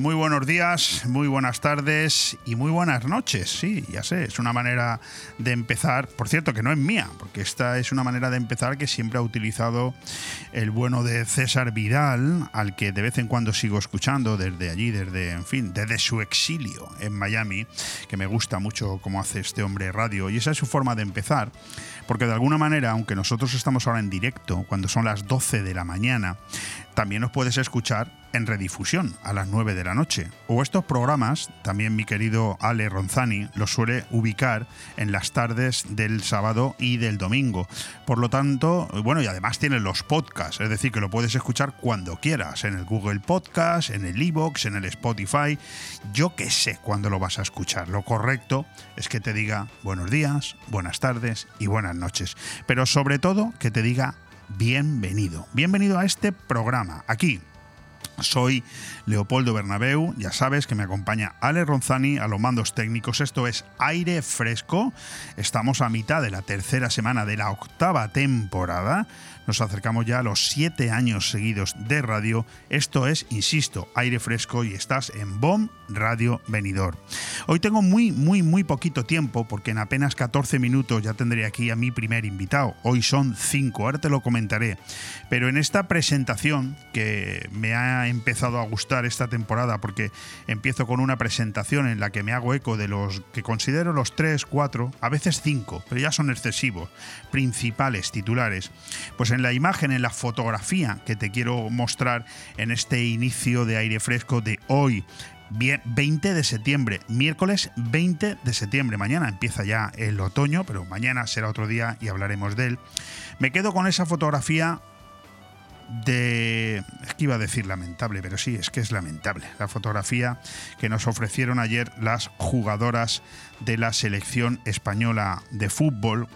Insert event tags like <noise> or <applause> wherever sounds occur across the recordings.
Muy buenos días, muy buenas tardes y muy buenas noches. Sí, ya sé, es una manera de empezar, por cierto, que no es mía, porque esta es una manera de empezar que siempre ha utilizado el bueno de César Vidal, al que de vez en cuando sigo escuchando desde allí, desde, en fin, desde su exilio en Miami, que me gusta mucho cómo hace este hombre radio, y esa es su forma de empezar, porque de alguna manera, aunque nosotros estamos ahora en directo, cuando son las 12 de la mañana, también nos puedes escuchar en redifusión a las 9 de la noche. O estos programas, también mi querido Ale Ronzani los suele ubicar en las tardes del sábado y del domingo. Por lo tanto, bueno, y además tiene los podcasts, es decir, que lo puedes escuchar cuando quieras, en el Google Podcast, en el Evox, en el Spotify. Yo que sé cuándo lo vas a escuchar. Lo correcto es que te diga buenos días, buenas tardes y buenas noches. Pero sobre todo que te diga bienvenido. Bienvenido a este programa, aquí soy Leopoldo Bernabeu, ya sabes que me acompaña Ale Ronzani a los mandos técnicos. Esto es Aire Fresco. Estamos a mitad de la tercera semana de la octava temporada. Nos acercamos ya a los siete años seguidos de radio. Esto es, insisto, Aire Fresco y estás en BOM Radio Venidor. Hoy tengo muy, muy, muy poquito tiempo porque en apenas 14 minutos ya tendré aquí a mi primer invitado. Hoy son cinco, ahora te lo comentaré. Pero en esta presentación que me ha empezado a gustar esta temporada porque empiezo con una presentación en la que me hago eco de los que considero los tres, cuatro, a veces cinco, pero ya son excesivos, principales titulares. Pues en la imagen, en la fotografía que te quiero mostrar en este inicio de aire fresco de hoy, 20 de septiembre, miércoles 20 de septiembre. Mañana empieza ya el otoño, pero mañana será otro día y hablaremos de él. Me quedo con esa fotografía de... Es que iba a decir lamentable, pero sí, es que es lamentable. La fotografía que nos ofrecieron ayer las jugadoras de la selección española de fútbol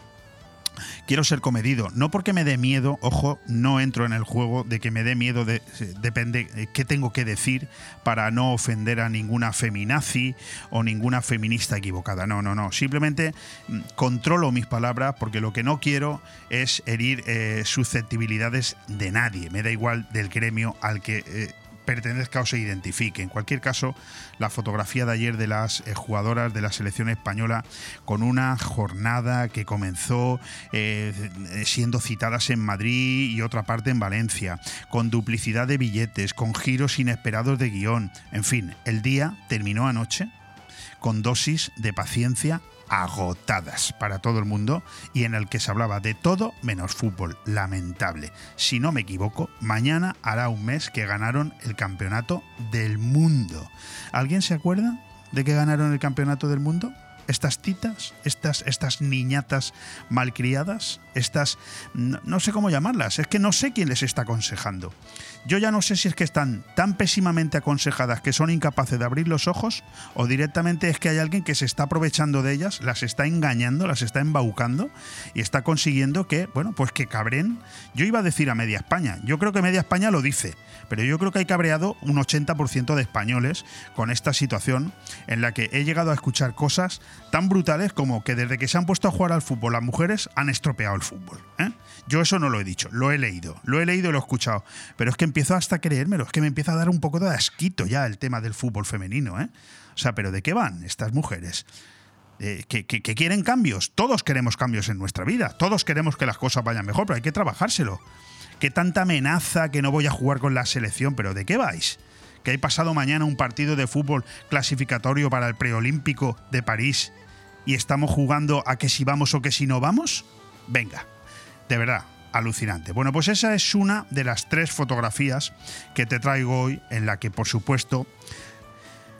quiero ser comedido. No porque me dé miedo, ojo, no entro en el juego de que me dé miedo, de, depende eh, qué tengo que decir para no ofender a ninguna feminazi o ninguna feminista equivocada. No, no, no. Simplemente mm, controlo mis palabras porque lo que no quiero es herir eh, susceptibilidades de nadie. Me da igual del gremio al que... Eh, pertenezca o se identifique. En cualquier caso, la fotografía de ayer de las eh, jugadoras de la selección española con una jornada que comenzó eh, siendo citadas en Madrid y otra parte en Valencia, con duplicidad de billetes, con giros inesperados de guion. En fin, el día terminó anoche con dosis de paciencia agotadas para todo el mundo y en el que se hablaba de todo menos fútbol. Lamentable. Si no me equivoco, mañana hará un mes que ganaron el campeonato del mundo. ¿Alguien se acuerda de que ganaron el campeonato del mundo? estas titas, estas, estas niñatas malcriadas, estas, no, sé cómo llamarlas, es que no sé quién les está aconsejando. Yo ya no sé si es que están tan pésimamente aconsejadas que son incapaces de abrir los ojos o directamente es que hay alguien que se está aprovechando de ellas, las está engañando, las está embaucando y está consiguiendo que, bueno, pues que cabren. Yo iba a decir a media España, yo creo que media España lo dice, pero yo creo que hay cabreado un 80% de españoles con esta situación en la que he llegado a escuchar cosas tan brutales como que desde que se han puesto a jugar al fútbol las mujeres han estropeado el fútbol. ¿eh? Yo eso no lo he dicho, lo he leído, lo he leído y lo he escuchado, pero es que empiezo hasta a creérmelo, es que me empieza a dar un poco de asquito ya el tema del fútbol femenino. ¿eh? O sea, pero ¿de qué van estas mujeres? Eh, que, que, quieren cambios. Todos queremos cambios en nuestra vida. Todos queremos que las cosas vayan mejor, pero hay que trabajárselo. ¿Qué tanta amenaza que no voy a jugar con la selección? ¿Pero de qué vais? ¿Que hay pasado mañana un partido de fútbol clasificatorio para el preolímpico de París y estamos jugando a que si vamos o que si no vamos? Venga, de verdad, alucinante. Bueno, pues esa es una de las tres fotografías que te traigo hoy, en la que, por supuesto,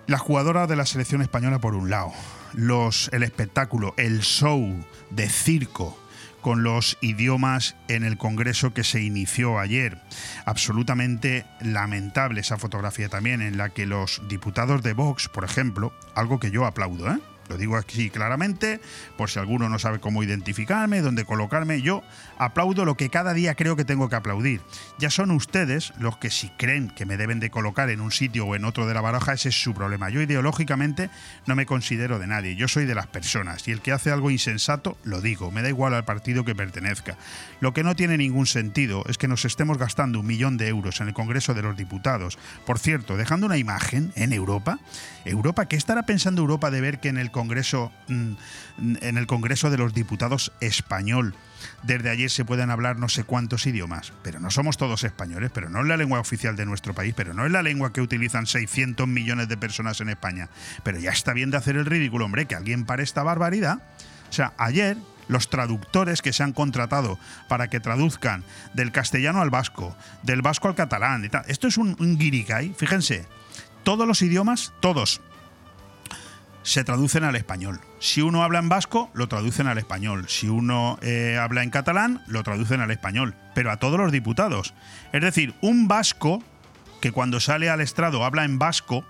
la jugadora de la selección española por un lado, los, el espectáculo, el show de circo con los idiomas en el Congreso que se inició ayer. Absolutamente lamentable esa fotografía también, en la que los diputados de Vox, por ejemplo, algo que yo aplaudo, ¿eh? Lo digo aquí claramente, por si alguno no sabe cómo identificarme, dónde colocarme. Yo aplaudo lo que cada día creo que tengo que aplaudir. Ya son ustedes los que si creen que me deben de colocar en un sitio o en otro de la baraja, ese es su problema. Yo ideológicamente no me considero de nadie, yo soy de las personas y el que hace algo insensato, lo digo, me da igual al partido que pertenezca. Lo que no tiene ningún sentido es que nos estemos gastando un millón de euros en el Congreso de los Diputados. Por cierto, dejando una imagen en Europa, Europa, ¿qué estará pensando Europa de ver que en el Congreso, mm, en el Congreso de los Diputados español, desde ayer se pueden hablar no sé cuántos idiomas, pero no somos todos españoles, pero no es la lengua oficial de nuestro país, pero no es la lengua que utilizan 600 millones de personas en España. Pero ya está bien de hacer el ridículo, hombre, que alguien pare esta barbaridad. O sea, ayer los traductores que se han contratado para que traduzcan del castellano al vasco, del vasco al catalán y. Esto es un, un guiricay, fíjense. Todos los idiomas, todos, se traducen al español. Si uno habla en vasco, lo traducen al español. Si uno eh, habla en catalán, lo traducen al español. Pero a todos los diputados. Es decir, un vasco que cuando sale al estrado habla en vasco,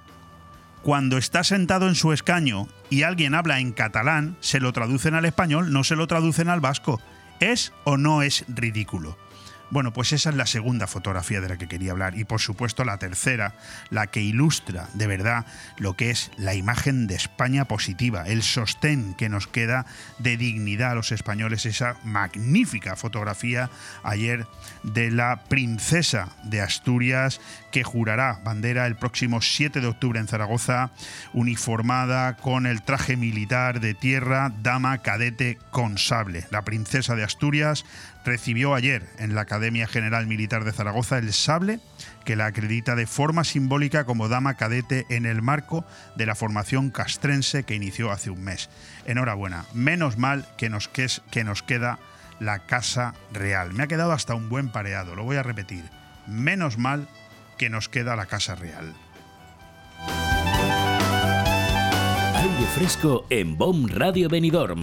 cuando está sentado en su escaño y alguien habla en catalán, se lo traducen al español, no se lo traducen al vasco. ¿Es o no es ridículo? Bueno, pues esa es la segunda fotografía de la que quería hablar y por supuesto la tercera, la que ilustra de verdad lo que es la imagen de España positiva, el sostén que nos queda de dignidad a los españoles, esa magnífica fotografía ayer de la princesa de Asturias que jurará bandera el próximo 7 de octubre en Zaragoza, uniformada con el traje militar de tierra, dama cadete con sable. La princesa de Asturias recibió ayer en la Academia General Militar de Zaragoza el sable que la acredita de forma simbólica como dama cadete en el marco de la formación castrense que inició hace un mes. Enhorabuena, menos mal que nos, que nos queda la Casa Real. Me ha quedado hasta un buen pareado, lo voy a repetir. Menos mal que nos queda la Casa Real. Aire fresco en BOM Radio Benidorm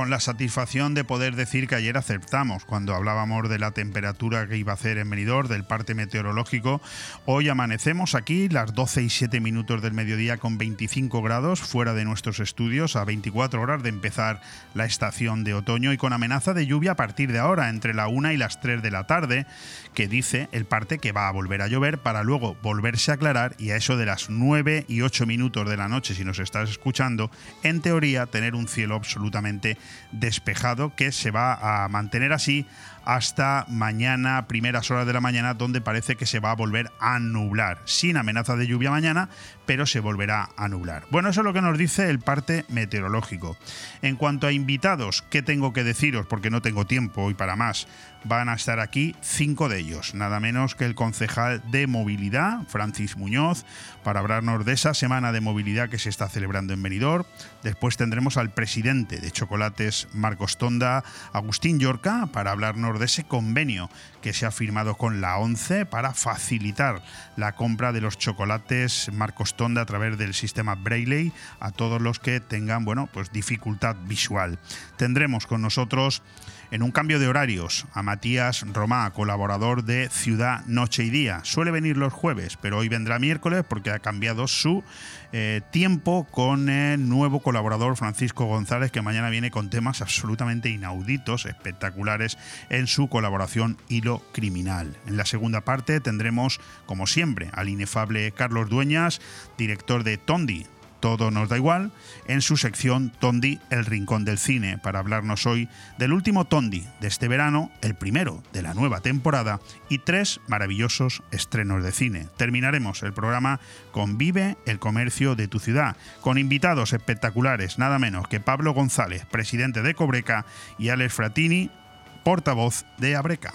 Con la satisfacción de poder decir que ayer aceptamos cuando hablábamos de la temperatura que iba a hacer en Benidorm, del parte meteorológico. Hoy amanecemos aquí las 12 y 7 minutos del mediodía con 25 grados fuera de nuestros estudios a 24 horas de empezar la estación de otoño y con amenaza de lluvia a partir de ahora, entre la 1 y las 3 de la tarde, que dice el parte que va a volver a llover para luego volverse a aclarar y a eso de las 9 y 8 minutos de la noche, si nos estás escuchando, en teoría tener un cielo absolutamente despejado que se va a mantener así hasta mañana, primeras horas de la mañana, donde parece que se va a volver a nublar, sin amenaza de lluvia mañana, pero se volverá a nublar. Bueno, eso es lo que nos dice el parte meteorológico. En cuanto a invitados, ¿qué tengo que deciros? Porque no tengo tiempo hoy para más. Van a estar aquí cinco de ellos, nada menos que el concejal de movilidad, Francis Muñoz, para hablarnos de esa semana de movilidad que se está celebrando en Benidorm. Después tendremos al presidente de Chocolates, Marcos Tonda, Agustín Yorca, para hablarnos de ese convenio que se ha firmado con la ONCE para facilitar la compra de los chocolates Marcos A través del sistema Braille a todos los que tengan, bueno, pues dificultad visual. Tendremos con nosotros en un cambio de horarios a Matías Romá, colaborador de Ciudad Noche y Día. Suele venir los jueves, pero hoy vendrá miércoles porque ha cambiado su eh, tiempo con el nuevo colaborador Francisco González, que mañana viene con temas absolutamente inauditos, espectaculares en su colaboración Hilo Criminal. En la segunda parte tendremos, como siempre, al inefable Carlos Dueñas, director de Tondi, todo nos da igual, en su sección Tondi, el rincón del cine, para hablarnos hoy del último Tondi de este verano, el primero de la nueva temporada y tres maravillosos estrenos de cine. Terminaremos el programa con Vive el comercio de tu ciudad, con invitados espectaculares, nada menos que Pablo González, presidente de Cobreca, y Alex Fratini, portavoz de Abreca.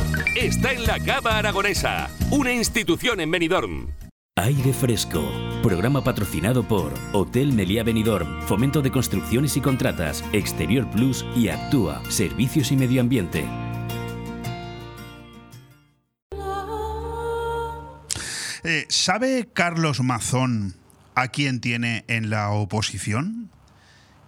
está en la Cava Aragonesa, una institución en Benidorm. Aire Fresco, programa patrocinado por Hotel Meliá Benidorm, Fomento de Construcciones y Contratas, Exterior Plus y Actúa, Servicios y Medio Ambiente. Eh, ¿Sabe Carlos Mazón a quién tiene en la oposición?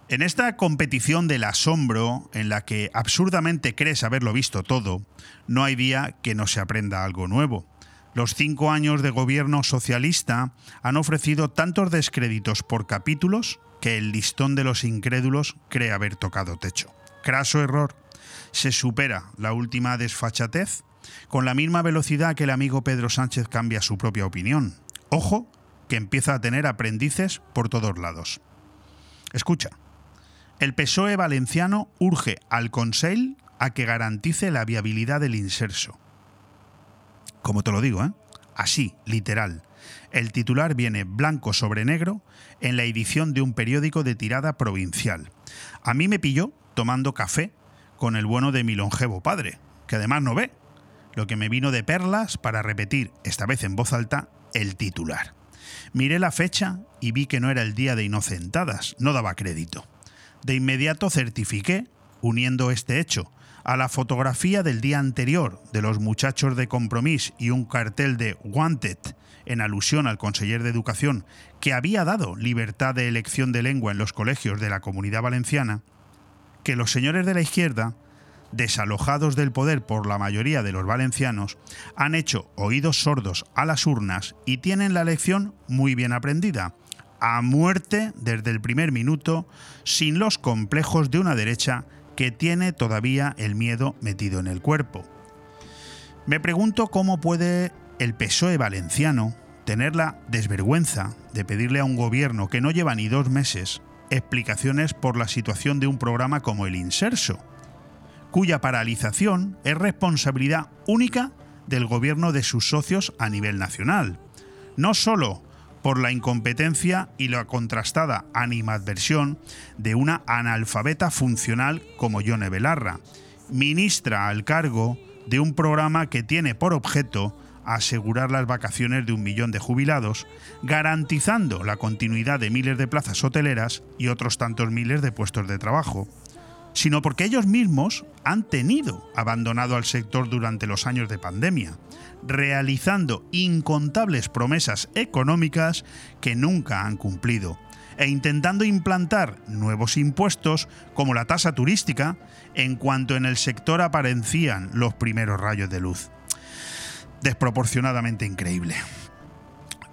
En esta competición del asombro, en la que absurdamente crees haberlo visto todo, no hay día que no se aprenda algo nuevo. Los cinco años de gobierno socialista han ofrecido tantos descréditos por capítulos que el listón de los incrédulos cree haber tocado techo. Craso error. Se supera la última desfachatez con la misma velocidad que el amigo Pedro Sánchez cambia su propia opinión. Ojo, que empieza a tener aprendices por todos lados. Escucha. El PSOE valenciano urge al Consell a que garantice la viabilidad del inserso. Como te lo digo, ¿eh? Así, literal. El titular viene blanco sobre negro en la edición de un periódico de tirada provincial. A mí me pilló tomando café con el bueno de mi longevo padre, que además no ve, lo que me vino de perlas para repetir, esta vez en voz alta, el titular. Miré la fecha y vi que no era el día de inocentadas, no daba crédito. De inmediato certifiqué, uniendo este hecho a la fotografía del día anterior de los muchachos de Compromís y un cartel de Wanted en alusión al conseller de Educación que había dado libertad de elección de lengua en los colegios de la comunidad valenciana, que los señores de la izquierda, desalojados del poder por la mayoría de los valencianos, han hecho oídos sordos a las urnas y tienen la lección muy bien aprendida, a muerte desde el primer minuto, sin los complejos de una derecha que tiene todavía el miedo metido en el cuerpo. Me pregunto cómo puede el PSOE valenciano tener la desvergüenza de pedirle a un gobierno que no lleva ni dos meses explicaciones por la situación de un programa como el Inserso, cuya paralización es responsabilidad única del gobierno de sus socios a nivel nacional. No solo por la incompetencia y la contrastada animadversión de una analfabeta funcional como Yone Belarra, ministra al cargo de un programa que tiene por objeto asegurar las vacaciones de un millón de jubilados, garantizando la continuidad de miles de plazas hoteleras y otros tantos miles de puestos de trabajo, sino porque ellos mismos han tenido abandonado al sector durante los años de pandemia, realizando incontables promesas económicas que nunca han cumplido e intentando implantar nuevos impuestos como la tasa turística en cuanto en el sector aparecían los primeros rayos de luz. Desproporcionadamente increíble.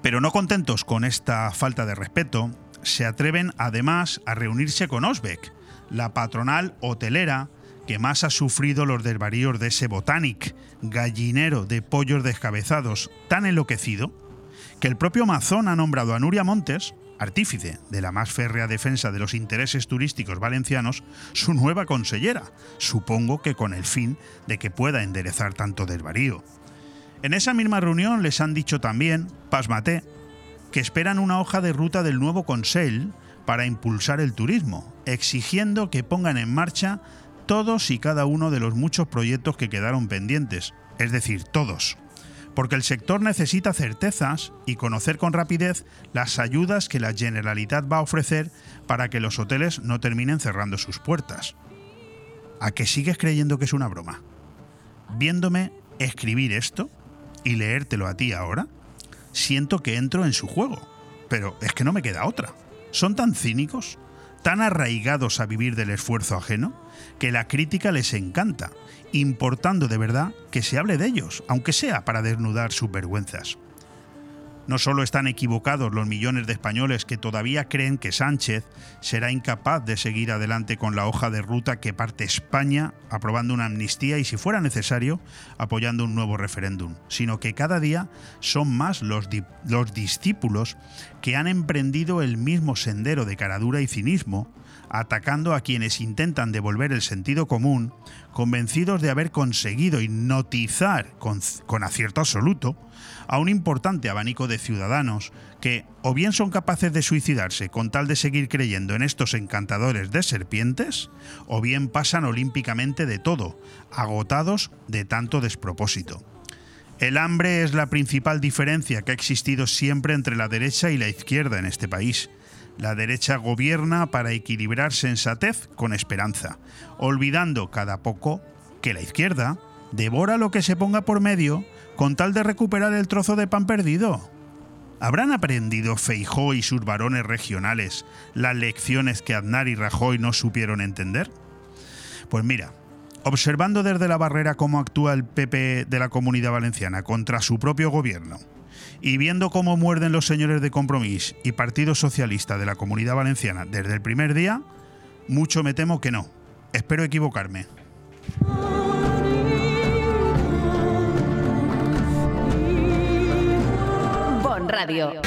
Pero no contentos con esta falta de respeto, se atreven además a reunirse con Osbeck, la patronal hotelera que más ha sufrido los desvaríos de ese Botanic, gallinero de pollos descabezados tan enloquecido, que el propio Mazón ha nombrado a Nuria Montes, artífice de la más férrea defensa de los intereses turísticos valencianos, su nueva consellera, supongo que con el fin de que pueda enderezar tanto desvarío. En esa misma reunión les han dicho también, pasmate, que esperan una hoja de ruta del nuevo Consell para impulsar el turismo, exigiendo que pongan en marcha todos y cada uno de los muchos proyectos que quedaron pendientes, es decir, todos. Porque el sector necesita certezas y conocer con rapidez las ayudas que la Generalitat va a ofrecer para que los hoteles no terminen cerrando sus puertas. ¿A que sigues creyendo que es una broma? Viéndome escribir esto y leértelo a ti ahora, siento que entro en su juego. Pero es que no me queda otra. Son tan cínicos, tan arraigados a vivir del esfuerzo ajeno, que la crítica les encanta, importando de verdad que se hable de ellos, aunque sea para desnudar sus vergüenzas. No solo están equivocados los millones de españoles que todavía creen que Sánchez será incapaz de seguir adelante con la hoja de ruta que parte España aprobando una amnistía y, si fuera necesario, apoyando un nuevo referéndum, sino que cada día son más los, los discípulos que han emprendido el mismo sendero de caradura y cinismo, atacando a quienes intentan devolver el sentido común, convencidos de haber conseguido hipnotizar con acierto absoluto a un importante abanico de ciudadanos que o bien son capaces de suicidarse con tal de seguir creyendo en estos encantadores de serpientes, o bien pasan olímpicamente de todo, agotados de tanto despropósito. El hambre es la principal diferencia que ha existido siempre entre la derecha y la izquierda en este país. La derecha gobierna para equilibrar sensatez con esperanza, olvidando cada poco que la izquierda devora lo que se ponga por medio con tal de recuperar el trozo de pan perdido. ¿Habrán aprendido Feijó y sus varones regionales las lecciones que Aznar y Rajoy no supieron entender? Pues mira, observando desde la barrera cómo actúa el PP de la Comunidad Valenciana contra su propio gobierno y viendo cómo muerden los señores de Compromís y Partido Socialista de la Comunidad Valenciana desde el primer día, mucho me temo que no. Espero equivocarme. Radio.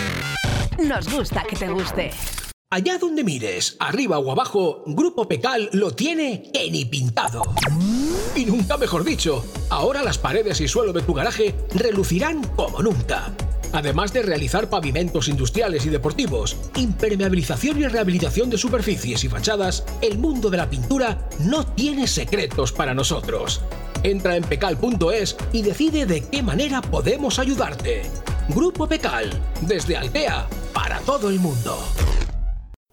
Nos gusta que te guste. Allá donde mires, arriba o abajo, Grupo Pecal lo tiene que ni pintado. Y nunca mejor dicho, ahora las paredes y suelo de tu garaje relucirán como nunca. Además de realizar pavimentos industriales y deportivos, impermeabilización y rehabilitación de superficies y fachadas, el mundo de la pintura no tiene secretos para nosotros. Entra en pecal.es y decide de qué manera podemos ayudarte. Grupo Pecal, desde Altea, para todo el mundo.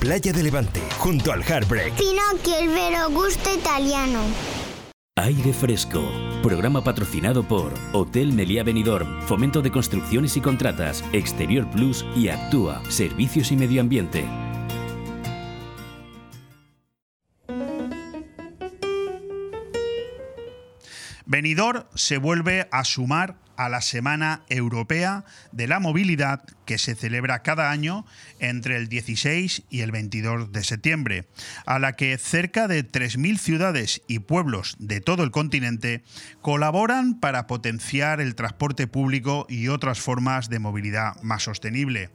Playa de Levante, junto al Heartbreak. Pinocchio, el vero gusto italiano. Aire Fresco, programa patrocinado por Hotel Meliá Benidorm, Fomento de Construcciones y Contratas, Exterior Plus y Actúa, Servicios y Medio Ambiente. Benidorm se vuelve a sumar a la Semana Europea de la Movilidad que se celebra cada año entre el 16 y el 22 de septiembre, a la que cerca de 3.000 ciudades y pueblos de todo el continente colaboran para potenciar el transporte público y otras formas de movilidad más sostenible.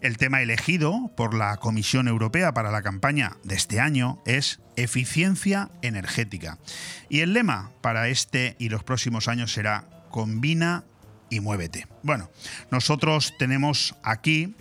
El tema elegido por la Comisión Europea para la campaña de este año es eficiencia energética. Y el lema para este y los próximos años será combina y muévete. Bueno, nosotros tenemos aquí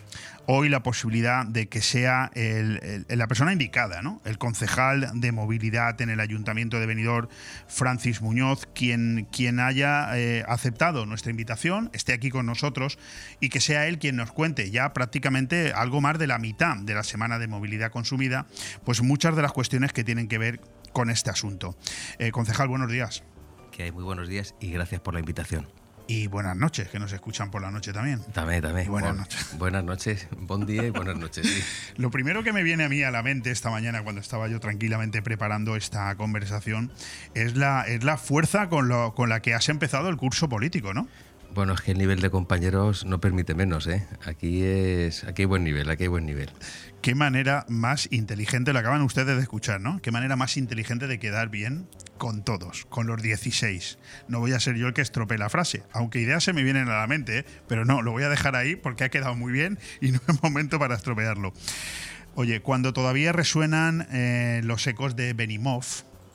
hoy la posibilidad de que sea la persona indicada, ¿no? el concejal de movilidad en el Ayuntamiento de Benidorm, Francis Muñoz, quien, quien haya eh, aceptado nuestra invitación, esté aquí con nosotros y que sea él quien nos cuente ya prácticamente algo más de la mitad de la semana de movilidad consumida, pues muchas de las cuestiones que tienen que ver con este asunto. Eh, concejal, buenos días que hay muy buenos días y gracias por la invitación. Y buenas noches, que nos escuchan por la noche también. También, también. buenas noches. <laughs> Buenas noches, buen día y buenas noches. <laughs> Lo primero que me viene a mí a la mente esta mañana cuando estaba yo tranquilamente preparando esta conversación es la, es la fuerza con, lo, con la que has empezado el curso político, ¿no? Bueno, es que el nivel de compañeros no permite menos, ¿eh? Aquí es, aquí hay buen nivel, aquí hay buen nivel. Qué manera más inteligente, lo acaban ustedes de escuchar, ¿no? Qué manera más inteligente de quedar bien con todos, con los 16. No voy a ser yo el que estropee la frase, aunque ideas se me vienen a la mente, ¿eh? pero no, lo voy a dejar ahí porque ha quedado muy bien y no es momento para estropearlo. Oye, cuando todavía resuenan eh, los ecos de Benimov,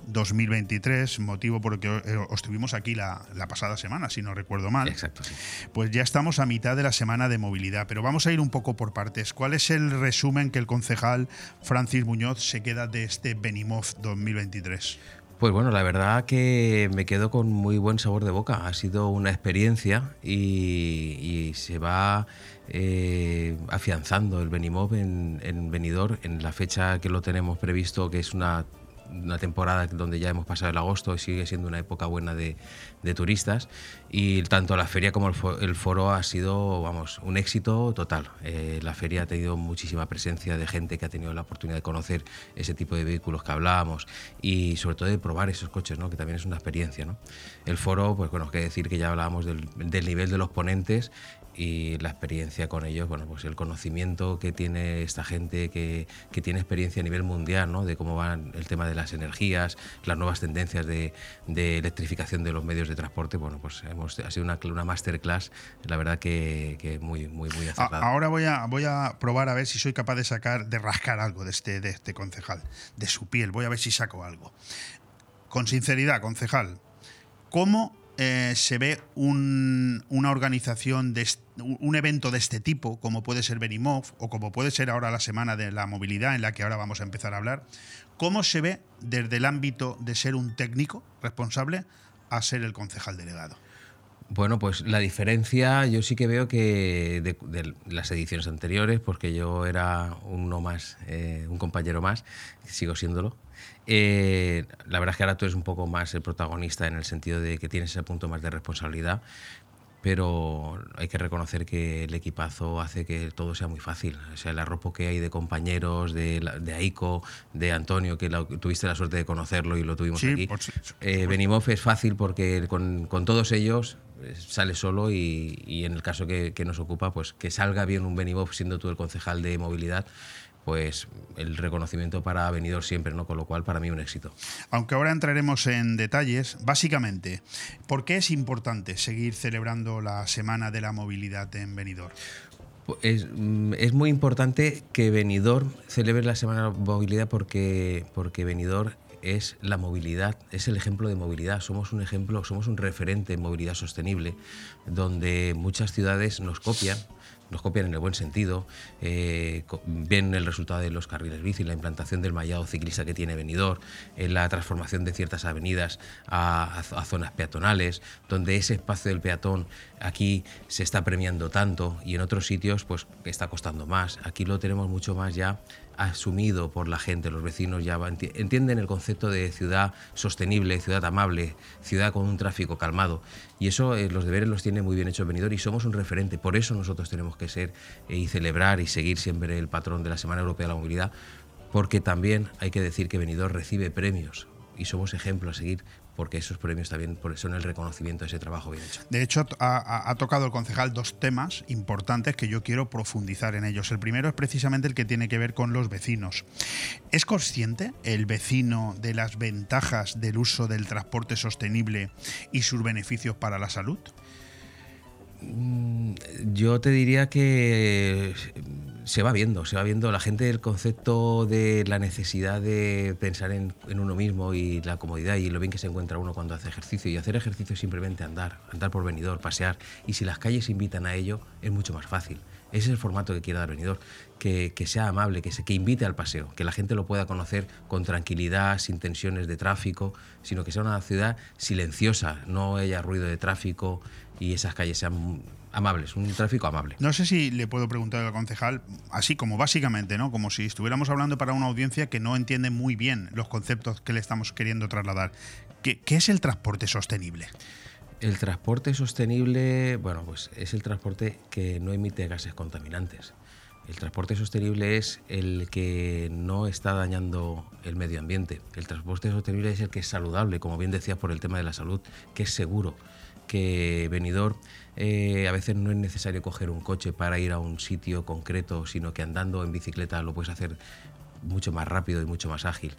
2023, motivo por el que eh, os tuvimos aquí la, la, pasada semana, si no recuerdo mal. Exacto. Sí. Pues ya estamos a mitad de la semana de movilidad, pero vamos a ir un poco por partes. ¿Cuál es el resumen que el concejal Francis Muñoz se queda de este Benimov 2023? Pues bueno, la verdad que me quedo con muy buen sabor de boca. Ha sido una experiencia y, y se va eh, afianzando el Benimov en, en Benidorm en la fecha que lo tenemos previsto, que es una una temporada donde ya hemos pasado el agosto y sigue siendo una época buena de, de turistas y tanto la feria como el, foro, ha sido vamos un éxito total eh, la feria ha tenido muchísima presencia de gente que ha tenido la oportunidad de conocer ese tipo de vehículos que hablábamos y sobre todo de probar esos coches ¿no? que también es una experiencia ¿no? el foro pues bueno que decir que ya hablábamos del nivel de los ponentes y la experiencia con ellos, bueno, pues el conocimiento que tiene esta gente que, que, tiene experiencia a nivel mundial, ¿no? De cómo va el tema de las energías, las nuevas tendencias de, de electrificación de los medios de transporte, bueno, pues hemos, ha sido una, una masterclass, la verdad que, que, muy, muy, muy acertada. Ahora voy a, voy a probar a ver si soy capaz de sacar, de rascar algo de este, de este concejal, de su piel, voy a ver si saco algo. Con sinceridad, concejal, ¿cómo eh, se ve un, una organización, de un evento de este tipo, como puede ser Benimov o como puede ser ahora la Semana de la Movilidad, en la que ahora vamos a empezar a hablar, ¿cómo se ve desde el ámbito de ser un técnico responsable a ser el concejal delegado? Bueno, pues la diferencia yo sí que veo que de, de las ediciones anteriores, porque yo era uno más, eh, un compañero más, sigo siéndolo, eh, la verdad es que ahora tú eres un poco más el protagonista en el sentido de que tienes ese punto más de responsabilidad, pero hay que reconocer que el equipazo hace que todo sea muy fácil. O sea, el arropo que hay de compañeros, de, de Aiko, de Antonio, que la, tuviste la suerte de conocerlo y lo tuvimos sí, aquí. Por, eh, Benimoff es fácil porque con, con todos ellos sale solo y, y en el caso que, que, nos ocupa, pues que salga bien un Benimoff siendo tú el concejal de movilidad pues el reconocimiento para Benidorm siempre, ¿no? Con lo cual, para mí, un éxito. Aunque ahora entraremos en detalles, básicamente, ¿por qué es importante seguir celebrando la Semana de la Movilidad en Benidorm? Es, es, muy importante que Benidorm celebre la Semana de la Movilidad porque, porque Benidorm es la movilidad, es el ejemplo de movilidad. Somos un ejemplo, somos un referente en movilidad sostenible, donde muchas ciudades nos copian, nos copian en el buen sentido, eh, ven el resultado de los carriles bici, la implantación del mallado ciclista que tiene Benidorm, en la transformación de ciertas avenidas a, a, a, zonas peatonales, donde ese espacio del peatón aquí se está premiando tanto y en otros sitios pues está costando más. Aquí lo tenemos mucho más ya asumido por la gente, los vecinos ya entienden el concepto de ciudad sostenible, ciudad amable, ciudad con un tráfico calmado. Y eso eh, los deberes los tiene muy bien hecho Benidorm y somos un referente. Por eso nosotros tenemos que ser eh, y celebrar y seguir siempre el patrón de la Semana Europea de la Movilidad, porque también hay que decir que Benidorm recibe premios y somos ejemplo a seguir porque esos premios también son el reconocimiento de ese trabajo bien hecho. De hecho, ha, ha, tocado el concejal dos temas importantes que yo quiero profundizar en ellos. El primero es precisamente el que tiene que ver con los vecinos. ¿Es consciente el vecino de las ventajas del uso del transporte sostenible y sus beneficios para la salud? Mm, Yo te diría que se va viendo, se va viendo la gente el concepto de la necesidad de pensar en, uno mismo y la comodidad y lo bien que se encuentra uno cuando hace ejercicio. Y hacer ejercicio es simplemente andar, andar por venidor, pasear. Y si las calles invitan a ello, es mucho más fácil. Ese es el formato que quiere dar venidor, que, que sea amable, que, se, que invite al paseo, que la gente lo pueda conocer con tranquilidad, sin tensiones de tráfico, sino que sea una ciudad silenciosa, no haya ruido de tráfico y esas calles sean amables, un tráfico amable. No sé si le puedo preguntar al concejal, así como básicamente, ¿no? Como si estuviéramos hablando para una audiencia que no entiende muy bien los conceptos que le estamos queriendo trasladar. ¿Qué, qué es el transporte sostenible? El transporte sostenible, bueno, pues es el transporte que no emite gases contaminantes. El transporte sostenible es el que no está dañando el medio ambiente. El transporte sostenible es el que es saludable, como bien decías por el tema de la salud, que es seguro que Benidorm eh, a veces no es necesario coger un coche para ir a un sitio concreto, sino que andando en bicicleta lo puedes hacer mucho más rápido y mucho más ágil.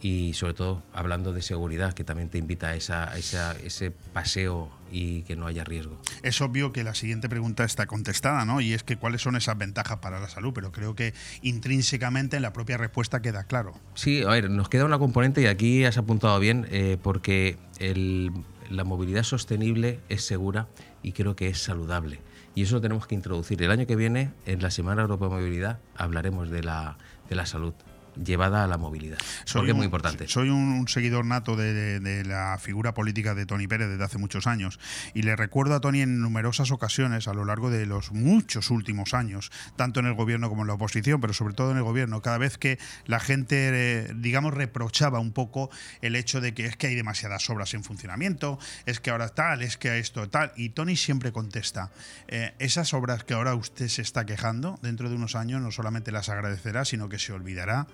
Y sobre todo hablando de seguridad, que también te invita a, esa, a esa- ese paseo y que no haya riesgo. Es obvio que la siguiente pregunta está contestada, ¿no? Y es que cuáles son esas ventajas para la salud, pero creo que intrínsecamente en la propia respuesta queda claro. Sí, a ver, nos queda una componente y aquí has apuntado bien, eh, porque el- la movilidad sostenible es segura y creo que es saludable. Y eso lo tenemos que introducir. El año que viene, en la Semana Europea de Movilidad, hablaremos de la, de la salud llevada a la movilidad. porque es un- muy importante. Soy un, un seguidor nato de, de- de la figura política de Tony Pérez desde hace muchos años y le recuerdo a Tony en numerosas ocasiones a lo largo de los muchos últimos años, tanto en el gobierno como en la oposición, pero sobre todo en el gobierno, cada vez que la gente, eh, digamos, reprochaba un poco el hecho de que es que hay demasiadas obras en funcionamiento, es que ahora tal, es que esto tal, y Tony siempre contesta, eh, esas obras que ahora usted se está quejando, dentro de unos años no solamente las agradecerá, sino que se olvidará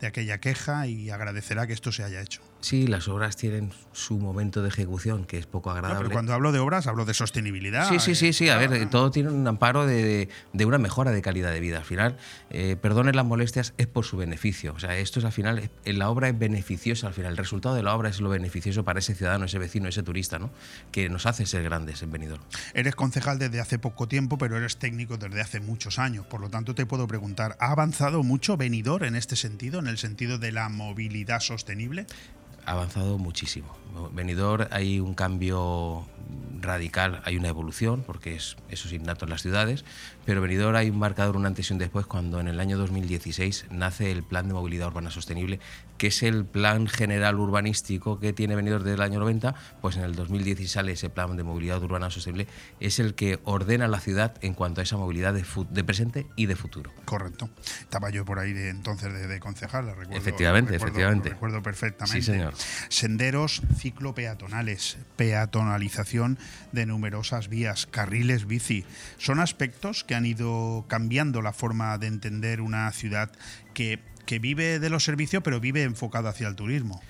de aquella queja y agradecerá que esto se haya hecho. Sí, las obras tienen su momento de ejecución, que es poco No, agradable. pero cuando hablo de obras, hablo de sostenibilidad. Sí, sí, sí, sí. A eh, ver, todo tiene un amparo de, de- una mejora de calidad de vida. Al final, eh, perdonen las molestias, es por su beneficio. O sea, esto es al final, eh, la obra es beneficiosa al final. El resultado de la obra es lo beneficioso para ese ciudadano, ese vecino, ese turista, ¿no? Que nos hace ser grandes en Benidorm. Eres concejal desde hace poco tiempo, pero eres técnico desde hace muchos años. Por lo tanto, te puedo preguntar, ¿ha avanzado mucho Benidorm en este sentido, en el sentido de la movilidad sostenible? ha avanzado muchísimo. Benidorm hay un cambio radical, hay una evolución, porque es, eso es innato en las ciudades, pero Benidorm hay un marcador, un antes y un después, cuando en el año 2016 nace el Plan de Movilidad Urbana Sostenible, que es el plan general urbanístico que tiene Benidorm desde el año 90, pues en el 2016 sale ese Plan de Movilidad Urbana Sostenible, es el que ordena la ciudad en cuanto a esa movilidad de, presente y de futuro. Correcto. Estaba yo por ahí de entonces de, de concejal, la recuerdo. Efectivamente, recuerdo- efectivamente. recuerdo perfectamente. Sí, señor. Senderos ciclopeatonales, peatonalización de numerosas vías, carriles bici. Son aspectos que han ido cambiando la forma de entender una ciudad que, que vive de los servicios, pero vive enfocada hacia el turismo.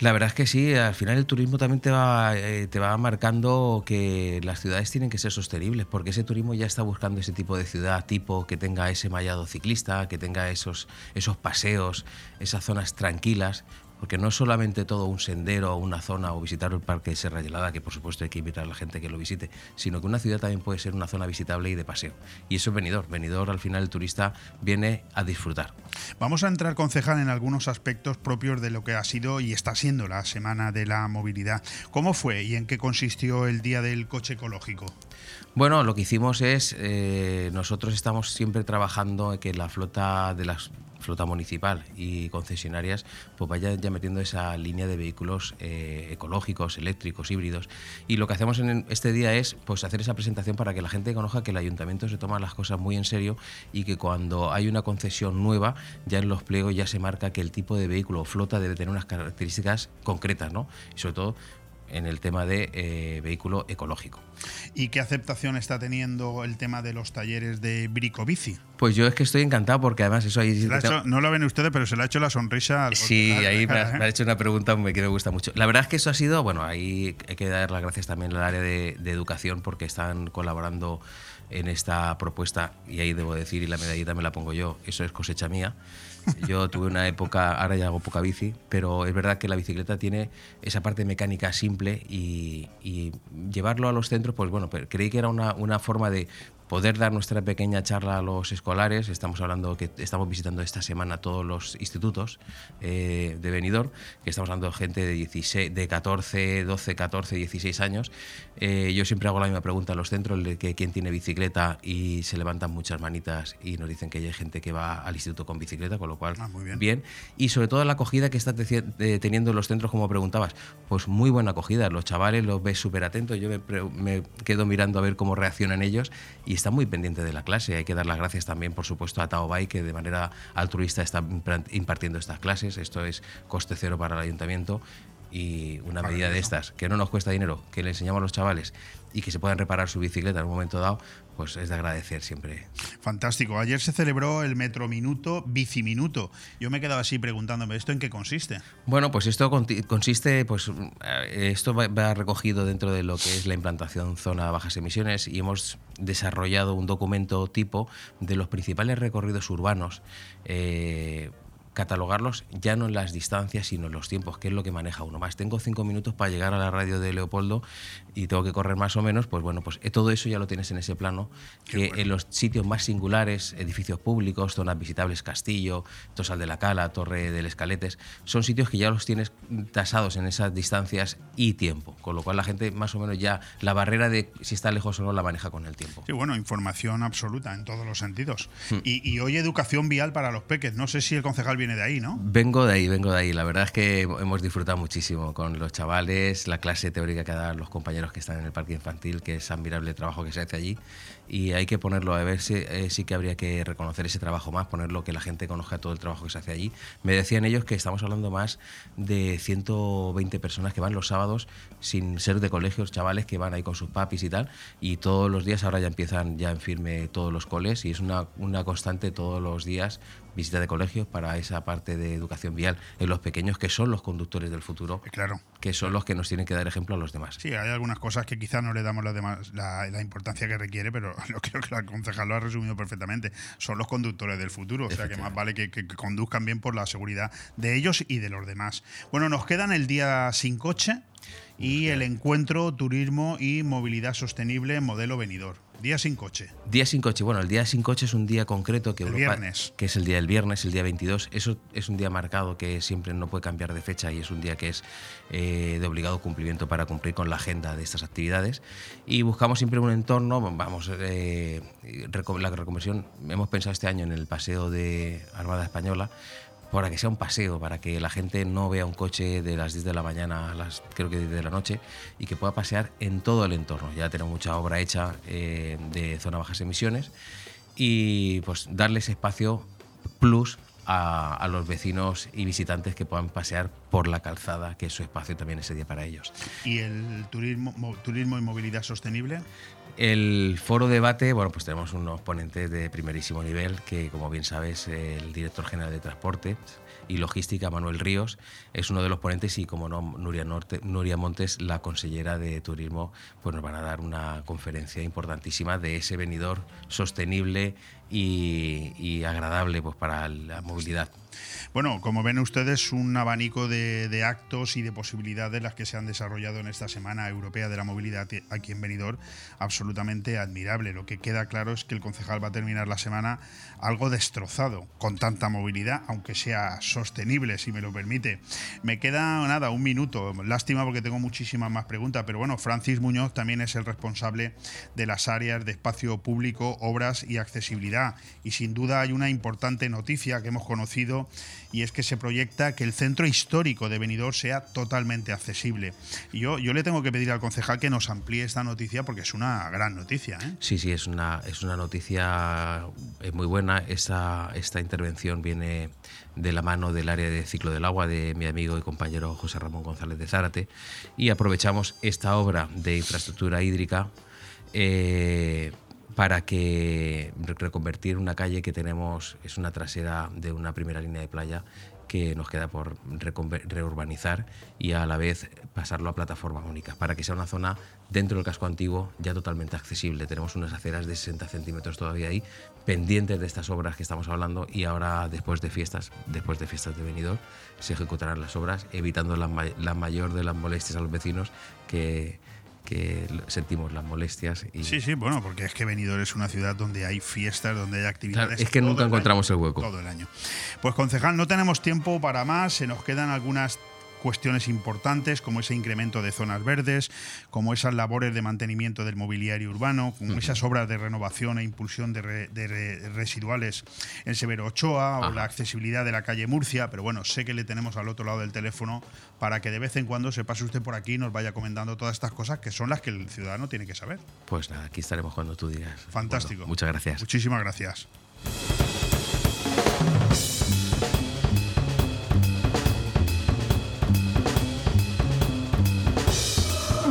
La verdad es que sí, al final el turismo también te va, eh, te va marcando que las ciudades tienen que ser sostenibles, porque ese turismo ya está buscando ese tipo de ciudad, tipo que tenga ese mallado ciclista, que tenga esos, esos paseos, esas zonas tranquilas, porque no es solamente todo un sendero o una zona o visitar el parque Serra Gelada, que por supuesto hay que invitar a la gente que lo visite, sino que una ciudad también puede ser una zona visitable y de paseo. Y eso es venidor. Venidor al final el turista viene a disfrutar. Vamos a entrar, concejal, en algunos aspectos propios de lo que ha sido y está siendo la Semana de la Movilidad. ¿Cómo fue y en qué consistió el Día del Coche Ecológico? Bueno, lo que hicimos es, eh, nosotros estamos siempre trabajando en que la flota de las flota municipal y concesionarias pues vaya ya metiendo esa línea de vehículos eh, ecológicos, eléctricos, híbridos. Y lo que hacemos en este día es pues hacer esa presentación para que la gente conozca que el ayuntamiento se toma las cosas muy en serio y que cuando hay una concesión nueva, ya en los pliegos ya se marca que el tipo de vehículo o flota debe tener unas características concretas, ¿no? Y sobre todo en el tema de eh, vehículo ecológico. ¿Y qué aceptación está teniendo el tema de los talleres de bricobici? Pues yo es que estoy encantado porque además eso ahí... Ha hecho- no lo ven ustedes, pero se le ha hecho la sonrisa al Sí, concejal. ahí me has <laughs> hecho una pregunta que me gusta mucho. La verdad es que eso ha sido, bueno, ahí hay que dar las gracias también al área de, de educación porque están colaborando en esta propuesta y ahí debo decir, y la medallita me la pongo yo, eso es cosecha mía. Yo tuve una época, ahora ya hago poca bici, pero es verdad que la bicicleta tiene esa parte mecánica simple y, llevarlo a los centros, pues bueno, creí que era una, una forma de poder dar nuestra pequeña charla a los escolares. Estamos hablando que estamos visitando esta semana todos los institutos eh, de Benidorm, que estamos hablando de gente de, 16, de 14, 12, 14, 16 años. Eh, yo siempre hago la misma pregunta a los centros, de que quién tiene bicicleta y se levantan muchas manitas y nos dicen que hay gente que va al instituto con bicicleta, con lo cual Ah, muy bien. bien. Y sobre todo la acogida que está eh, teniendo los centros, como preguntabas, pues muy buena acogida. Los chavales los ves súper atentos, yo me, me quedo mirando a ver cómo reaccionan ellos y está muy pendiente de la clase. Hay que dar las gracias también, por supuesto, a Taobay, que de manera altruista está impartiendo estas clases. Esto es coste cero para el ayuntamiento. y una medida de estas, que no nos cuesta dinero, que le enseñamos a los chavales y que se puedan reparar su bicicleta en un momento dado, pues es de agradecer siempre. Fantástico. Ayer se celebró el Metro Minuto Biciminuto. Yo me he quedado así preguntándome, ¿esto en qué consiste? Bueno, pues esto consiste, pues eh, esto va recogido dentro de lo que es la implantación zona bajas emisiones y hemos desarrollado un documento tipo de los principales recorridos urbanos. Eh, catalogarlos ya no en las distancias, sino en los tiempos, que es lo que maneja uno más. Tengo cinco minutos para llegar a la radio de Leopoldo y tengo que correr más o menos, pues bueno, pues eh, todo eso ya lo tienes en ese plano, que en los sitios más singulares, edificios públicos, zonas visitables, Castillo, Tosal de la Cala, Torre del Escaletes, son sitios que ya los tienes tasados en esas distancias y tiempo, con lo cual la gente más o menos ya la barrera de si está lejos o no la maneja con el tiempo. Sí, bueno, información absoluta en todos los sentidos. Hmm. Y, y hoy educación vial para los peques. No sé si el concejal viene de ahí, ¿no? Vengo de ahí, vengo de ahí. La verdad es que hemos disfrutado muchísimo con los chavales, la clase teórica que dan los compañeros que están en el parque infantil, que es admirable el trabajo que se hace allí. Y hay que ponerlo, a ver si eh, sí que habría que reconocer ese trabajo más, ponerlo, que la gente conozca todo el trabajo que se hace allí. Me decían ellos que estamos hablando más de 120 personas que van los sábados sin ser de colegios, chavales que van ahí con sus papis y tal. Y todos los días ahora ya empiezan ya en firme todos los coles y es una, una constante todos los días visita de colegios para esa parte de educación vial en los pequeños que son los conductores del futuro, eh, claro. que son los que nos tienen que dar ejemplo a los demás. Sí, hay algunas cosas que quizás no le damos la, demás, la, importancia que requiere, pero <laughs> lo creo que la concejal lo ha resumido perfectamente. Son los conductores del futuro, o sea que más vale que, conduzcan bien por la seguridad de ellos y de los demás. Bueno, nos quedan el día sin coche y el encuentro turismo y movilidad sostenible modelo venidor. Día sin coche. Día sin coche. Bueno, el día sin coche es un día concreto que, viernes. que es el día del viernes, el día 22. Eso es un día marcado que siempre no puede cambiar de fecha y es un día que es eh, de obligado cumplimiento para cumplir con la agenda de estas actividades. Y buscamos siempre un entorno, vamos, eh, la reconversión, hemos pensado este año en el paseo de Armada Española, para que sea un paseo, para que la gente no vea un coche de las 10 de la mañana a las creo que 10 de la noche y que pueda pasear en todo el entorno. Ya tenemos mucha obra hecha eh, de zona bajas emisiones y pues darles espacio plus a, los vecinos y visitantes que puedan pasear por la calzada, que es su espacio también ese día para ellos. ¿Y el turismo, turismo y movilidad sostenible? El foro debate, bueno, pues tenemos unos ponentes de primerísimo nivel, que como bien sabes, el director general de Transporte y Logística, Manuel Ríos, es uno de los ponentes y como no, Nuria, Norte, Nuria Montes, la consellera de Turismo, pues nos van a dar una conferencia importantísima de ese venidor sostenible y, agradable pues, para la movilidad. Bueno, como ven ustedes, un abanico de, actos y de posibilidades las que se han desarrollado en esta Semana Europea de la Movilidad aquí en Benidorm, absolutamente admirable. Lo que queda claro es que el concejal va a terminar la semana algo destrozado con tanta movilidad, aunque sea sostenible, si me lo permite. Me queda nada, un minuto. Lástima porque tengo muchísimas más preguntas, pero bueno, Francis Muñoz también es el responsable de las áreas de espacio público, obras y accesibilidad. Y sin duda hay una importante noticia que hemos conocido y es que se proyecta que el centro histórico de Benidorm sea totalmente accesible. Yo, yo le tengo que pedir al concejal que nos amplíe esta noticia porque es una gran noticia. ¿eh? Sí, sí, es una, es una noticia eh, muy buena. Esta, esta intervención viene de la mano del área de ciclo del agua de mi amigo y compañero José Ramón González de Zárate y aprovechamos esta obra de infraestructura hídrica eh, para que reconvertir una calle que tenemos, es una trasera de una primera línea de playa que nos queda por reurbanizar y a la vez pasarlo a plataforma única, para que sea una zona dentro del casco antiguo ya totalmente accesible. Tenemos unas aceras de 60 centímetros todavía ahí, pendientes de estas obras que estamos hablando y ahora después de fiestas, después de fiestas de venidor, se ejecutarán las obras, evitando la, la mayor de las molestias a los vecinos que que sentimos las molestias. Y... Sí, sí, bueno, porque es que Benidorm es una ciudad donde hay fiestas, donde hay actividades. es que nunca encontramos el hueco. Todo el año. Pues concejal, no tenemos tiempo para más, se nos quedan algunas cuestiones importantes como ese incremento de zonas verdes, como esas labores de mantenimiento del mobiliario urbano, como esas obras de renovación e impulsión de, residuales en Severo Ochoa o la accesibilidad de la calle Murcia, pero bueno, sé que le tenemos al otro lado del teléfono para que de vez en cuando se pase usted por aquí y nos vaya comentando todas estas cosas que son las que el ciudadano tiene que saber. Pues nada, aquí estaremos cuando tú digas. Fantástico. muchas gracias. Muchísimas gracias.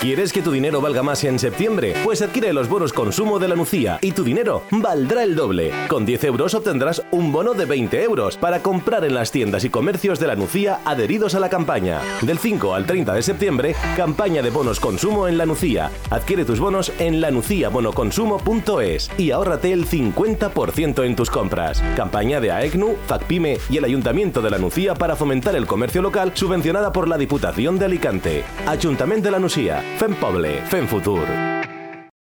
¿Quieres que tu dinero valga más en septiembre? Pues adquiere los bonos consumo de la Nucía y tu dinero valdrá el doble. Con 10 euros obtendrás un bono de 20 euros para comprar en las tiendas y comercios de la Nucía adheridos a la campaña. Del 5 al 30 de septiembre, campaña de bonos consumo en la Nucía. Adquiere tus bonos en lanuciabonoconsumo.es y ahórrate el 50% en tus compras. Campaña de AECNU, FACPIME y el Ayuntamiento de la Nucía para fomentar el comercio local subvencionada por la Diputación de Alicante. Ayuntamiento de la Nucía. Fem Poble, Fem Futur.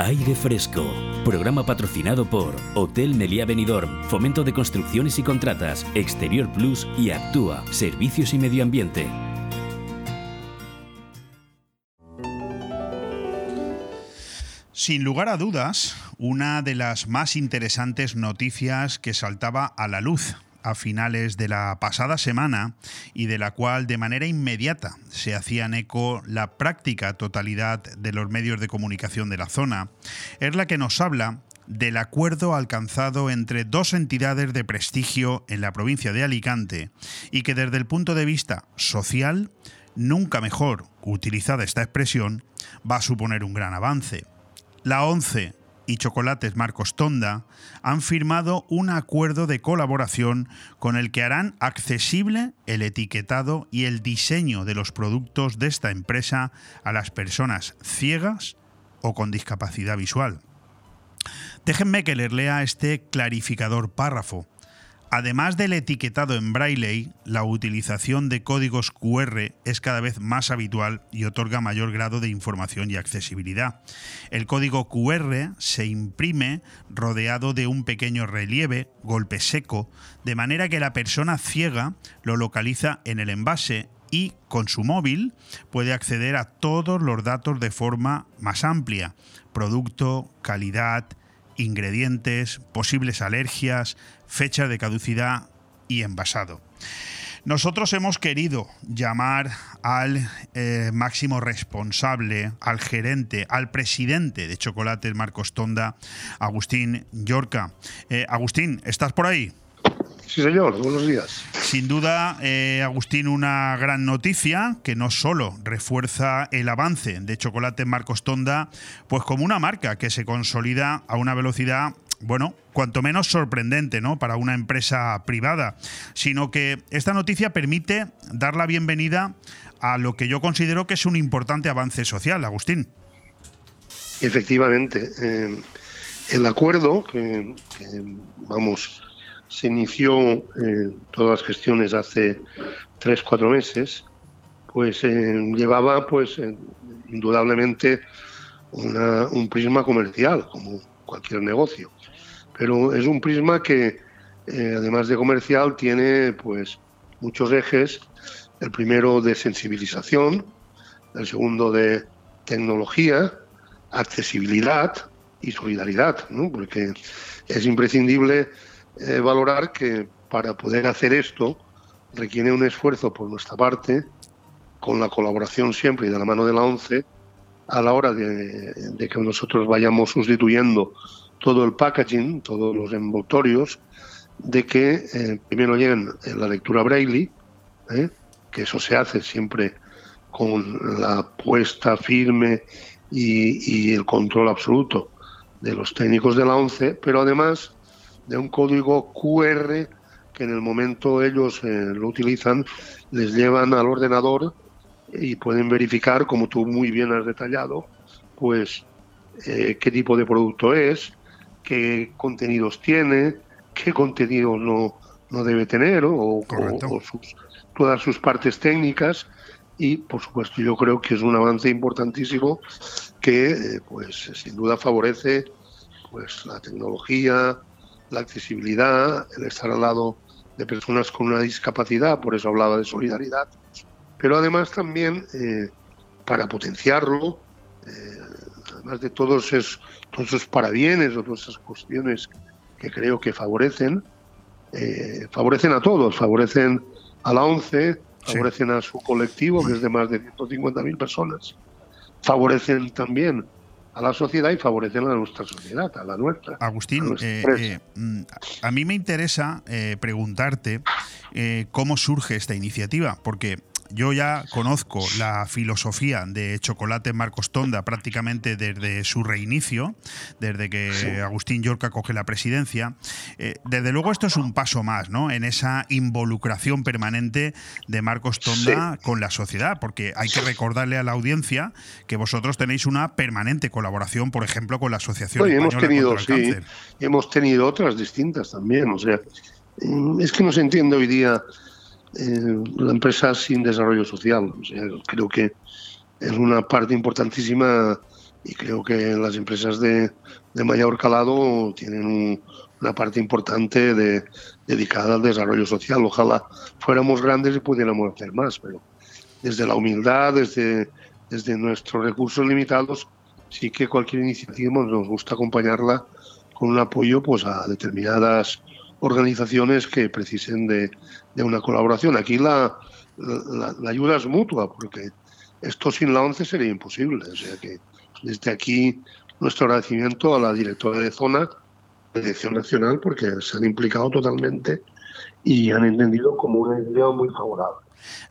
Aire Fresco, programa patrocinado por Hotel Meliá Benidorm, Fomento de Construcciones y Contratas, Exterior Plus y Actúa, Servicios y Medio Ambiente. Sin lugar a dudas, una de las más interesantes noticias que saltaba a la luz a finales de la pasada semana y de la cual de manera inmediata se hacían eco la práctica totalidad de los medios de comunicación de la zona, es la que nos habla del acuerdo alcanzado entre dos entidades de prestigio en la provincia de Alicante y que desde el punto de vista social, nunca mejor utilizada esta expresión, va a suponer un gran avance. La ONCE y Chocolates Marcos Tonda han firmado un acuerdo de colaboración con el que harán accesible el etiquetado y el diseño de los productos de esta empresa a las personas ciegas o con discapacidad visual. Déjenme que les lea este clarificador párrafo. Además del etiquetado en braille, la utilización de códigos QR es cada vez más habitual y otorga mayor grado de información y accesibilidad. El código QR se imprime rodeado de un pequeño relieve, golpe seco, de manera que la persona ciega lo localiza en el envase y con su móvil puede acceder a todos los datos de forma más amplia, producto, calidad, ingredientes, posibles alergias, fecha de caducidad y envasado. Nosotros hemos querido llamar al eh, máximo responsable, al gerente, al presidente de Chocolates Marcos Tonda, Agustín Yorca. Eh, Agustín, ¿estás por ahí? Sí, señor, buenos días. Sin duda, eh, Agustín, una gran noticia que no solo refuerza el avance de Chocolate Marcos Tonda, pues como una marca que se consolida a una velocidad bueno, cuanto menos sorprendente, ¿no? Para una empresa privada, sino que esta noticia permite dar la bienvenida a lo que yo considero que es un importante avance social, Agustín. Efectivamente, eh, el acuerdo que, vamos se inició eh, todas las gestiones hace tres cuatro meses, pues eh, llevaba pues indudablemente un prisma comercial como cualquier negocio pero es un prisma que, eh, además de comercial, tiene pues muchos ejes. El primero de sensibilización, el segundo de tecnología, accesibilidad y solidaridad, porque es imprescindible eh, valorar que para poder hacer esto requiere un esfuerzo por nuestra parte, con la colaboración siempre y de la mano de la ONCE, a la hora de, de que nosotros vayamos sustituyendo todo el packaging, todos los envoltorios, de que eh, primero lleguen en la lectura braille, ¿eh? que eso se hace siempre con la puesta firme y, el control absoluto de los técnicos de la ONCE, pero además de un código QR que en el momento ellos eh, lo utilizan, les llevan al ordenador y pueden verificar, como tú muy bien has detallado, pues qué tipo de producto es, qué contenidos tiene, qué contenidos no, no debe tener o, todas sus partes técnicas. Y por supuesto yo creo que es un avance importantísimo que eh, pues sin duda favorece pues la tecnología, la accesibilidad, el estar al lado de personas con una discapacidad, por eso hablaba de solidaridad, pero además también eh, para potenciarlo, eh, además de todos esos todos esos parabienes o todas esas cuestiones que creo que favorecen, eh, favorecen a todos, favorecen a la ONCE, favorecen a su colectivo, que es de más de 150.000 personas, favorecen también a la sociedad y favorecen a nuestra sociedad, a la nuestra. Agustín, eh, eh, mm, a mí me interesa preguntarte cómo surge esta iniciativa, porque yo ya conozco la filosofía de Chocolate Marcos Tonda prácticamente desde su reinicio, desde que Agustín Yorca coge la presidencia. Eh, desde luego esto es un paso más, ¿no? En esa involucración permanente de Marcos Tonda con la sociedad, porque hay que recordarle a la audiencia que vosotros tenéis una permanente colaboración, por ejemplo, con la Asociación hemos tenido, contra el Cáncer. Hemos tenido otras distintas también, o sea, mm, es que no se entiende hoy día eh, la empresa sin desarrollo social. creo que es una parte importantísima y creo que las empresas de, mayor calado tienen una parte importante de, dedicada al desarrollo social. Ojalá fuéramos grandes y pudiéramos hacer más, pero desde la humildad, desde, desde nuestros recursos limitados, sí que cualquier iniciativa nos gusta acompañarla con un apoyo pues a determinadas organizaciones que precisen de, una colaboración. Aquí la, la, ayuda es mutua, porque esto sin la ONCE sería imposible. O sea que desde aquí nuestro agradecimiento a la directora de zona, de Dirección Nacional, porque se han implicado totalmente y han entendido como una idea muy favorable.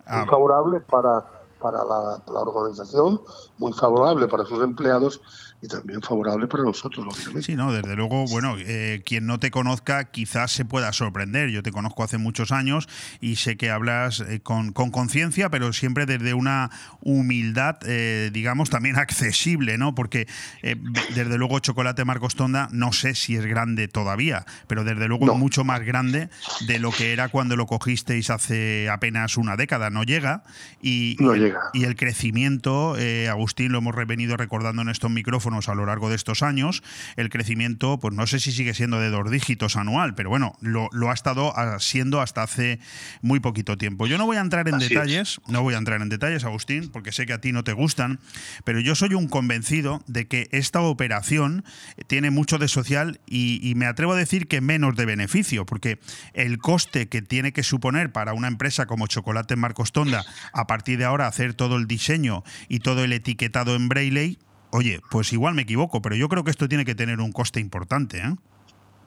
Muy ah. favorable para, para la, la organización, muy favorable para sus empleados y también favorable para nosotros, lógicamente. Sí, no, desde luego, bueno, eh, quien no te conozca quizás se pueda sorprender. Yo te conozco hace muchos años y sé que hablas eh, con conciencia, pero siempre desde una humildad, eh, digamos, también <laughs> accesible, ¿no? Porque desde luego Chocolate Marcos Tonda no sé si es grande todavía, pero desde luego es mucho más grande de lo que era cuando lo cogisteis hace apenas una década. No llega y, no llega. y el crecimiento, Agustín, lo hemos venido recordando en estos micrófonos, a lo largo de estos años. El crecimiento, pues no sé si sigue siendo de dos dígitos anual, pero bueno, lo, ha estado siendo hasta hace muy poquito tiempo. Yo no voy a entrar en detalles, no voy a entrar en detalles, Agustín, porque sé que a ti no te gustan, pero yo soy un convencido de que esta operación tiene mucho de social y, y me atrevo a decir que menos de beneficio, porque el coste que tiene que suponer para una empresa como Chocolate Marcos Tonda a partir de ahora hacer todo el diseño y todo el etiquetado en Braille Oye, pues igual me equivoco, pero yo creo que esto tiene que tener un coste importante, ¿eh?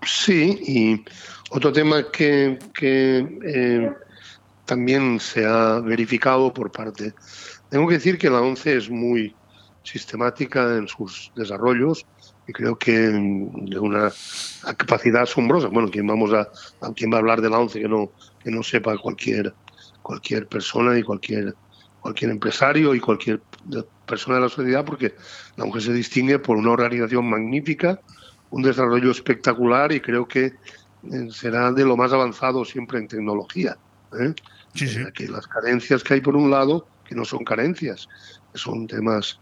Sí, y otro tema que, eh, también se ha verificado por parte. Tengo que decir que la ONCE es muy sistemática en sus desarrollos y creo que de una capacidad asombrosa. Bueno, quien vamos a, a quien va a hablar de la ONCE que no que no sepa cualquier cualquier persona y cualquier cualquier empresario y cualquier persona de la sociedad porque la ONCE se distingue por una organización magnífica, un desarrollo espectacular y creo que eh, será de lo más avanzado siempre en tecnología. ¿eh? Que las carencias que hay por un lado, que no son carencias, son temas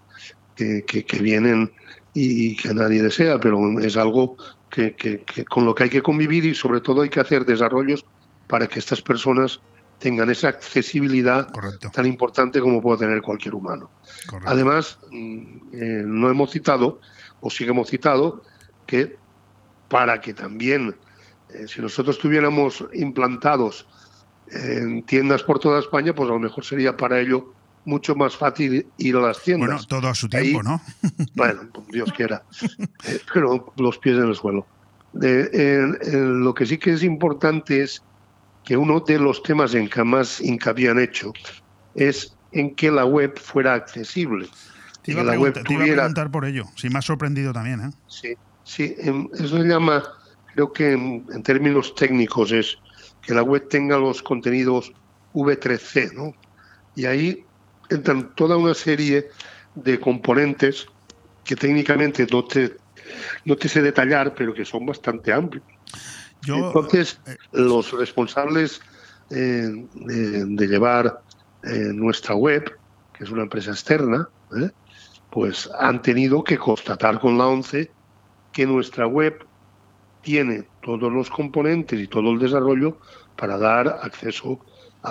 que, que, vienen y, que nadie desea, pero es algo que, que, con lo que hay que convivir y sobre todo hay que hacer desarrollos para que estas personas tengan esa accesibilidad tan importante como puede tener cualquier humano. Además, mm, eh, no hemos citado, o sí que hemos citado, que para que también, eh, si nosotros tuviéramos implantados en tiendas por toda España, pues a lo mejor sería para ello mucho más fácil ir a las tiendas. Bueno, todo a su tiempo, ¿no? <laughs> bueno, Dios quiera. Eh, pero los pies en el suelo. lo que sí que es importante es que uno de los temas en que más hincapié han hecho es en que la web fuera accesible. Te iba, a, la web preguntar por ello, si me ha sorprendido también. ¿eh? Sí, sí, eso se llama, creo que en, términos técnicos es que la web tenga los contenidos V3C, ¿no? Y ahí entran toda una serie de componentes que técnicamente no te, no te sé detallar, pero que son bastante amplios. Entonces, eh, los responsables eh, de, llevar eh, nuestra web, que es una empresa externa, pues han tenido que constatar con la ONCE que nuestra web tiene todos los componentes y todo el desarrollo para dar acceso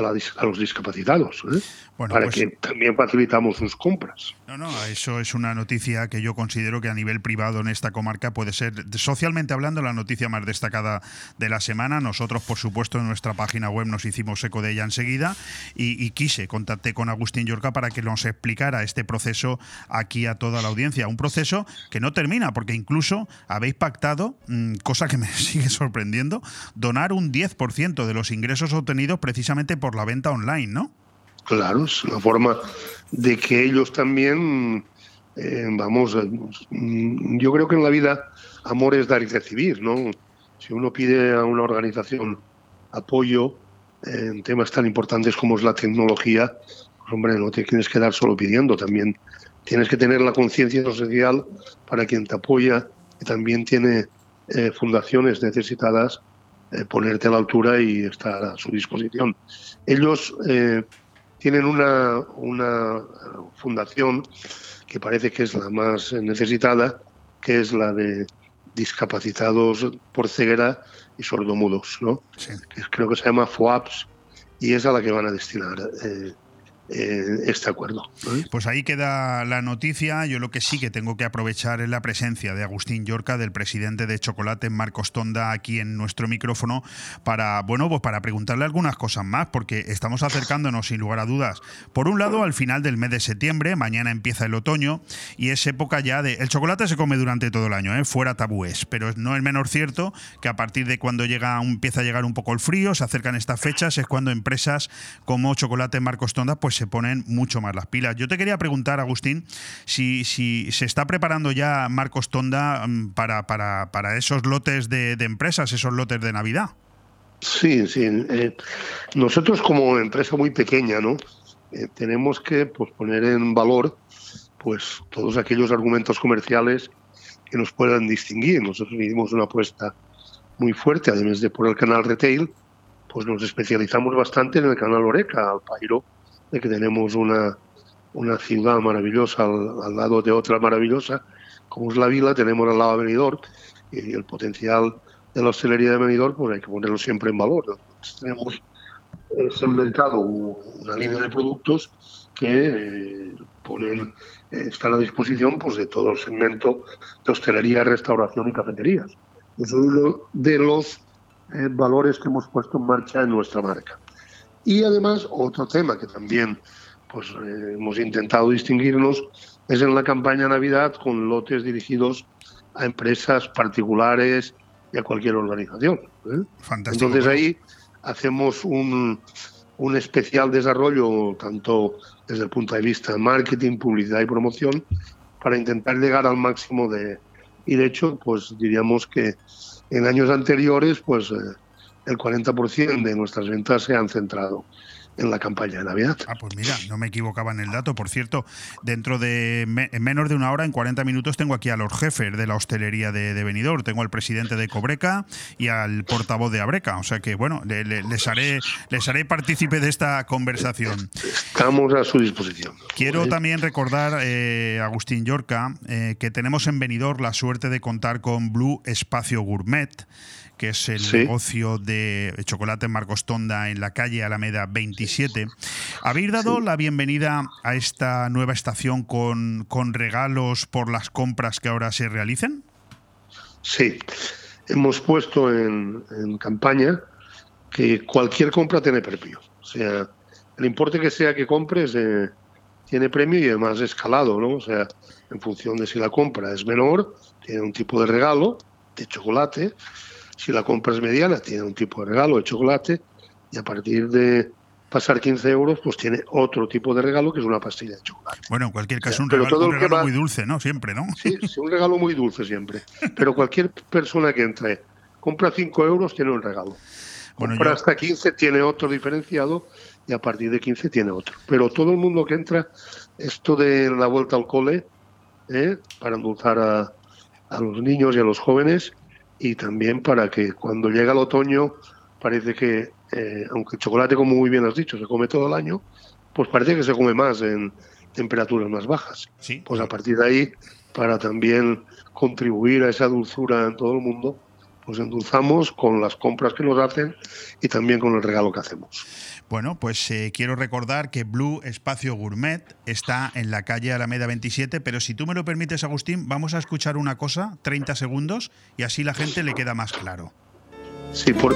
a, los discapacitados, ¿eh? para pues que también facilitamos sus compras. No, no, eso es una noticia que yo considero que a nivel privado en esta comarca puede ser, socialmente hablando, la noticia más destacada de la semana. Nosotros, por supuesto, en nuestra página web nos hicimos eco de ella enseguida y, quise, contacté con Agustín Yorca para que nos explicara este proceso aquí a toda la audiencia. Un proceso que no termina, porque incluso habéis pactado, mm, cosa que me <laughs> sigue sorprendiendo, donar un 10% de los ingresos obtenidos precisamente por la venta online, ¿no? Claro, es una forma de que ellos también, eh, vamos, eh, yo creo que en la vida amor es dar y recibir, ¿no? Si uno pide a una organización apoyo en temas tan importantes como es la tecnología, pues, hombre, no te tienes que dar solo pidiendo, también tienes que tener la conciencia social para quien te apoya, que también tiene eh, fundaciones necesitadas eh, ponerte a la altura y estar a su disposición. Ellos eh, tienen una, una fundación que parece que es la más necesitada, que es la de discapacitados por ceguera y sordomudos, ¿no? creo que se llama FOAPS y es a la que van a destinar eh, este acuerdo. Pues ahí queda la noticia. Yo lo que sí que tengo que aprovechar es la presencia de Agustín Yorca, del presidente de Chocolate, Marcos Tonda, aquí en nuestro micrófono, para, bueno, pues para preguntarle algunas cosas más, porque estamos acercándonos sin lugar a dudas. Por un lado, al final del mes de septiembre, mañana empieza el otoño y es época ya de. El chocolate se come durante todo el año, ¿eh? fuera tabúes, pero no es menor cierto que a partir de cuando llega, empieza a llegar un poco el frío, se acercan estas fechas, es cuando empresas como Chocolate Marcos Tonda, pues se ponen mucho más las pilas. Yo te quería preguntar, Agustín, si, si se está preparando ya Marcos Tonda mm, para, para, para esos lotes de, empresas, esos lotes de Navidad. Sí, sí. Eh, nosotros como empresa muy pequeña, ¿no? Eh, tenemos que pues, poner en valor pues todos aquellos argumentos comerciales que nos puedan distinguir. Nosotros hicimos una apuesta muy fuerte, además de por el canal retail, pues nos especializamos bastante en el canal Oreca, al Pairo, de que tenemos una, una ciudad maravillosa al, lado de otra maravillosa, como es la Vila, tenemos al lado de Benidorm, y el potencial de la hostelería de Benidorm, pues hay que ponerlo siempre en valor. tenemos en el mercado una línea de productos que eh, ponen, eh, están a disposición pues, de todo el segmento de hostelería, restauración y cafeterías. Es uno de los eh, valores que hemos puesto en marcha en nuestra marca. Y además, otro tema que también pues, eh, hemos intentado distinguirnos es en la campaña Navidad con lotes dirigidos a empresas particulares y a cualquier organización. ¿eh? Fantástico. Entonces ahí hacemos un, un especial desarrollo, tanto desde el punto de vista de marketing, publicidad y promoción, para intentar llegar al máximo de... Y de hecho, pues diríamos que en años anteriores, pues eh, el 40% de nuestras ventas se han centrado en la campaña de Navidad. Ah, pues mira, no me equivocaba en el dato. Por cierto, dentro de me- en menos de una hora, en 40 minutos, tengo aquí a los jefes de la hostelería de, de Benidorm. Tengo al presidente de Cobreca y al portavoz de Abreca. O sea que, bueno, le- le- les, haré, les haré partícipe de esta conversación. Estamos a su disposición. Quiero también recordar, eh, Agustín Yorca, eh, que tenemos en Benidorm la suerte de contar con Blue Espacio Gourmet, que es el Sí. negocio de chocolate Marcos Tonda en la calle Alameda 27. ¿Habéis dado la bienvenida a esta nueva estación con, con regalos por las compras que ahora se realicen? Sí, hemos puesto en, en campaña que cualquier compra tiene premio. O sea, el importe que sea que compres eh, tiene premio y además escalado, ¿no? O sea, en función de si la compra es menor, tiene un tipo de regalo de chocolate. Si la compra es mediana, tiene un tipo de regalo de chocolate. Y a partir de pasar 15 euros, pues tiene otro tipo de regalo que es una pastilla de chocolate. Bueno, en cualquier caso, un Pero regalo, todo un regalo va- muy dulce, ¿no? Siempre, ¿no? Sí, sí, un regalo muy dulce siempre. Pero cualquier persona que entre, compra 5 euros, tiene un regalo. Bueno, compra yo- hasta 15, tiene otro diferenciado y a partir de 15 tiene otro. Pero todo el mundo que entra, esto de la vuelta al cole, ¿eh? para endulzar a, a los niños y a los jóvenes y también para que cuando llega el otoño parece que, eh, aunque el chocolate, como muy bien has dicho, se come todo el año, pues parece que se come más en temperaturas más bajas. Sí. Pues a partir de ahí, para también contribuir a esa dulzura en todo el mundo, pues endulzamos con las compras que nos hacen y también con el regalo que hacemos. Bueno, pues eh, quiero recordar que Blue Espacio Gourmet está en la calle Alameda 27, pero si tú me lo permites, Agustín, vamos a escuchar una cosa, 30 segundos, y así la gente le queda más claro. Sí, por...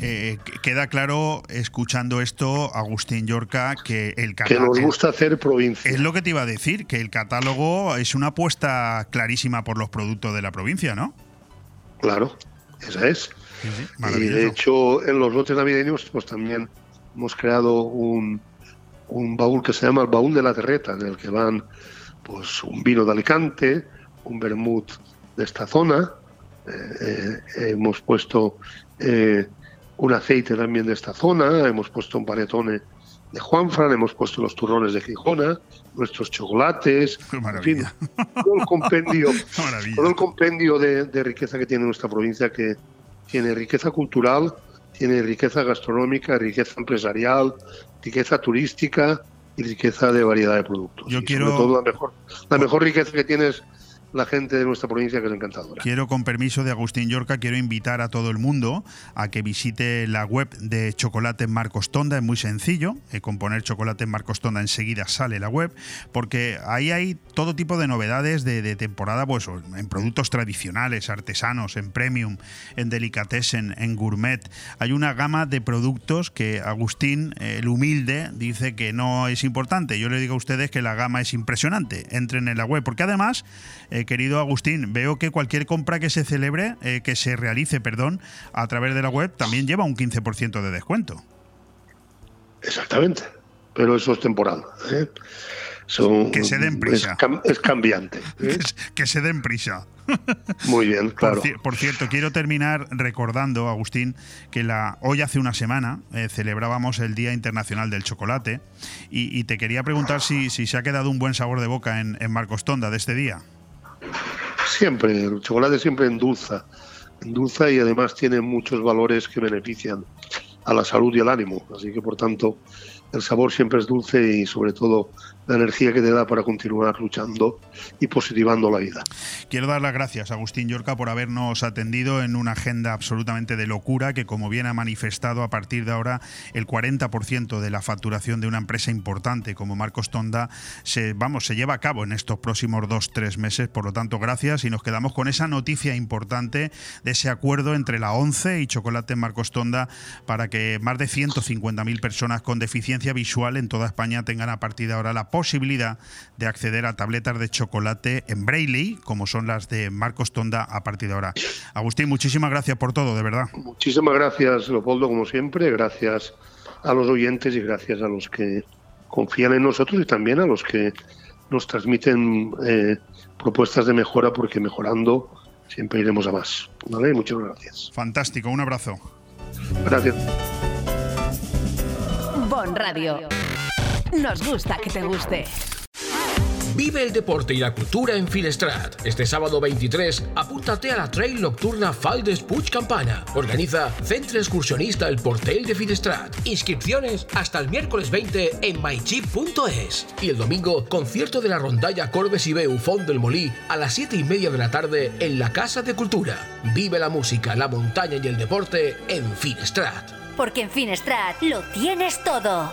Eh, qu- queda claro, escuchando esto, Agustín Yorca, que el que nos catálogo... gusta hacer provincia. Es lo que te iba a decir, que el catálogo es una apuesta clarísima por los productos de la provincia, ¿no? Claro, esa es. Sí, sí, Y de hecho, en los lotes navideños, pues también hemos creado un, un baúl que se llama el baúl de la terreta, en el que van pues un vino de Alicante, un vermut de esta zona, eh, eh, hemos puesto eh, un aceite también de esta zona, hemos puesto un panetone de Juanfran, hemos puesto los turrones de Gijona, nuestros chocolates, en fin, todo el compendio <laughs> todo el compendio de, de riqueza que tiene nuestra provincia, que tiene riqueza cultural, tiene riqueza gastronómica, riqueza empresarial, riqueza turística y riqueza de variedad de productos. Yo Y quiero- sobre todo la mejor, la mejor riqueza que tiene es la gente de nuestra provincia, que es encantadora. Quiero, con permiso de Agustín Yorca, quiero invitar a todo el mundo a que visite la web de Chocolate Marcos Tonda. Es muy sencillo. eh, con poner Chocolate Marcos Tonda enseguida sale la web, porque ahí hay todo tipo de novedades de, de temporada, pues en productos tradicionales, artesanos, en premium, en delicatessen, en gourmet. Hay una gama de productos que Agustín, eh, el humilde, dice que no es importante. Yo le digo a ustedes que la gama es impresionante. Entren en la web, porque además, eh, querido Agustín, veo que cualquier compra que se celebre, eh, que se realice, perdón, a través de la web, también lleva un 15% de descuento. Exactamente. Pero eso es temporal. ¿eh? Son- Que se den prisa. Es, cam- es cambiante. <laughs> ¿eh? que se den prisa. <laughs> Muy bien, claro. Por, ci- por cierto, quiero terminar recordando, Agustín, que la, hoy hace una semana eh, celebrábamos el Día Internacional del Chocolate y, y te quería preguntar si, si se ha quedado un buen sabor de boca en, en Marcos Tonda de este día. Siempre, el chocolate siempre endulza. Endulza y además tiene muchos valores que benefician a la salud y al ánimo. Así que, por tanto, el sabor siempre es dulce y sobre todo la energía que te da para continuar luchando y positivando la vida. Quiero dar las gracias a Agustín Yorca por habernos atendido en una agenda absolutamente de locura que, como bien ha manifestado, a partir de ahora el 40% de la facturación de una empresa importante como Marcos Tonda se, vamos, se lleva a cabo en estos próximos dos, tres meses. Por lo tanto, gracias y nos quedamos con esa noticia importante de ese acuerdo entre la ONCE y Chocolate Marcos Tonda para que más de 150.000 personas con deficiencia visual en toda España tengan a partir de ahora la posibilidad de acceder a tabletas de chocolate en Braille, como son las de Marcos Tonda a partir de ahora. Agustín, muchísimas gracias por todo, de verdad. Muchísimas gracias, Leopoldo, como siempre. Gracias a los oyentes y gracias a los que confían en nosotros y también a los que nos transmiten eh, propuestas de mejora, porque mejorando siempre iremos a más. ¿vale? Muchas gracias. Fantástico, un abrazo. Gracias. Bon Radio. Nos gusta que te guste. Vive el deporte y la cultura en Finestrat. Este sábado 23, apúntate a la trail nocturna Faldes Puig Campana. Organiza Centro Excursionista El Portel de Finestrat. Inscripciones hasta el miércoles 20 en mychip.es. Y el domingo, concierto de la rondalla Corbes y Beu Font del Molí a las 7 y media de la tarde en la Casa de Cultura. Vive la música, la montaña y el deporte en Finestrat. Porque en Finestrat lo tienes todo.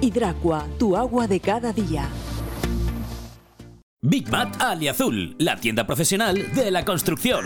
Hidracua, tu agua de cada día. Big Mat Aliazul, la tienda profesional de la construcción.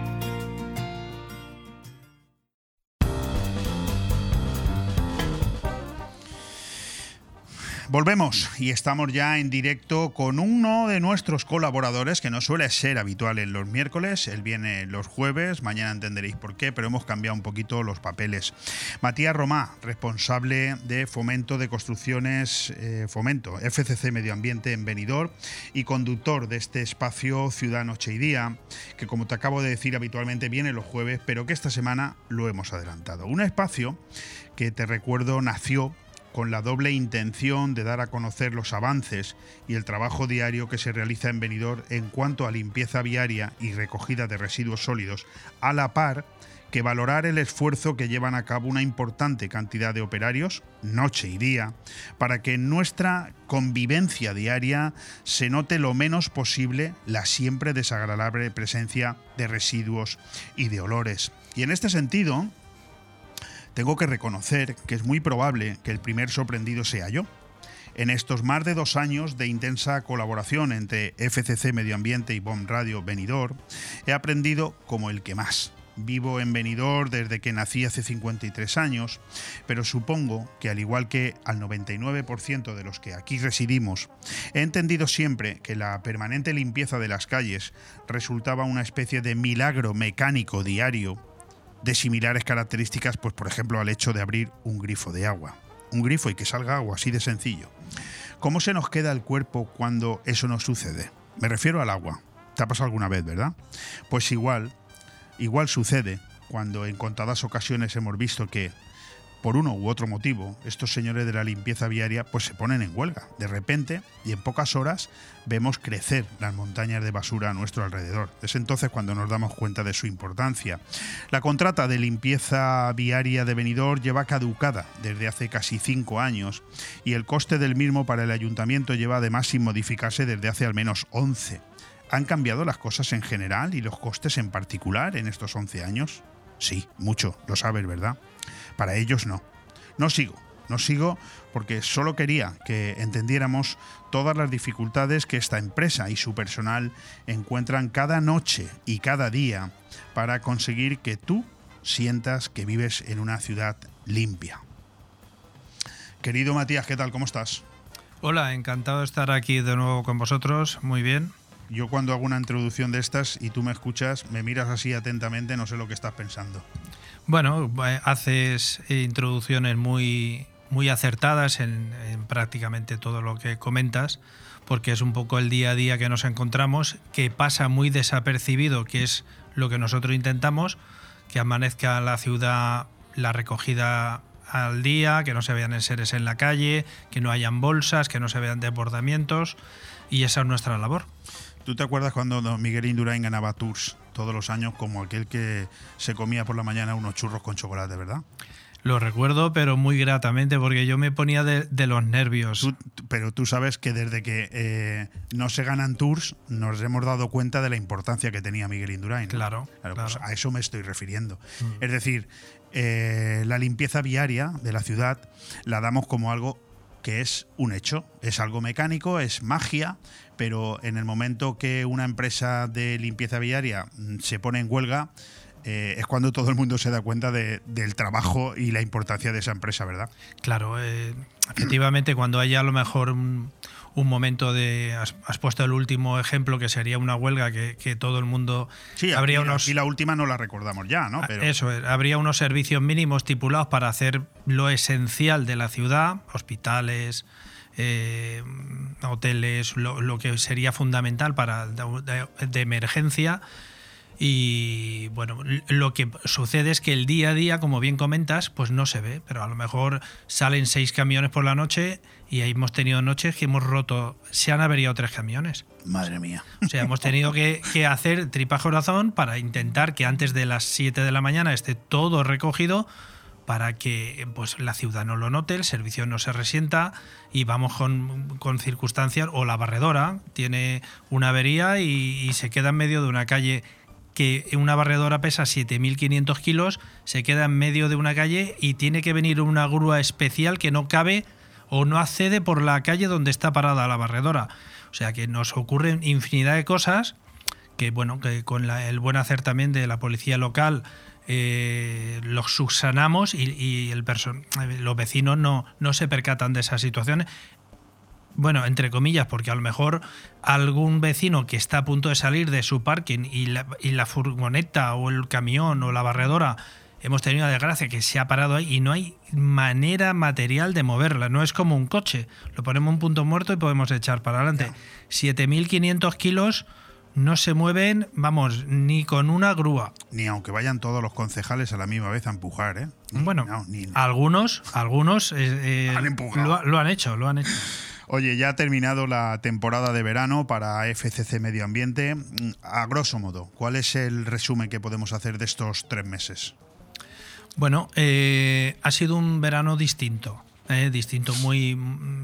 Volvemos y estamos ya en directo con uno de nuestros colaboradores que no suele ser habitual en los miércoles, él viene los jueves, mañana entenderéis por qué, pero hemos cambiado un poquito los papeles. Matías Romá, responsable de Fomento de Construcciones, eh, Fomento, FCC Medio Ambiente en Benidorm y conductor de este espacio Ciudad Noche y Día, que como te acabo de decir habitualmente viene los jueves, pero que esta semana lo hemos adelantado. Un espacio que te recuerdo nació con la doble intención de dar a conocer los avances y el trabajo diario que se realiza en Benidorm en cuanto a limpieza viaria y recogida de residuos sólidos, a la par que valorar el esfuerzo que llevan a cabo una importante cantidad de operarios, noche y día, para que en nuestra convivencia diaria se note lo menos posible la siempre desagradable presencia de residuos y de olores. Y en este sentido, tengo que reconocer que es muy probable que el primer sorprendido sea yo. En estos más de dos años de intensa colaboración entre FCC Medio Ambiente y BOM Radio Benidorm, he aprendido como el que más. Vivo en Benidorm desde que nací hace 53 años, pero supongo que al igual que al 99% de los que aquí residimos, he entendido siempre que la permanente limpieza de las calles resultaba una especie de milagro mecánico diario de similares características, pues por ejemplo al hecho de abrir un grifo de agua. Un grifo y que salga agua, así de sencillo. ¿Cómo se nos queda el cuerpo cuando eso no sucede? Me refiero al agua. ¿Te ha pasado alguna vez, verdad? Pues igual, igual sucede cuando en contadas ocasiones hemos visto que por uno u otro motivo, estos señores de la limpieza viaria pues se ponen en huelga. De repente, y en pocas horas, vemos crecer las montañas de basura a nuestro alrededor. Es entonces cuando nos damos cuenta de su importancia. La contrata de limpieza viaria de Benidorm lleva caducada desde hace casi cinco años y el coste del mismo para el ayuntamiento lleva además sin modificarse desde hace al menos 11. ¿Han cambiado las cosas en general y los costes en particular en estos 11 años? Sí, mucho, lo sabes, ¿verdad? Para ellos no. No sigo, no sigo porque solo quería que entendiéramos todas las dificultades que esta empresa y su personal encuentran cada noche y cada día para conseguir que tú sientas que vives en una ciudad limpia. Querido Matías, ¿qué tal? ¿Cómo estás? Hola, encantado de estar aquí de nuevo con vosotros. Muy bien. Yo cuando hago una introducción de estas y tú me escuchas, me miras así atentamente, no sé lo que estás pensando. Bueno, haces introducciones muy, muy acertadas en, prácticamente todo lo que comentas, porque es un poco el día a día que nos encontramos, que pasa muy desapercibido, que es lo que nosotros intentamos, que amanezca la ciudad la recogida al día, que no se vean seres en la calle, que no hayan bolsas, que no se vean desbordamientos, y esa es nuestra labor. ¿Tú te acuerdas cuando Miguel Indurain ganaba tours todos los años como aquel que se comía por la mañana unos churros con chocolate, verdad? Lo recuerdo, pero muy gratamente, porque yo me ponía de, los nervios. pero tú sabes que desde que eh, no se ganan tours, nos hemos dado cuenta de la importancia que tenía Miguel Indurain. Claro, Pues a eso me estoy refiriendo. Mm. Es decir, eh, la limpieza viaria de la ciudad la damos como algo que es un hecho, es algo mecánico, es magia, pero en el momento que una empresa de limpieza viaria mm, se pone en huelga, eh, es cuando todo el mundo se da cuenta del trabajo y la importancia de esa empresa, ¿verdad? Claro, eh, efectivamente, cuando haya a lo mejor un, momento de. Has, puesto el último ejemplo que sería una huelga que, todo el mundo. Sí, habría unos. Y la última no la recordamos ya, ¿no? Ah, eso, habría unos servicios mínimos estipulados para hacer lo esencial de la ciudad, hospitales, eh, hoteles, lo, que sería fundamental para de, emergencia. Y bueno, lo que sucede es que el día a día, como bien comentas, pues no se ve, pero a lo mejor salen seis camiones por la noche y hemos tenido noches que hemos roto, se han averiado tres camiones. Madre mía. O sea, hemos tenido que, que hacer tripa corazón para intentar que antes de las 7 de la mañana esté todo recogido para que pues, la ciudad no lo note, el servicio no se resienta y vamos con, circunstancias, o la barredora tiene una avería y, se queda en medio de una calle que una barredora pesa 7.500 kilos, se queda en medio de una calle y tiene que venir una grúa especial que no cabe o no accede por la calle donde está parada la barredora. O sea que nos ocurren infinidad de cosas que, bueno, que con el buen hacer también de la policía local eh, los subsanamos y, el los vecinos no, no se percatan de esas situaciones. Bueno, entre comillas, porque a lo mejor algún vecino que está a punto de salir de su parking y la, y la furgoneta o el camión o la barredora hemos tenido la desgracia que se ha parado ahí y no hay manera material de moverla. No es como un coche. Lo ponemos en un punto muerto y podemos echar para adelante. 7.500 kilos no se mueven, vamos, ni con una grúa. Ni aunque vayan todos los concejales a la misma vez a empujar, ¿eh? bueno, algunos, algunos eh, eh, Lo, han hecho, lo han hecho. <laughs> Oye, ya ha terminado la temporada de verano para FCC Medio Ambiente. A grosso modo, ¿cuál es el resumen que podemos hacer de estos tres meses? Bueno, eh, ha sido un verano distinto. distinto, muy.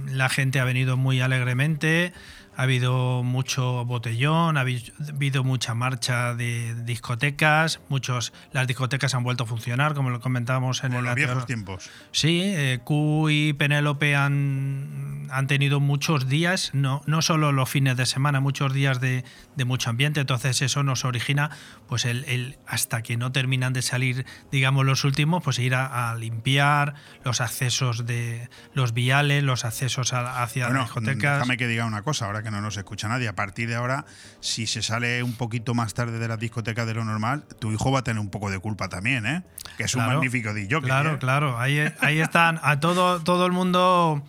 La gente ha venido muy alegremente ha habido mucho botellón, ha habido mucha marcha de discotecas, muchos las discotecas han vuelto a funcionar, como lo comentábamos en Como el los anterior- viejos tiempos. Sí, eh, Q y Penélope han, han tenido muchos días, no, no solo los fines de semana, muchos días de, de mucho ambiente, entonces eso nos origina, pues el, el- hasta que no terminan de salir, digamos, los últimos, pues ir a, a limpiar los accesos de los viales, los accesos a- hacia Bueno, las discotecas. déjame que diga una cosa, ahora que no nos escucha nadie. A partir de ahora, si se sale un poquito más tarde de la discoteca de lo normal, tu hijo va a tener un poco de culpa también, ¿eh? Que es un magnífico DJ. Claro, claro. Ahí, ahí están. A todo, todo el mundo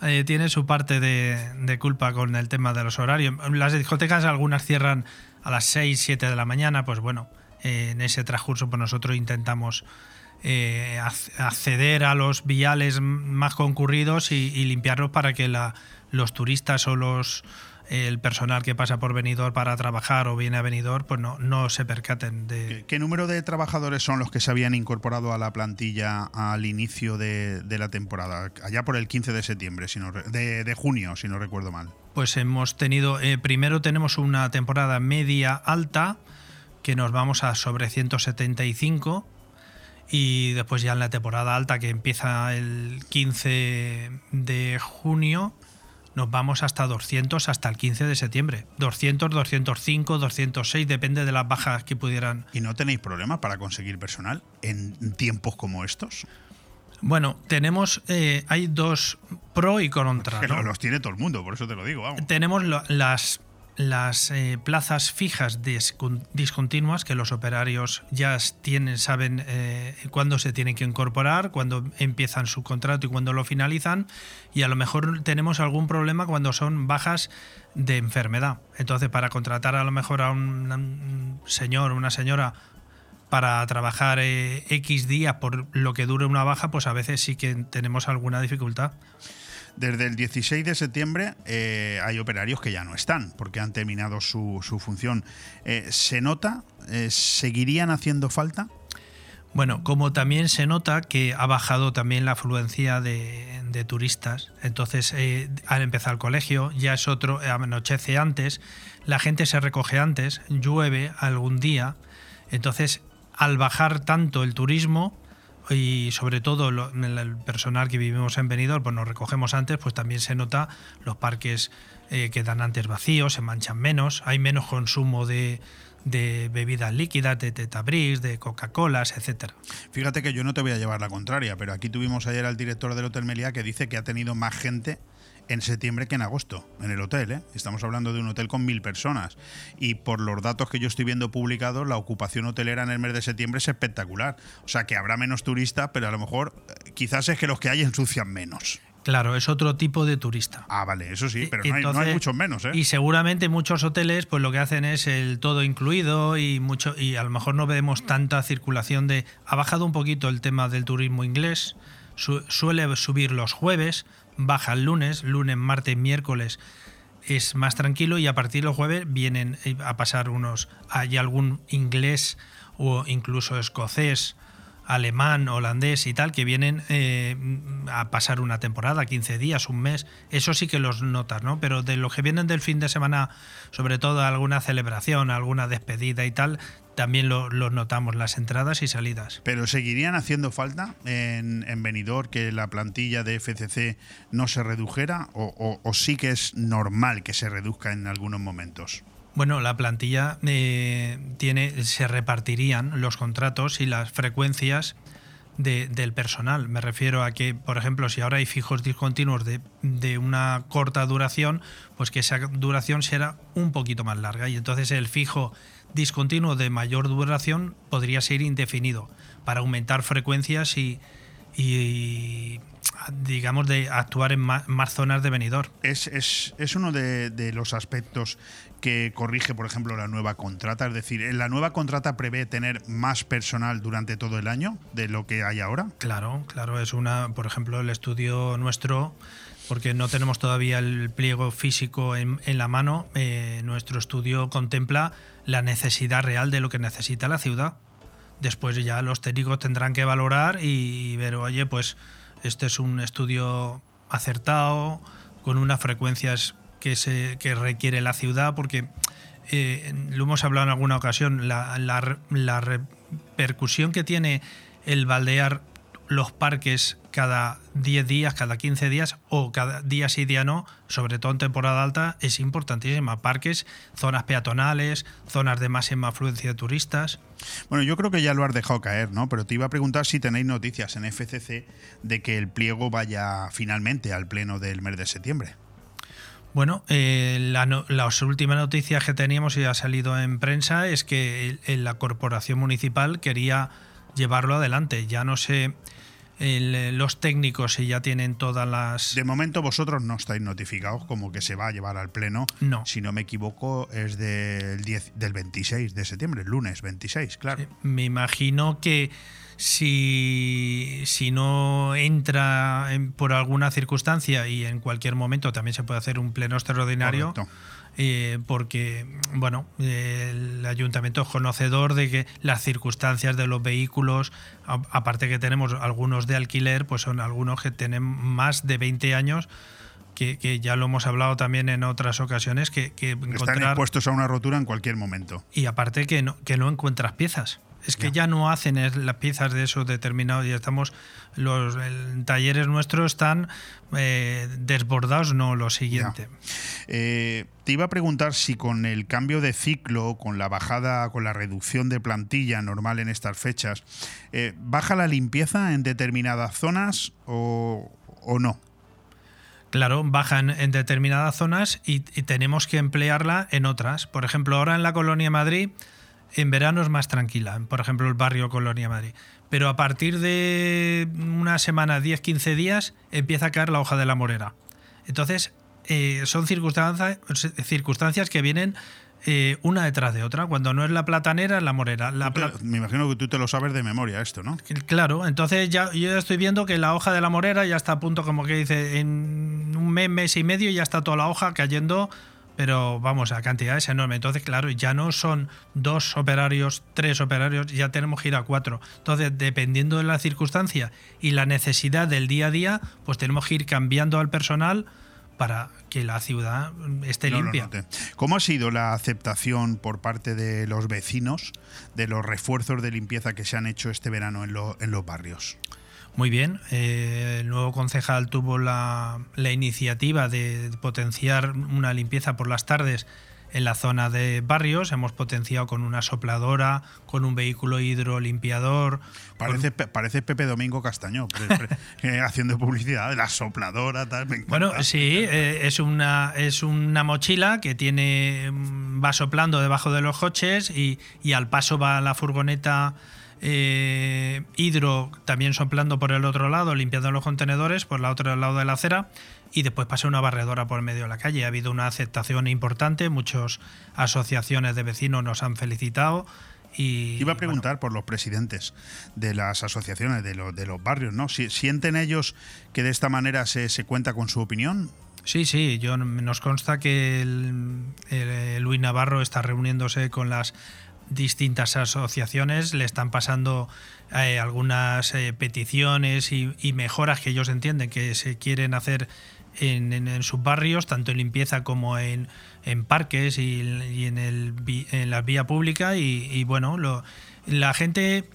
eh, tiene su parte de, de culpa con el tema de los horarios. Las discotecas, algunas cierran a las 6, 7 de la mañana. Pues bueno, eh, en ese transcurso pues nosotros intentamos eh, ac- acceder a los viales más concurridos y, y limpiarlos para que la- los turistas o los el personal que pasa por venidor para trabajar o viene a venidor pues no, no se percaten de, ¿Qué número de trabajadores son los que se habían incorporado a la plantilla al inicio de, de la temporada? Allá por el 15 de septiembre, si no de junio, si no recuerdo mal. Pues hemos tenido, eh, primero tenemos una temporada media alta, que nos vamos a sobre 175, y después ya en la temporada alta, que empieza el 15 de junio, nos vamos hasta 200 hasta el 15 de septiembre. 200, 205, 206, depende de las bajas que pudieran. ¿Y no tenéis problemas para conseguir personal en tiempos como estos? Bueno, tenemos, eh, hay dos pro y contra. <laughs> ¿no? lo- los tiene todo el mundo, por eso te lo digo, vamos. Tenemos lo- las, las eh, plazas fijas discon- discontinuas que los operarios ya tienen, saben eh, cuándo se tienen que incorporar, cuándo empiezan su contrato y cuándo lo finalizan. Y a lo mejor tenemos algún problema cuando son bajas de enfermedad. Entonces, para contratar a lo mejor a un, un señor o una señora para trabajar eh, X días por lo que dure una baja, pues a veces sí que tenemos alguna dificultad. Desde el 16 de septiembre eh, hay operarios que ya no están porque han terminado su, su función. Eh, ¿Se nota? Eh, ¿Seguirían haciendo falta? Bueno, como también se nota que ha bajado también la afluencia de, turistas, entonces al empezar el colegio ya es otro, anochece antes, la gente se recoge antes, llueve algún día, entonces al bajar tanto el turismo y sobre todo lo- el personal que vivimos en Benidorm, pues nos recogemos antes, pues también se nota los parques eh, quedan antes vacíos, se manchan menos, hay menos consumo de, de bebidas líquidas, de tetabrix, de Coca-Colas, etcétera. Fíjate que yo no te voy a llevar la contraria, pero aquí tuvimos ayer al director del Hotel Meliá que dice que ha tenido más gente en septiembre que en agosto en el hotel. ¿eh? Estamos hablando de un hotel con mil personas. Y por los datos que yo estoy viendo publicados, la ocupación hotelera en el mes de septiembre es espectacular. O sea que habrá menos turistas, pero a lo mejor eh, quizás es que los que hay <laughs> ensucian menos. Claro, es otro tipo de turista. Ah, vale, eso sí, pero no, hay, no Entonces- hay muchos menos. ¿eh? Y seguramente muchos hoteles, pues lo que hacen es el todo incluido y mucho y a lo mejor no vemos tanta circulación de. Ha bajado un poquito el tema del turismo inglés. su- suele subir los jueves, baja el lunes, lunes, martes, miércoles es más tranquilo y a partir del jueves vienen eh, a pasar unos. Hay algún inglés o incluso escocés alemán, holandés y tal, que vienen eh, a pasar una temporada, 15 días, un mes, eso sí que los notas, ¿no? Pero de los que vienen del fin de semana, sobre todo alguna celebración, alguna despedida y tal, también lo- notamos, las entradas y salidas. Pero seguirían haciendo falta en, en Benidorm que la plantilla de FCC no se redujera o, o- o sí que es normal que se reduzca en algunos momentos. Bueno, la plantilla eh, tiene, se repartirían los contratos y las frecuencias de- del personal. Me refiero a que, por ejemplo, si ahora hay fijos discontinuos de, de una corta duración, pues que esa duración será un poquito más larga. Y entonces el fijo discontinuo de mayor duración podría ser indefinido para aumentar frecuencias y, y digamos, de actuar en ma- más, zonas de venidor. Es, es- es uno de, de los aspectos que corrige, por ejemplo, la nueva contrata. Es decir, ¿la nueva contrata prevé tener más personal durante todo el año de lo que hay ahora? Claro, claro, es una, por ejemplo, el estudio nuestro, porque no tenemos todavía el pliego físico en, la mano, eh, nuestro estudio contempla la necesidad real de lo que necesita la ciudad. Después ya los técnicos tendrán que valorar y ver, oye, pues este es un estudio acertado, con unas frecuencias que, se, requiere la ciudad, porque eh, lo hemos hablado en alguna ocasión, la repercusión que tiene el baldear los parques cada 10 días, cada 15 días o cada día sí, día no, sobre todo en temporada alta, es importantísima. Parques, zonas peatonales, zonas de máxima afluencia de turistas. Bueno, yo creo que ya lo has dejado caer, ¿no? Pero te iba a preguntar si tenéis noticias en FCC de que el pliego vaya finalmente al pleno del mes de septiembre. Bueno, eh, la, no, las últimas noticias que teníamos y ha salido en prensa es que la corporación municipal quería llevarlo adelante. Ya no sé el, los técnicos si ya tienen todas las... De momento vosotros no estáis notificados como que se va a llevar al pleno. No. Si no me equivoco es del, 10, del 26 de septiembre, el lunes 26, claro. me imagino que si, si no entra en, por alguna circunstancia y en cualquier momento también se puede hacer un pleno extraordinario. Eh, porque bueno el ayuntamiento es conocedor de que las circunstancias de los vehículos a, aparte que tenemos algunos de alquiler pues son algunos que tienen más de 20 años que, que ya lo hemos hablado también en otras ocasiones que, que Están expuestos a una rotura en cualquier momento y aparte que no, que no encuentras piezas es que ya, ya no hacen las piezas de esos determinados, ya estamos, los el, talleres nuestros están eh, desbordados, no lo siguiente. Eh, te iba a preguntar si con el cambio de ciclo, con la bajada, con la reducción de plantilla normal en estas fechas, eh, ¿baja la limpieza en determinadas zonas o, o no? Claro, bajan en determinadas zonas y, y tenemos que emplearla en otras. Por ejemplo, ahora en la Colonia Madrid en verano es más tranquila, por ejemplo el barrio Colonia Madrid. Pero a partir de una semana, 10, 15 días, empieza a caer la hoja de la morera. Entonces, eh, son circunstancias, circunstancias que vienen eh, una detrás de otra. Cuando no es la platanera, es la morera. La pla Me imagino que tú te lo sabes de memoria esto, ¿no? Claro, entonces ya yo ya estoy viendo que la hoja de la morera ya está a punto, como que dice, en un mes, mes y medio ya está toda la hoja cayendo pero vamos, a cantidades enormes. Entonces, claro, ya no son dos operarios, tres operarios, ya tenemos que ir a cuatro. Entonces, dependiendo de la circunstancia y la necesidad del día a día, pues tenemos que ir cambiando al personal para que la ciudad esté No limpia. ¿Cómo ha sido la aceptación por parte de los vecinos de los refuerzos de limpieza que se han hecho este verano en, lo- en los barrios? Muy bien, eh, el nuevo concejal tuvo la, la iniciativa de potenciar una limpieza por las tardes en la zona de barrios. Hemos potenciado con una sopladora, con un vehículo hidrolimpiador. Parece, parece Pepe Domingo Castaño <laughs> eh, haciendo publicidad de la sopladora, tal. me. Bueno, sí, eh, es, una, es una mochila que tiene mm, va soplando debajo de los coches y, y al paso va la furgoneta eh, hidro también soplando por el otro lado, limpiando los contenedores por el otro lado de la acera y después pasa una barredora por medio de la calle. Ha habido una aceptación importante, muchas asociaciones de vecinos nos han felicitado. Y, Iba a preguntar por los presidentes de las asociaciones, de, los de los barrios, ¿no? Si- ¿Sienten ellos que de esta manera se, se cuenta con su opinión? Sí, sí, yo, nos consta que el, el Luis Navarro está reuniéndose con las distintas asociaciones, le están pasando eh, algunas eh, peticiones y, y mejoras que ellos entienden que se quieren hacer en, sus barrios, tanto en limpieza como en, en parques y, en, el, en la vía pública. Y, bueno, la gente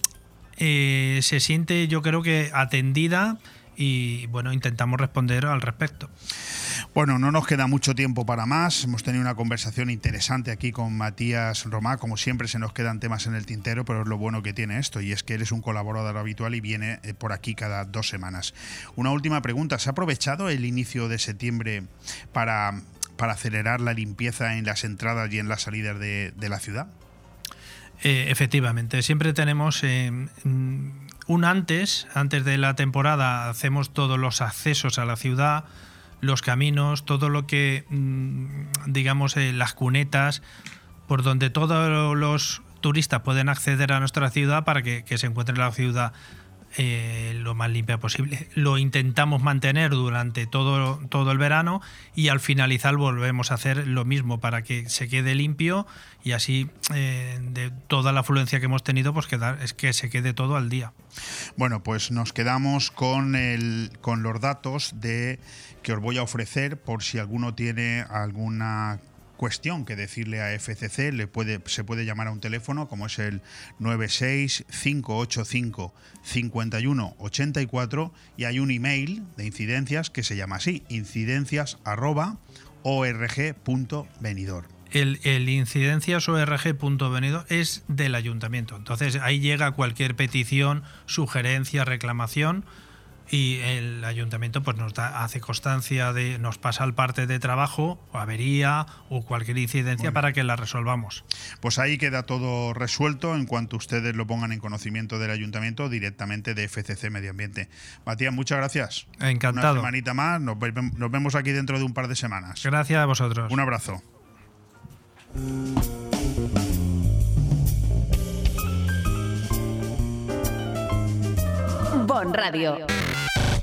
eh, se siente, yo creo que atendida y bueno, intentamos responder al respecto. Bueno, no nos queda mucho tiempo para más. Hemos tenido una conversación interesante aquí con Matías Romá. Como siempre, se nos quedan temas en el tintero, pero es lo bueno que tiene esto, y es que eres un colaborador habitual y viene eh, por aquí cada dos semanas. Una última pregunta. ¿Se ha aprovechado el inicio de septiembre para, para acelerar la limpieza en las entradas y en las salidas de, de la ciudad? Eh, efectivamente, siempre tenemos eh, mm, un antes, antes de la temporada, hacemos todos los accesos a la ciudad, los caminos, todo lo que, mm, digamos, eh, las cunetas, por donde todos los turistas pueden acceder a nuestra ciudad para que, que se encuentre la ciudad eh, lo más limpia posible. Lo intentamos mantener durante todo, todo el verano y al finalizar volvemos a hacer lo mismo para que se quede limpio y así eh, de toda la afluencia que hemos tenido, pues quedar, es que se quede todo al día. Bueno, pues nos quedamos con, el, con los datos de que os voy a ofrecer por si alguno tiene alguna cuestión que decirle a FCC, le puede, se puede llamar a un teléfono como es el 965855184 y hay un email de incidencias que se llama así, incidencias.org.venidor. El, el incidenciasorg.venido es del ayuntamiento. Entonces ahí llega cualquier petición, sugerencia, reclamación y el ayuntamiento pues nos da, hace constancia de nos pasa el parte de trabajo o avería o cualquier incidencia para que la resolvamos. Pues ahí queda todo resuelto. En cuanto ustedes lo pongan en conocimiento del ayuntamiento directamente de FCC Medio Ambiente. Matías muchas gracias. Encantado. Una semanita más. Nos, nos vemos aquí dentro de un par de semanas. Gracias a vosotros. Un abrazo. Bon Radio.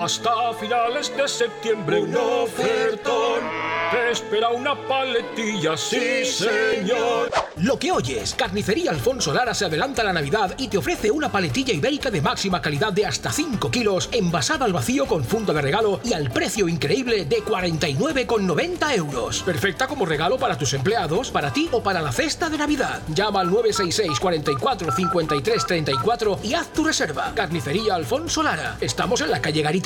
Hasta finales de septiembre un ofertón. Te espera una paletilla, sí señor. Lo que oyes, Carnicería Alfonso Lara se adelanta a la Navidad y te ofrece una paletilla ibérica de máxima calidad de hasta 5 kilos, envasada al vacío con funda de regalo y al precio increíble de 49,90 euros. Perfecta como regalo para tus empleados, para ti o para la cesta de Navidad. Llama al 966 44 53 34 y haz tu reserva. Carnicería Alfonso Lara. Estamos en la calle Garita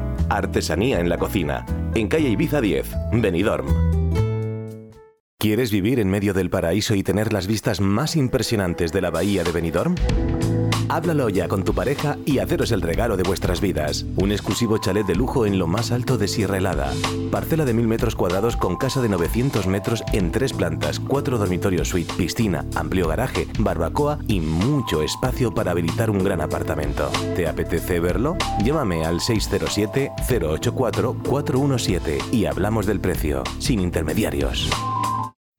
Artesanía en la cocina. En calle Ibiza 10, Benidorm. ¿Quieres vivir en medio del paraíso y tener las vistas más impresionantes de la bahía de Benidorm? Háblalo ya con tu pareja y haceros el regalo de vuestras vidas. Un exclusivo chalet de lujo en lo más alto de Sierra Helada. Parcela de 1000 metros cuadrados con casa de 900 metros en tres plantas, cuatro dormitorios suite, piscina, amplio garaje, barbacoa y mucho espacio para habilitar un gran apartamento. ¿Te apetece verlo? Llámame al 607-084-417 y hablamos del precio, sin intermediarios.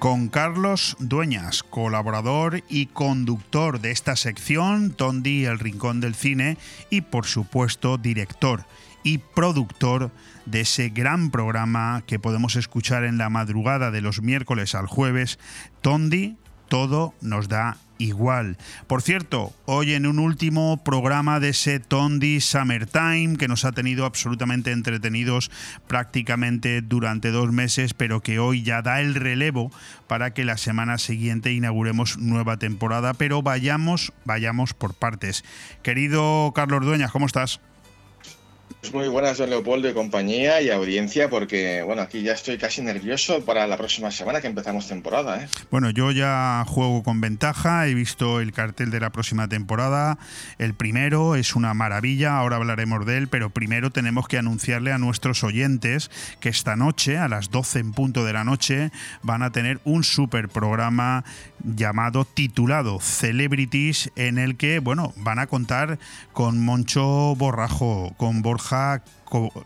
Con Carlos Dueñas, colaborador y conductor de esta sección, Tondi, el Rincón del Cine, y por supuesto director y productor de ese gran programa que podemos escuchar en la madrugada de los miércoles al jueves, Tondi, todo nos da igual. Por cierto, hoy en un último programa de ese Tondi Summertime que nos ha tenido absolutamente entretenidos prácticamente durante dos meses, pero que hoy ya da el relevo para que la semana siguiente inauguremos nueva temporada. Pero vayamos, vayamos por partes. Querido Carlos Dueñas, ¿cómo estás? Muy buenas, don Leopoldo y compañía y audiencia, porque bueno, aquí ya estoy casi nervioso para la próxima semana que empezamos temporada. ¿eh? Bueno, yo ya juego con ventaja, he visto el cartel de la próxima temporada. El primero es una maravilla, ahora hablaremos de él, pero primero tenemos que anunciarle a nuestros oyentes que esta noche, a las 12 en punto de la noche, van a tener un super programa llamado, titulado Celebrities, en el que, bueno, van a contar con Moncho Borrajo, con Borja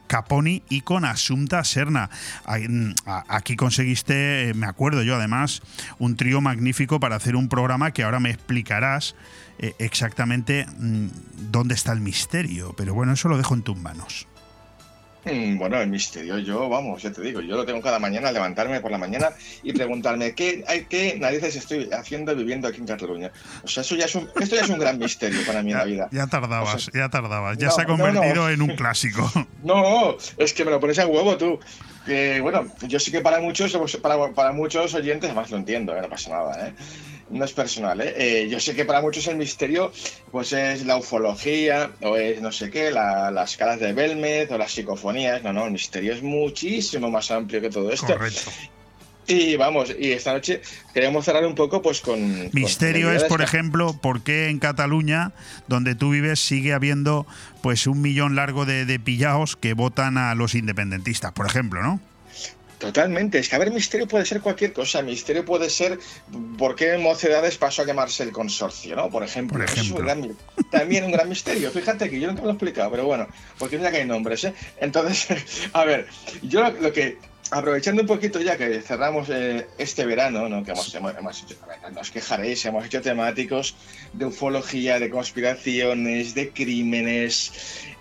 Caponi y con Asunta Serna. Aquí conseguiste, eh, me acuerdo yo además, un trío magnífico para hacer un programa que ahora me explicarás eh, exactamente mm, dónde está el misterio. Pero bueno, eso lo dejo en tus manos. Mm, Bueno, el misterio, yo, vamos, ya te digo, yo lo tengo cada mañana, levantarme por la mañana y preguntarme qué, hay- qué narices estoy haciendo viviendo aquí en Cataluña. O sea, eso ya es un, esto ya es un gran misterio para mí en la vida. Ya tardabas, ya tardabas. Ya no, se ha no, no. convertido en un clásico. <laughs> No, es que me lo pones a huevo tú. Que bueno, yo sé que para muchos, para, para muchos oyentes, además lo entiendo, ¿eh? no pasa nada, ¿eh? No es personal, ¿eh? Eh, Yo sé que para muchos el misterio, pues es la ufología, o es no sé qué, la- las caras de Belmez, o las psicofonías. No, no, el misterio es muchísimo más amplio que todo esto. Correcto. Y vamos, y esta noche queremos cerrar un poco, pues con. con Misterio es, por ejemplo, por qué en Cataluña, donde tú vives, sigue habiendo pues un millón largo de, de pillaos que votan a los independentistas, por ejemplo, ¿no? Totalmente, es que a ver, misterio puede ser cualquier cosa. Misterio puede ser por qué en Mocedades pasó a quemarse el consorcio, ¿no? Por ejemplo. Por Eso es un gran también un gran misterio. Fíjate que yo nunca lo he explicado, pero bueno, porque mira que hay nombres, ¿eh? Entonces, <laughs> a ver, yo lo, lo que. Aprovechando un poquito ya que cerramos eh, este verano, ¿no? que hemos, hemos- hemos hecho, a ver, no os quejaréis, hemos hecho temáticos de ufología, de conspiraciones, de crímenes,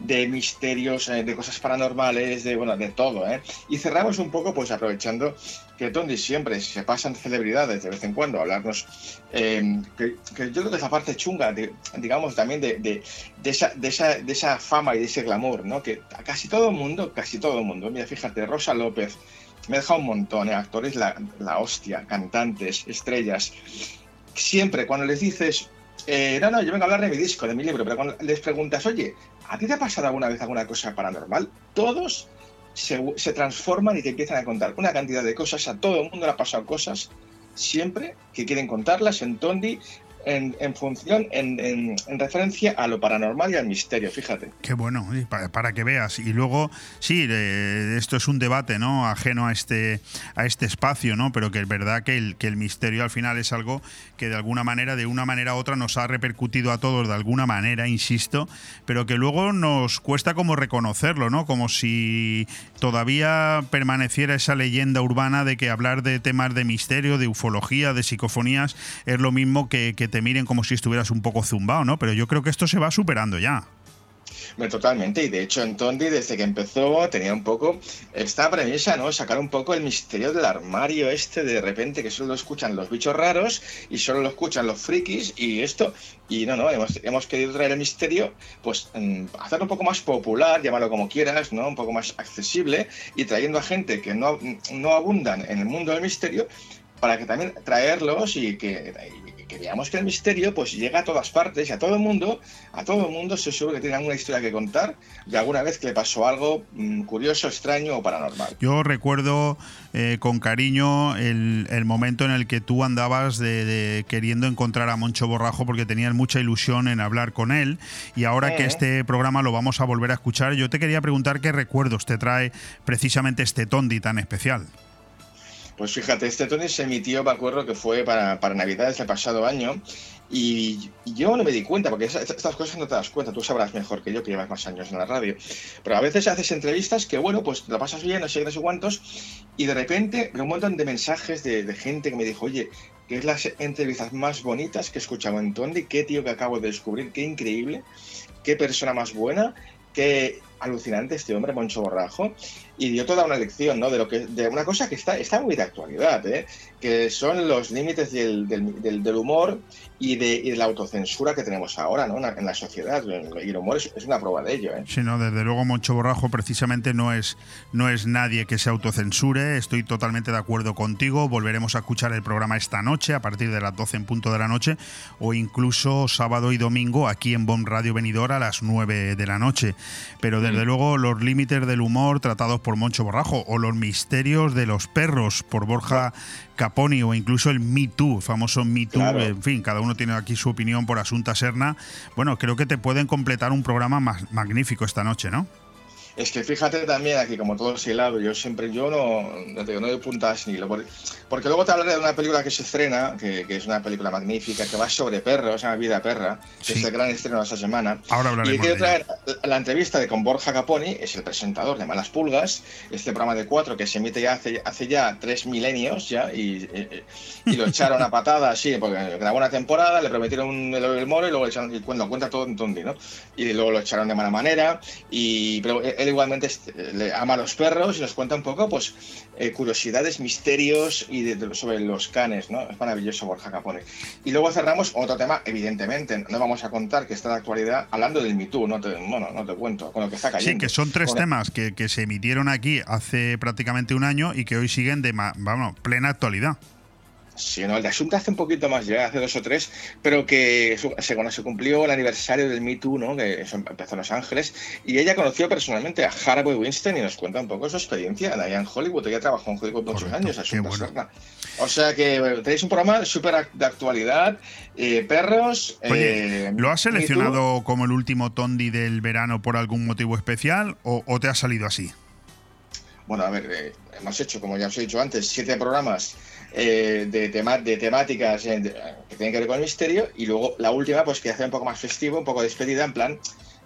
de misterios, eh, de cosas paranormales, de bueno, de todo, ¿eh? Y cerramos un poco, pues aprovechando que Tondi siempre se pasan celebridades de vez en cuando a hablarnos, eh, que, yo creo que es la parte chunga, digamos, también de, de- esa, de, esa, de esa fama y de ese glamour, ¿no? Que a casi todo el mundo, casi todo el mundo, mira, fíjate, Rosa López, me ha dejado un montón, ¿eh? actores la, la hostia, cantantes, estrellas. Siempre cuando les dices, eh, no, no, yo vengo a hablar de mi disco, de mi libro, pero cuando les preguntas, oye, ¿a ti te ha pasado alguna vez alguna cosa paranormal? Todos se, transforman y te empiezan a contar una cantidad de cosas, a todo el mundo le ha pasado cosas, siempre que quieren contarlas en Tondi, en, en función, en, en- en referencia a lo paranormal y al misterio, fíjate. Qué bueno, para, que veas. Y luego, sí, esto es un debate, ¿no? Ajeno a este, a este espacio, ¿no? Pero que es verdad que el, que el misterio al final es algo que de alguna manera, de una manera u otra, nos ha repercutido a todos de alguna manera, insisto, pero que luego nos cuesta como reconocerlo, ¿no? Como si todavía permaneciera esa leyenda urbana de que hablar de temas de misterio, de ufología, de psicofonías, es lo mismo que te miren como si estuvieras un poco zumbado, ¿no? Pero yo creo que esto se va superando ya. Totalmente, y de hecho en Tondi desde que empezó tenía un poco esta premisa, ¿no? Sacar un poco el misterio del armario este de repente que solo lo escuchan los bichos raros y solo lo escuchan los frikis y esto, y no, no, hemos, hemos querido traer el misterio, pues mm, hacerlo un poco más popular, llamarlo como quieras, ¿no? Un poco más accesible y trayendo a gente que no, no abundan en el mundo del misterio para que también traerlos y que, y que veamos que el misterio pues llega a todas partes y a todo el mundo, a todo el mundo se seguro que tiene alguna historia que contar de alguna vez que le pasó algo mm, curioso, extraño o paranormal. Yo recuerdo eh, con cariño el, el momento en el que tú andabas de, de queriendo encontrar a Moncho Borrajo porque tenías mucha ilusión en hablar con él y ahora que Eh. este programa lo vamos a volver a escuchar, yo te quería preguntar qué recuerdos te trae precisamente este Tondi tan especial. Pues fíjate, este Tony se emitió, me acuerdo que fue para, para Navidades del pasado año y yo no me di cuenta, porque esas- estas cosas no te das cuenta, tú sabrás mejor que yo que llevas más años en la radio. Pero a veces haces entrevistas que, bueno, pues lo pasas bien, no sé qué, no sé cuántos, y de repente veo un montón de mensajes de, de gente que me dijo, oye, que es las entrevistas más bonitas que he escuchado en Tondi, qué tío que acabo de descubrir, qué increíble, qué persona más buena, qué alucinante este hombre, Moncho Borrajo, y dio toda una lección, ¿no? De lo que, de una cosa que está, está muy de actualidad, ¿eh? Que son los límites del, del- del- del humor y de, y de la autocensura que tenemos ahora, ¿no? En la, sociedad. Y el humor es, es una prueba de ello, ¿eh? Sí, no, desde luego Moncho Borrajo precisamente no es, no es nadie que se autocensure, estoy totalmente de acuerdo contigo, volveremos a escuchar el programa esta noche a partir de las 12 en punto de la noche o incluso sábado y domingo aquí en Bomb Radio Venidor a las 9 de la noche. Pero desde luego los límites del humor tratados por Moncho Borrajo o los misterios de los perros por Borja Caponi o incluso el Me Too, famoso Me Too, Claro. en fin, cada uno tiene aquí su opinión por Asunta Serna. Bueno, creo que te pueden completar un programa más magnífico esta noche, ¿no? Es que fíjate también aquí, como todo hilado, yo siempre, yo no, no te digo, no doy puntas ni lo porque, porque luego te hablaré de una película que se estrena, que, que es una película magnífica, que va sobre perros, se llama Vida Perra, que Sí. es el gran estreno de esta semana. Ahora hablaremos Y quiero de traer la entrevista de con Borja Caponi, es el presentador de Malas Pulgas, este programa de cuatro que se emite ya hace, hace ya tres milenios ya, y, y, lo echaron a <laughs> patada así, porque grabó una temporada, le prometieron el, el moro y luego le echaron, y cuando cuenta todo en Tondi, ¿no? Y luego lo echaron de mala manera, y pero él igualmente le ama a los perros y nos cuenta un poco, pues, eh, curiosidades, misterios y de, sobre los canes, ¿no? Es maravilloso Borja Caponi. Y luego cerramos otro tema, evidentemente, no vamos a contar que está en la actualidad hablando del Me Too, no te, bueno, no te cuento, con lo que está cayendo. Sí, que son tres temas que, que, se emitieron aquí hace prácticamente un año y que hoy siguen de plena actualidad. Sí, no, el de Asunta hace un poquito más, ya hace dos o tres, pero que cuando se cumplió el aniversario del Me Too, ¿no? que eso empezó en Los Ángeles, y ella conoció personalmente a Haraway Winston y nos cuenta un poco su experiencia allá en Hollywood. Ella trabajó en Hollywood muchos años, Asunta bueno. O sea que tenéis un programa súper de actualidad, eh, perros. Oye, eh, ¿lo has seleccionado como el último Tondi del verano por algún motivo especial o, o te ha salido así? Bueno, a ver, eh, hemos hecho, como ya os he dicho antes, siete programas eh, de, tema, de temáticas eh, que tienen que ver con el misterio y luego la última, pues que hace un poco más festivo, un poco despedida, en plan,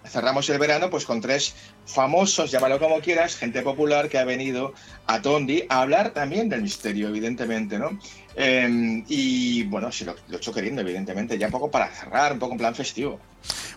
cerramos el verano pues con tres famosos, llámalo como quieras, gente popular que ha venido a Tondi a hablar también del misterio, evidentemente, ¿no? Em, y bueno, si lo, lo, hecho queriendo, evidentemente, ya un poco para cerrar, un poco en plan festivo.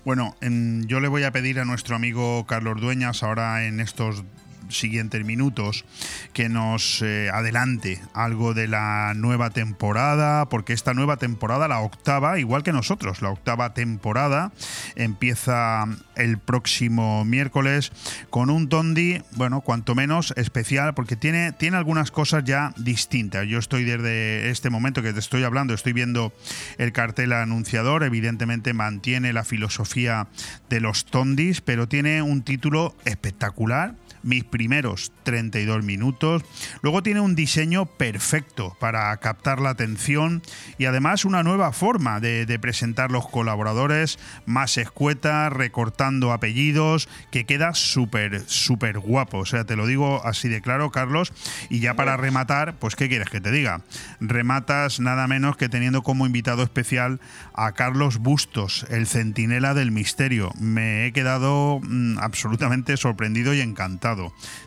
Bueno, yo le voy a pedir a nuestro amigo Carlos Dueñas ahora en estos siguientes minutos que nos eh, adelante algo de la nueva temporada, porque esta nueva temporada, la octava, igual que nosotros, la octava temporada, empieza el próximo miércoles con un Tondi, bueno, cuanto menos especial, porque tiene, tiene algunas cosas ya distintas. Yo estoy desde este momento que te estoy hablando, estoy viendo el cartel anunciador, evidentemente mantiene la filosofía de los Tondis, pero tiene un título espectacular mis primeros 32 minutos. Luego tiene un diseño perfecto para captar la atención y además una nueva forma de, presentar los colaboradores, más escueta, recortando apellidos, que queda súper, súper guapo. O sea, te lo digo así de claro, Carlos. Y ya para rematar, pues ¿qué quieres que te diga? Rematas nada menos que teniendo como invitado especial a Carlos Bustos, el centinela del misterio. Me he quedado mm, absolutamente sorprendido y encantado.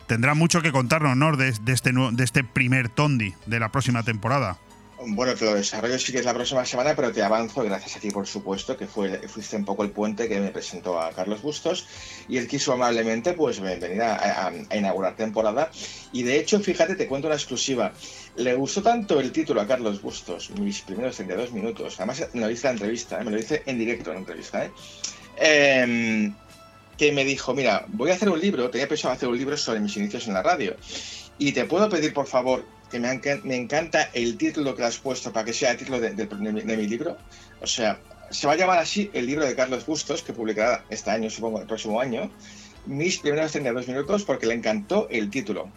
Tendrá mucho que contarnos, ¿no? De, este, de este primer Tondi de la próxima temporada. Bueno, te lo desarrollo sí que es la próxima semana, pero te avanzo, gracias a ti por supuesto, que fue, fuiste un poco el puente que me presentó a Carlos Bustos y él quiso amablemente pues venir a, a, inaugurar temporada. Y de hecho, fíjate, te cuento una exclusiva. Le gustó tanto el título a Carlos Bustos, mis primeros 32 minutos, además me lo hice en la entrevista, ¿eh? me lo hice en directo en la entrevista, ¿eh? eh que me dijo, mira, voy a hacer un libro, tenía pensado hacer un libro sobre mis inicios en la radio. Y te puedo pedir, por favor, que me, me encanta el título que has puesto para que sea el título de, mi libro. O sea, se va a llamar así el libro de Carlos Bustos, que publicará este año, supongo, el próximo año. Mis primeros 32 minutos, porque le encantó el título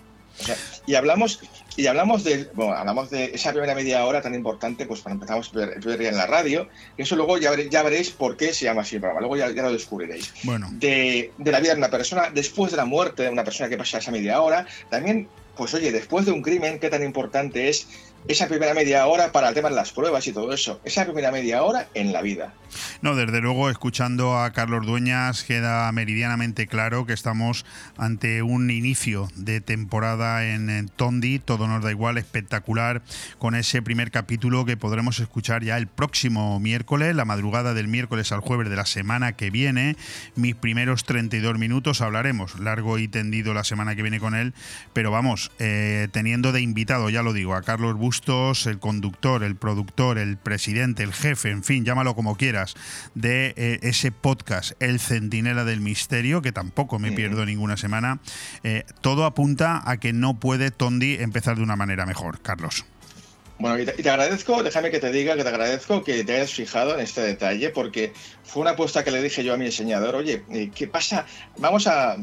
y hablamos y hablamos de bueno, hablamos de esa primera media hora tan importante, pues cuando empezamos a ver en la radio, y eso luego ya, ya veréis por qué se llama así el programa, luego ya, lo descubriréis. Bueno. De, de, la vida de una persona, después de la muerte de una persona que pasa esa media hora, también, pues oye, después de un crimen, qué tan importante es esa primera media hora para el tema de las pruebas y todo eso, esa primera media hora en la vida. No, desde luego, escuchando a Carlos Dueñas, queda meridianamente claro que estamos ante un inicio de temporada en, Tondi, todo nos da igual, espectacular, con ese primer capítulo que podremos escuchar ya el próximo miércoles, la madrugada del miércoles al jueves de la semana que viene. Mis primeros 32 minutos hablaremos, largo y tendido la semana que viene con él, pero vamos, eh, teniendo de invitado, ya lo digo, a Carlos Bustos, el conductor, el productor, el presidente, el jefe, en fin, llámalo como quieras de eh, ese podcast, El Centinela del Misterio, que tampoco me pierdo ninguna semana, eh, todo apunta a que no puede Tondi empezar de una manera mejor. Carlos. Bueno, y te, agradezco, déjame que te diga que te agradezco que te hayas fijado en este detalle, porque fue una apuesta que le dije yo a mi diseñador, oye, eh, ¿qué pasa? Vamos a,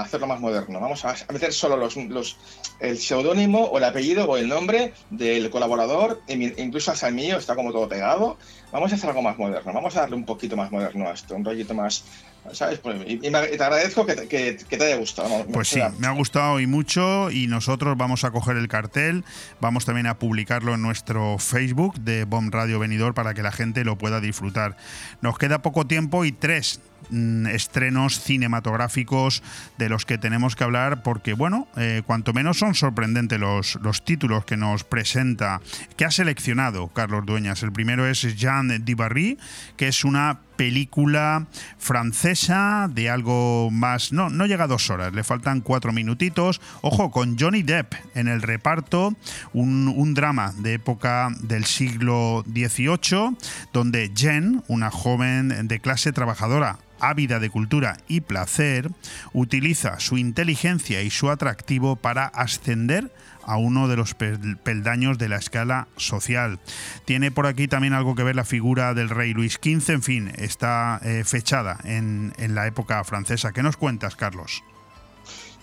hacerlo más moderno, vamos a, meter solo los, el seudónimo o el apellido o el nombre del colaborador, incluso hasta el mío, está como todo pegado, vamos a hacer algo más moderno, vamos a darle un poquito más moderno a esto, un rollito más, ¿sabes? Pues, y, te agradezco que, te haya gustado. pues sí, me ha gustado y mucho y nosotros vamos a coger el cartel, vamos también a publicarlo en nuestro Facebook de Bomb Radio Venidor para que la gente lo pueda disfrutar. Nos queda poco tiempo y tres mm, estrenos cinematográficos de los que tenemos que hablar porque, bueno, eh, cuanto menos son sorprendentes los, los títulos que nos presenta, que ha seleccionado Carlos Dueñas. El primero es Jean Dibarry, que es una película francesa de algo más. No, no llega a dos horas, le faltan cuatro minutitos. Ojo, con Johnny Depp en el reparto, un, drama de época del siglo XVIII, donde Jen, una joven de clase trabajadora, ávida de cultura y placer, utiliza su inteligencia y su atractivo para ascender a uno de los peldaños de la escala social. Tiene por aquí también algo que ver la figura del rey Luis XV, en fin, está eh, fechada en, la época francesa. ¿Qué nos cuentas, Carlos?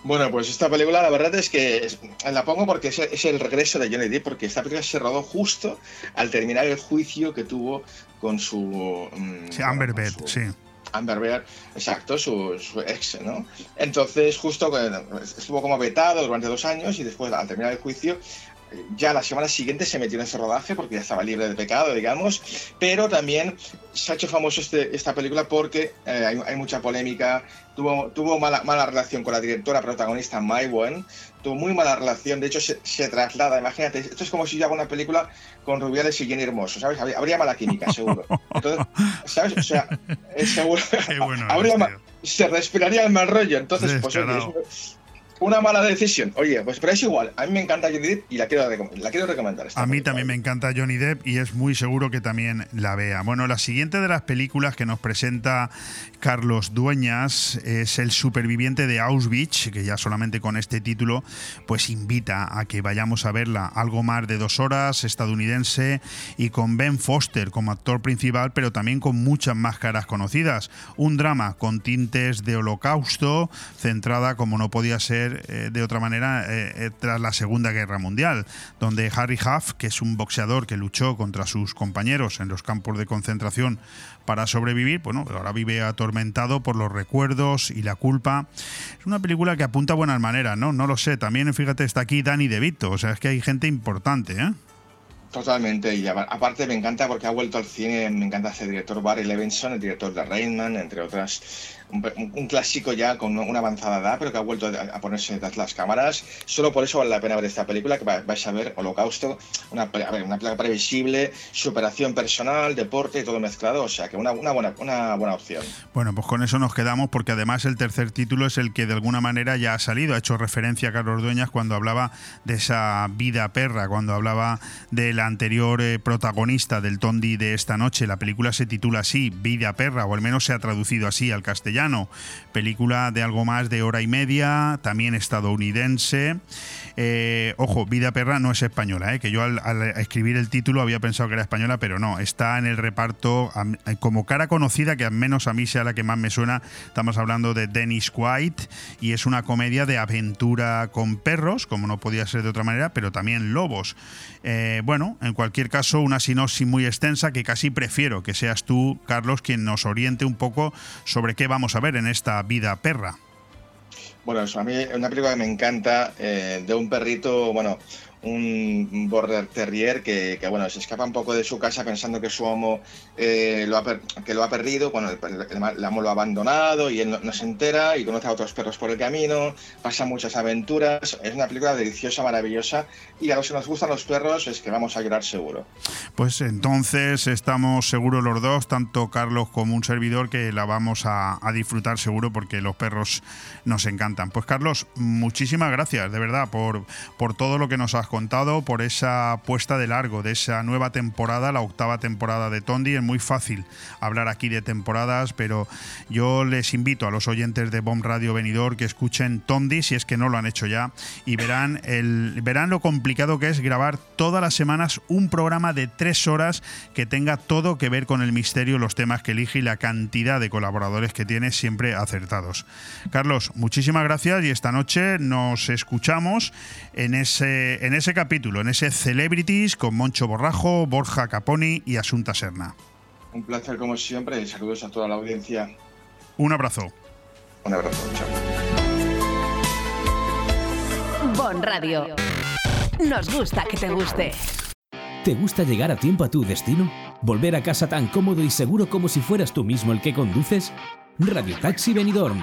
Bueno, pues esta película la verdad es que la pongo porque es, el regreso de Johnny Depp, porque esta película se rodó justo al terminar el juicio que tuvo con su... Mm, sí, Amber Bed, sí. Amber Beard, exacto, su, ex, ¿no? Entonces, justo estuvo como vetado durante dos años y después, al terminar el juicio, ya la semana siguiente se metió en ese rodaje porque ya estaba libre de pecado, digamos, pero también se ha hecho famoso este, esta película porque eh, hay, mucha polémica, tuvo, tuvo mala, mala relación con la directora protagonista Mai Wen, tuvo muy mala relación, de hecho se, traslada, imagínate, esto es como si yo hago una película con Rubiales y Jenny Hermoso, ¿sabes? Habría, mala química, seguro. Entonces, ¿sabes? O sea, seguro, <laughs> <laughs> habría, se respiraría el mal rollo, entonces, pues, una mala decisión. Oye, pues pero es igual. A mí me encanta Johnny Depp y la quiero, la quiero recomendar. A mí también me encanta Johnny Depp y es muy seguro que también la vea. Bueno, la siguiente de las películas que nos presenta Carlos Dueñas es El superviviente de Auschwitz, que ya solamente con este título pues invita a que vayamos a verla. Algo más de dos horas, estadounidense y con Ben Foster como actor principal, pero también con muchas más caras conocidas. Un drama con tintes de holocausto, centrada como no podía ser eh, de otra manera eh, eh, tras la Segunda Guerra Mundial, donde Harry Huff, que es un boxeador que luchó contra sus compañeros en los campos de concentración para sobrevivir, bueno, ahora vive atormentado por los recuerdos y la culpa. Es una película que apunta a buenas maneras, ¿no? No lo sé. También, fíjate, está aquí Danny DeVito, o sea, es que hay gente importante, ¿eh? Totalmente, y aparte me encanta porque ha vuelto al cine, me encanta ese director Barry Levinson, el director de Rainman, entre otras un, clásico ya con una avanzada edad, pero que ha vuelto a, ponerse detrás las cámaras. Solo por eso vale la pena ver esta película, que vais a ver Holocausto, una, una película previsible, superación personal, deporte y todo mezclado, o sea que una, una, buena, una buena opción. Bueno, pues con eso nos quedamos, porque además el tercer título es el que de alguna manera ya ha salido, ha hecho referencia a Carlos Dueñas cuando hablaba de esa vida perra, cuando hablaba de la anterior eh, protagonista del Tondi de esta noche. La película se titula así, Vida perra, o al menos se ha traducido así al castellano película de algo más de hora y media, también estadounidense. Eh, ojo, Vida Perra no es española, eh, que yo al, escribir el título había pensado que era española, pero no, está en el reparto como cara conocida, que al menos a mí sea la que más me suena. Estamos hablando de Dennis White y es una comedia de aventura con perros, como no podía ser de otra manera, pero también lobos. Bueno, en cualquier caso, una sinopsis muy extensa que casi prefiero que seas tú, Carlos, quien nos oriente un poco sobre qué vamos a ver en esta vida perra. Bueno, a mí es una película que me encanta, eh, de un perrito, bueno, un border terrier que, bueno, se escapa un poco de su casa pensando que su amo eh, lo ha que lo ha perdido, bueno, el, amo lo ha abandonado y él no, se entera y conoce a otros perros por el camino, pasa muchas aventuras, es una película deliciosa, maravillosa y a los que nos gustan los perros es que vamos a llorar seguro. Pues entonces estamos seguros los dos, tanto Carlos como un servidor, que la vamos a, disfrutar seguro porque los perros nos encantan. Pues Carlos, muchísimas gracias de verdad por, por todo lo que nos has contado, por esa puesta de largo de esa nueva temporada, la octava temporada de Tondi. Es muy fácil hablar aquí de temporadas, pero yo les invito a los oyentes de Bomb Radio Venidor que escuchen Tondi, si es que no lo han hecho ya, y verán, el, verán lo complicado que es grabar todas las semanas un programa de tres horas que tenga todo que ver con el misterio, los temas que elige y la cantidad de colaboradores que tiene siempre acertados. Carlos, muchísimas gracias y esta noche nos escuchamos en ese, en ese capítulo, en ese Celebrities con Moncho Borrajo, Borja Caponi y Asunta Serna. Un placer como siempre y saludos a toda la audiencia. Un abrazo. Un abrazo, chao. Bon Radio. Nos gusta que te guste. ¿Te gusta llegar a tiempo a tu destino? ¿Volver a casa tan cómodo y seguro como si fueras tú mismo el que conduces? Radio Taxi Benidorm.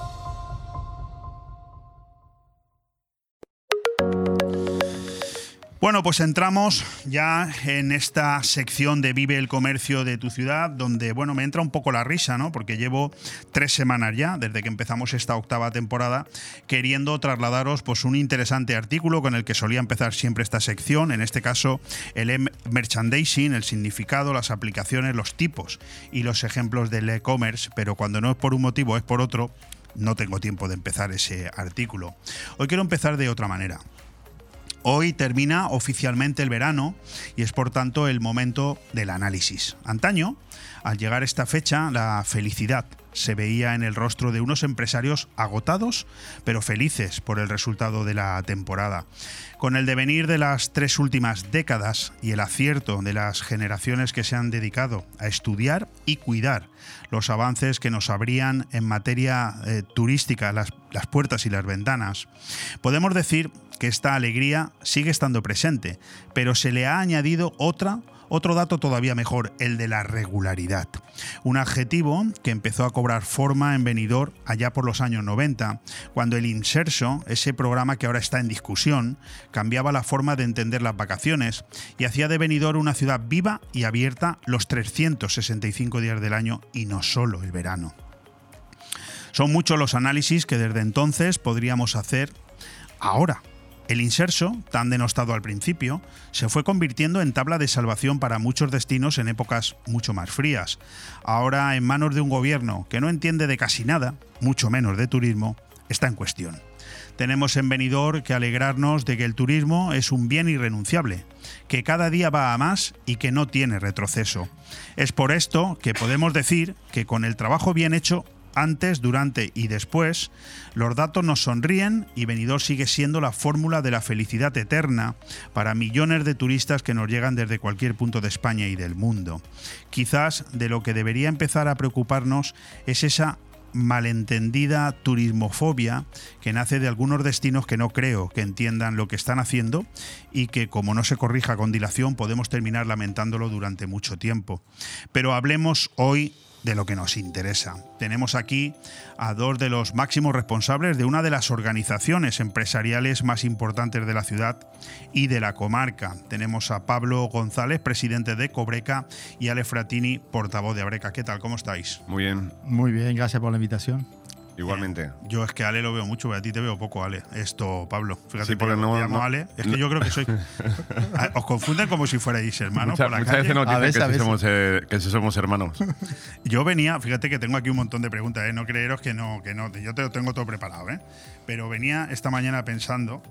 Bueno, pues entramos ya en esta sección de Vive el comercio de tu ciudad, donde, bueno, me entra un poco la risa, ¿no? Porque llevo tres semanas ya, desde que empezamos esta octava temporada, queriendo trasladaros pues un interesante artículo con el que solía empezar siempre esta sección, en este caso el em- merchandising, el significado, las aplicaciones, los tipos y los ejemplos del e-commerce, pero cuando no es por un motivo, es por otro, no tengo tiempo de empezar ese artículo. Hoy quiero empezar de otra manera. Hoy termina oficialmente el verano y es por tanto el momento del análisis. Antaño, al llegar esta fecha, la felicidad se veía en el rostro de unos empresarios agotados, pero felices por el resultado de la temporada. Con el devenir de las tres últimas décadas y el acierto de las generaciones que se han dedicado a estudiar y cuidar los avances que nos abrían en materia eh, turística las, las puertas y las ventanas, podemos decir que esta alegría sigue estando presente, pero se le ha añadido otra otro dato todavía mejor, el de la regularidad. Un adjetivo que empezó a cobrar forma en Benidorm allá por los años 90, cuando el Inserso, ese programa que ahora está en discusión, cambiaba la forma de entender las vacaciones y hacía de Benidorm una ciudad viva y abierta los 365 días del año y no solo el verano. Son muchos los análisis que desde entonces podríamos hacer ahora, el inserso, tan denostado al principio, se fue convirtiendo en tabla de salvación para muchos destinos en épocas mucho más frías. Ahora, en manos de un gobierno que no entiende de casi nada, mucho menos de turismo, está en cuestión. Tenemos en Benidorm que alegrarnos de que el turismo es un bien irrenunciable, que cada día va a más y que no tiene retroceso. Es por esto que podemos decir que con el trabajo bien hecho antes, durante y después, los datos nos sonríen y Benidorm sigue siendo la fórmula de la felicidad eterna para millones de turistas que nos llegan desde cualquier punto de España y del mundo. Quizás de lo que debería empezar a preocuparnos es esa malentendida turismofobia que nace de algunos destinos que no creo que entiendan lo que están haciendo y que como no se corrija con dilación podemos terminar lamentándolo durante mucho tiempo. Pero hablemos hoy de lo que nos interesa. Tenemos aquí a dos de los máximos responsables de una de las organizaciones empresariales más importantes de la ciudad y de la comarca. Tenemos a Pablo González, presidente de Cobreca, y Ale Fratini, portavoz de Abreca. ¿Qué tal? ¿Cómo estáis? Muy bien. Muy bien, gracias por la invitación. Igualmente. Yo es que Ale lo veo mucho, pero a ti te veo poco, Ale. Esto, Pablo. Fíjate, Sí, porque te no- llamo no- Ale. Es que no- yo creo que soy. <laughs> Os confunden como si fuerais hermanos Mucha- por la muchas calle. veces nos A dicen veces, que, somos, eh, que somos hermanos. <laughs> Yo venía, fíjate que tengo aquí un montón de preguntas, ¿eh? no creeros que no, que no, yo te lo tengo todo preparado, ¿eh? pero venía esta mañana pensando,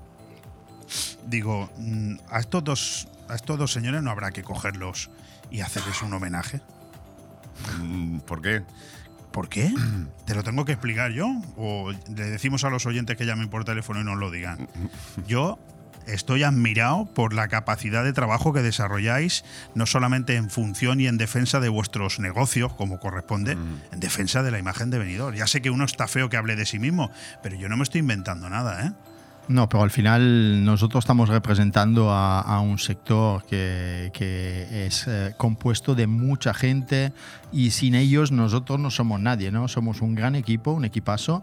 digo, mm, a estos dos, a estos dos señores no habrá que cogerlos y hacerles un homenaje. Mm, ¿Por qué? ¿Por qué? <clears throat> ¿Te lo tengo que explicar yo? ¿O le decimos a los oyentes que llamen por teléfono y nos lo digan? <clears throat> Yo estoy admirado por la capacidad de trabajo que desarrolláis, no solamente en función y en defensa de vuestros negocios, como corresponde, en defensa de la imagen de venidor. Ya sé que uno está feo que hable de sí mismo, pero yo no me estoy inventando nada, ¿eh? No, pero al final nosotros estamos representando a, a un sector que, que es eh, compuesto de mucha gente y sin ellos nosotros no somos nadie, ¿no? Somos un gran equipo, un equipazo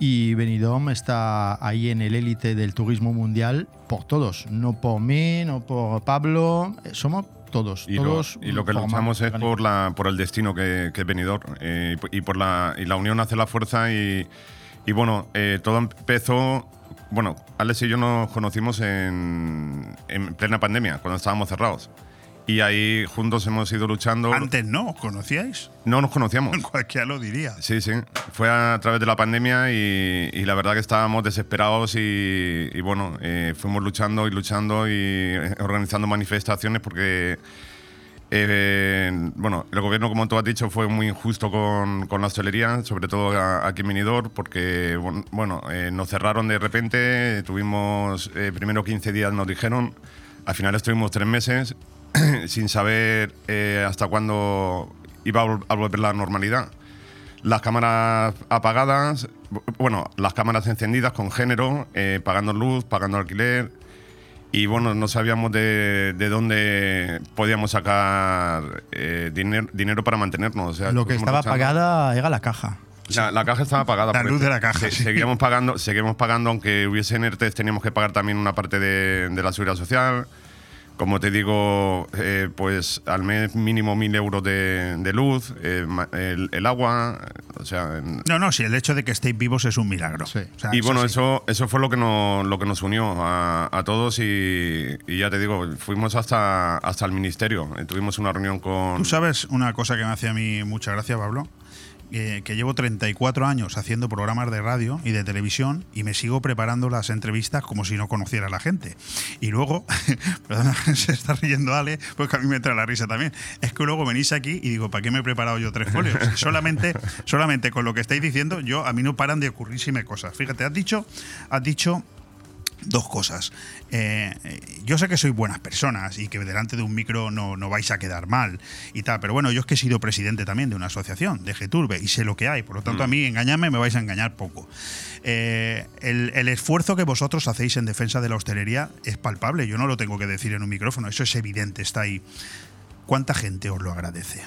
y Benidorm está ahí en el élite del turismo mundial por todos, no por mí, no por Pablo, eh, somos todos, Y lo, todos y lo que luchamos es por, la, por el destino que, que es venidor eh, y por la, y la unión hace la fuerza y, y bueno, eh, todo empezó, bueno, Alex y yo nos conocimos en, en plena pandemia, cuando estábamos cerrados. Y ahí juntos hemos ido luchando. Antes no, ¿os conocíais? No nos conocíamos. <laughs> Cualquiera lo diría. Sí, sí. Fue a través de la pandemia y, y la verdad que estábamos desesperados y, y bueno, eh, fuimos luchando y luchando y organizando manifestaciones porque, eh, bueno, el gobierno, como tú has dicho, fue muy injusto con, con la hostelería, sobre todo aquí en Benidorm, porque, bueno, eh, nos cerraron de repente, tuvimos, eh, primero 15 días nos dijeron, al final estuvimos tres meses <clears throat> sin saber hasta cuándo iba a vol- a volver la normalidad las cámaras apagadas, bu- bueno, las cámaras encendidas con género, pagando luz, pagando alquiler. Y bueno, no sabíamos de, de dónde podíamos sacar eh, dinero, dinero para mantenernos. O sea, Lo que estaba luchando. apagada era la caja. La, la caja estaba pagada. La luz de la caja, sí. Seguíamos pagando, seguimos pagando, aunque hubiesen ERTES, teníamos que pagar también una parte de, de la seguridad social. Como te digo, eh, pues al mes mínimo mil euros de, de luz, eh, el, el agua, o sea, en- No, no, si el hecho de que estéis vivos es un milagro. O sea, y eso bueno, sí. eso, eso fue lo que nos, lo que nos unió a, a todos y, y ya te digo, fuimos hasta, hasta el ministerio. Eh, Tuvimos una reunión con... Tú sabes una cosa que me hace a mí mucha gracia, Pablo, Eh, que llevo 34 años haciendo programas de radio y de televisión y me sigo preparando las entrevistas como si no conociera a la gente. Y luego, <laughs> perdona, <laughs> se está riendo Ale, porque a mí me entra la risa también. Es que luego venís aquí y digo, ¿para qué me he preparado yo tres folios? Solamente, solamente con lo que estáis diciendo, yo a mí no paran de ocurrírsime cosas. Fíjate, has dicho, has dicho dos cosas. Eh, yo sé que sois buenas personas y que delante de un micro no, no vais a quedar mal y tal, pero bueno, yo es que he sido presidente también de una asociación, de Geturbe, y sé lo que hay. Por lo tanto, a mí engañarme me vais a engañar poco. Eh, el, el esfuerzo que vosotros hacéis en defensa de la hostelería es palpable. Yo no lo tengo que decir en un micrófono, eso es evidente, está ahí. ¿Cuánta gente os lo agradece?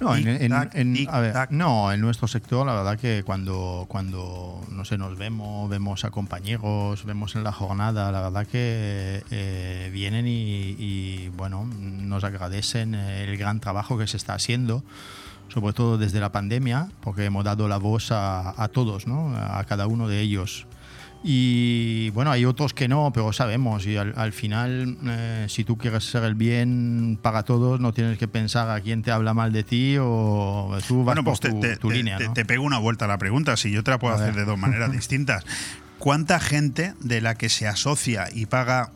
No, en, en- Tic-tac, en- a ver, no, en nuestro sector la verdad que cuando, cuando no sé, nos vemos, vemos a compañeros, vemos en la jornada, la verdad que eh, vienen y, y, bueno, nos agradecen el gran trabajo que se está haciendo, sobre todo desde la pandemia, porque hemos dado la voz a, a todos, ¿no? a cada uno de ellos. Y bueno, hay otros que no, pero sabemos. Y al, al final, eh, si tú quieres ser el bien para todos, no tienes que pensar a quién te habla mal de ti o tú vas Bueno, por pues te, tu, te- tu te- línea. te- ¿no? te pego una vuelta a la pregunta, si yo te la puedo A hacer ver. de dos maneras <laughs> distintas. ¿Cuánta gente de la que se asocia y paga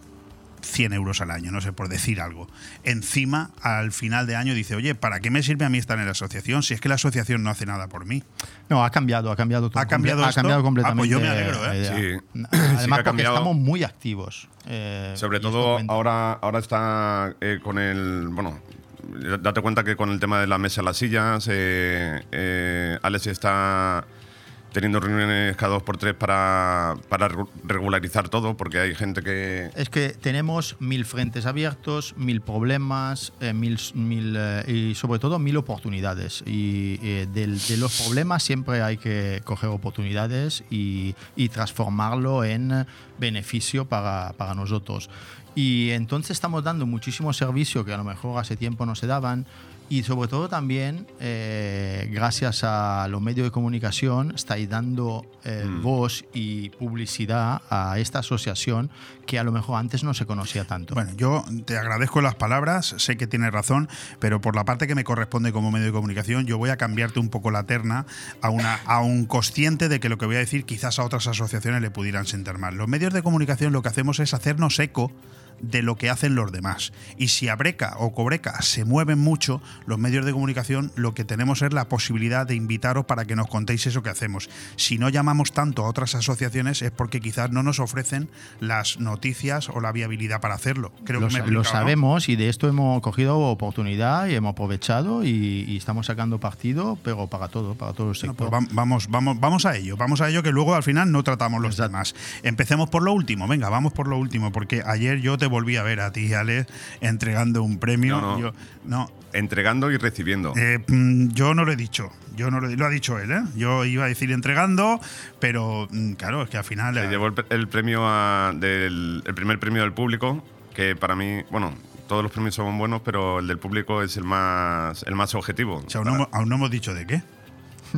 100 euros al año, no sé, por decir algo, encima al final de año dice, oye, ¿para qué me sirve a mí estar en la asociación si es que la asociación no hace nada por mí? No, ha cambiado, ha cambiado todo. ¿Ha cambiado ha cambiado Ah, pues completamente. yo me alegro, ¿eh? eh, Sí. Además, porque estamos muy activos. eh, Sobre todo ahora, ahora está eh, con el. Bueno, date cuenta que con el tema de la mesa, las sillas, eh, eh, Alex está teniendo reuniones cada dos por tres para, para regu- regularizar todo, porque hay gente que. Es que tenemos mil frentes abiertos, mil problemas, eh, mil, mil, eh, y sobre todo mil oportunidades. Y eh, de los problemas siempre hay que coger oportunidades y, y transformarlo en beneficio para, para nosotros. Y entonces estamos dando muchísimo servicio que a lo mejor hace tiempo no se daban. Y sobre todo también, eh, gracias a los medios de comunicación, estáis dando eh, voz y publicidad a esta asociación que a lo mejor antes no se conocía tanto. Bueno, yo te agradezco las palabras, sé que tienes razón, pero por la parte que me corresponde como medio de comunicación, yo voy a cambiarte un poco la terna a, una, a un consciente de que lo que voy a decir quizás a otras asociaciones le pudieran sentar mal. Los medios de comunicación lo que hacemos es hacernos eco de lo que hacen los demás. Y si Abreca o Cobreca se mueven mucho, los medios de comunicación lo que tenemos es la posibilidad de invitaros para que nos contéis eso que hacemos. Si no llamamos tanto a otras asociaciones es porque quizás no nos ofrecen las noticias o la viabilidad para hacerlo. Creo lo, que me lo ¿no? sabemos y de esto hemos cogido oportunidad y hemos aprovechado y, y estamos sacando partido, pero para todo, para todo el sector. Pues vam- vamos, vamos, vamos a ello, vamos a ello que luego al final no tratamos los demás. Empecemos por lo último, venga, vamos por lo último, porque ayer yo te volví a ver a ti, Ale, entregando un premio. No, no. Yo, no, Entregando y recibiendo. eh, mm, yo no lo he dicho, yo no lo, he- lo ha dicho él, ¿eh? Yo iba a decir entregando, pero mm, claro, es que al final... Se llevó el, pre- el premio a- del el primer premio del público, que para mí, bueno, todos los premios son buenos, pero el del público es el más el más objetivo. o sea, aún, no, hemos- aún no hemos dicho de qué.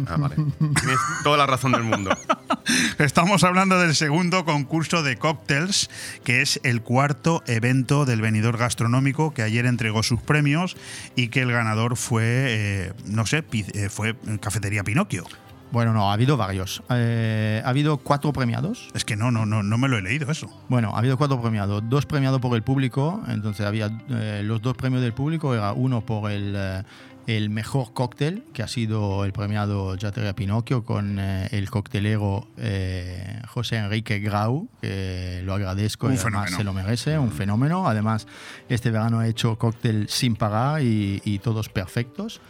Ah, vale. Tienes toda la razón del mundo. <laughs> Estamos hablando del segundo concurso de cócteles, que es el cuarto evento del venidor gastronómico que ayer entregó sus premios y que el ganador fue, eh, no sé, eh, fue Cafetería Pinocchio. Bueno, no, ha habido varios. Eh, ha habido cuatro premiados. Es que no, no, no, no me lo he leído eso. Bueno, ha habido cuatro premiados, dos premiados por el público, entonces había eh, los dos premios del público, era uno por el, eh, el mejor cóctel, que ha sido el premiado Jateria Pinocchio con eh, el coctelero eh, José Enrique Grau, que lo agradezco Un y además fenómeno. se lo merece, un fenómeno. Además, este verano ha hecho cóctel sin parar y, y todos perfectos.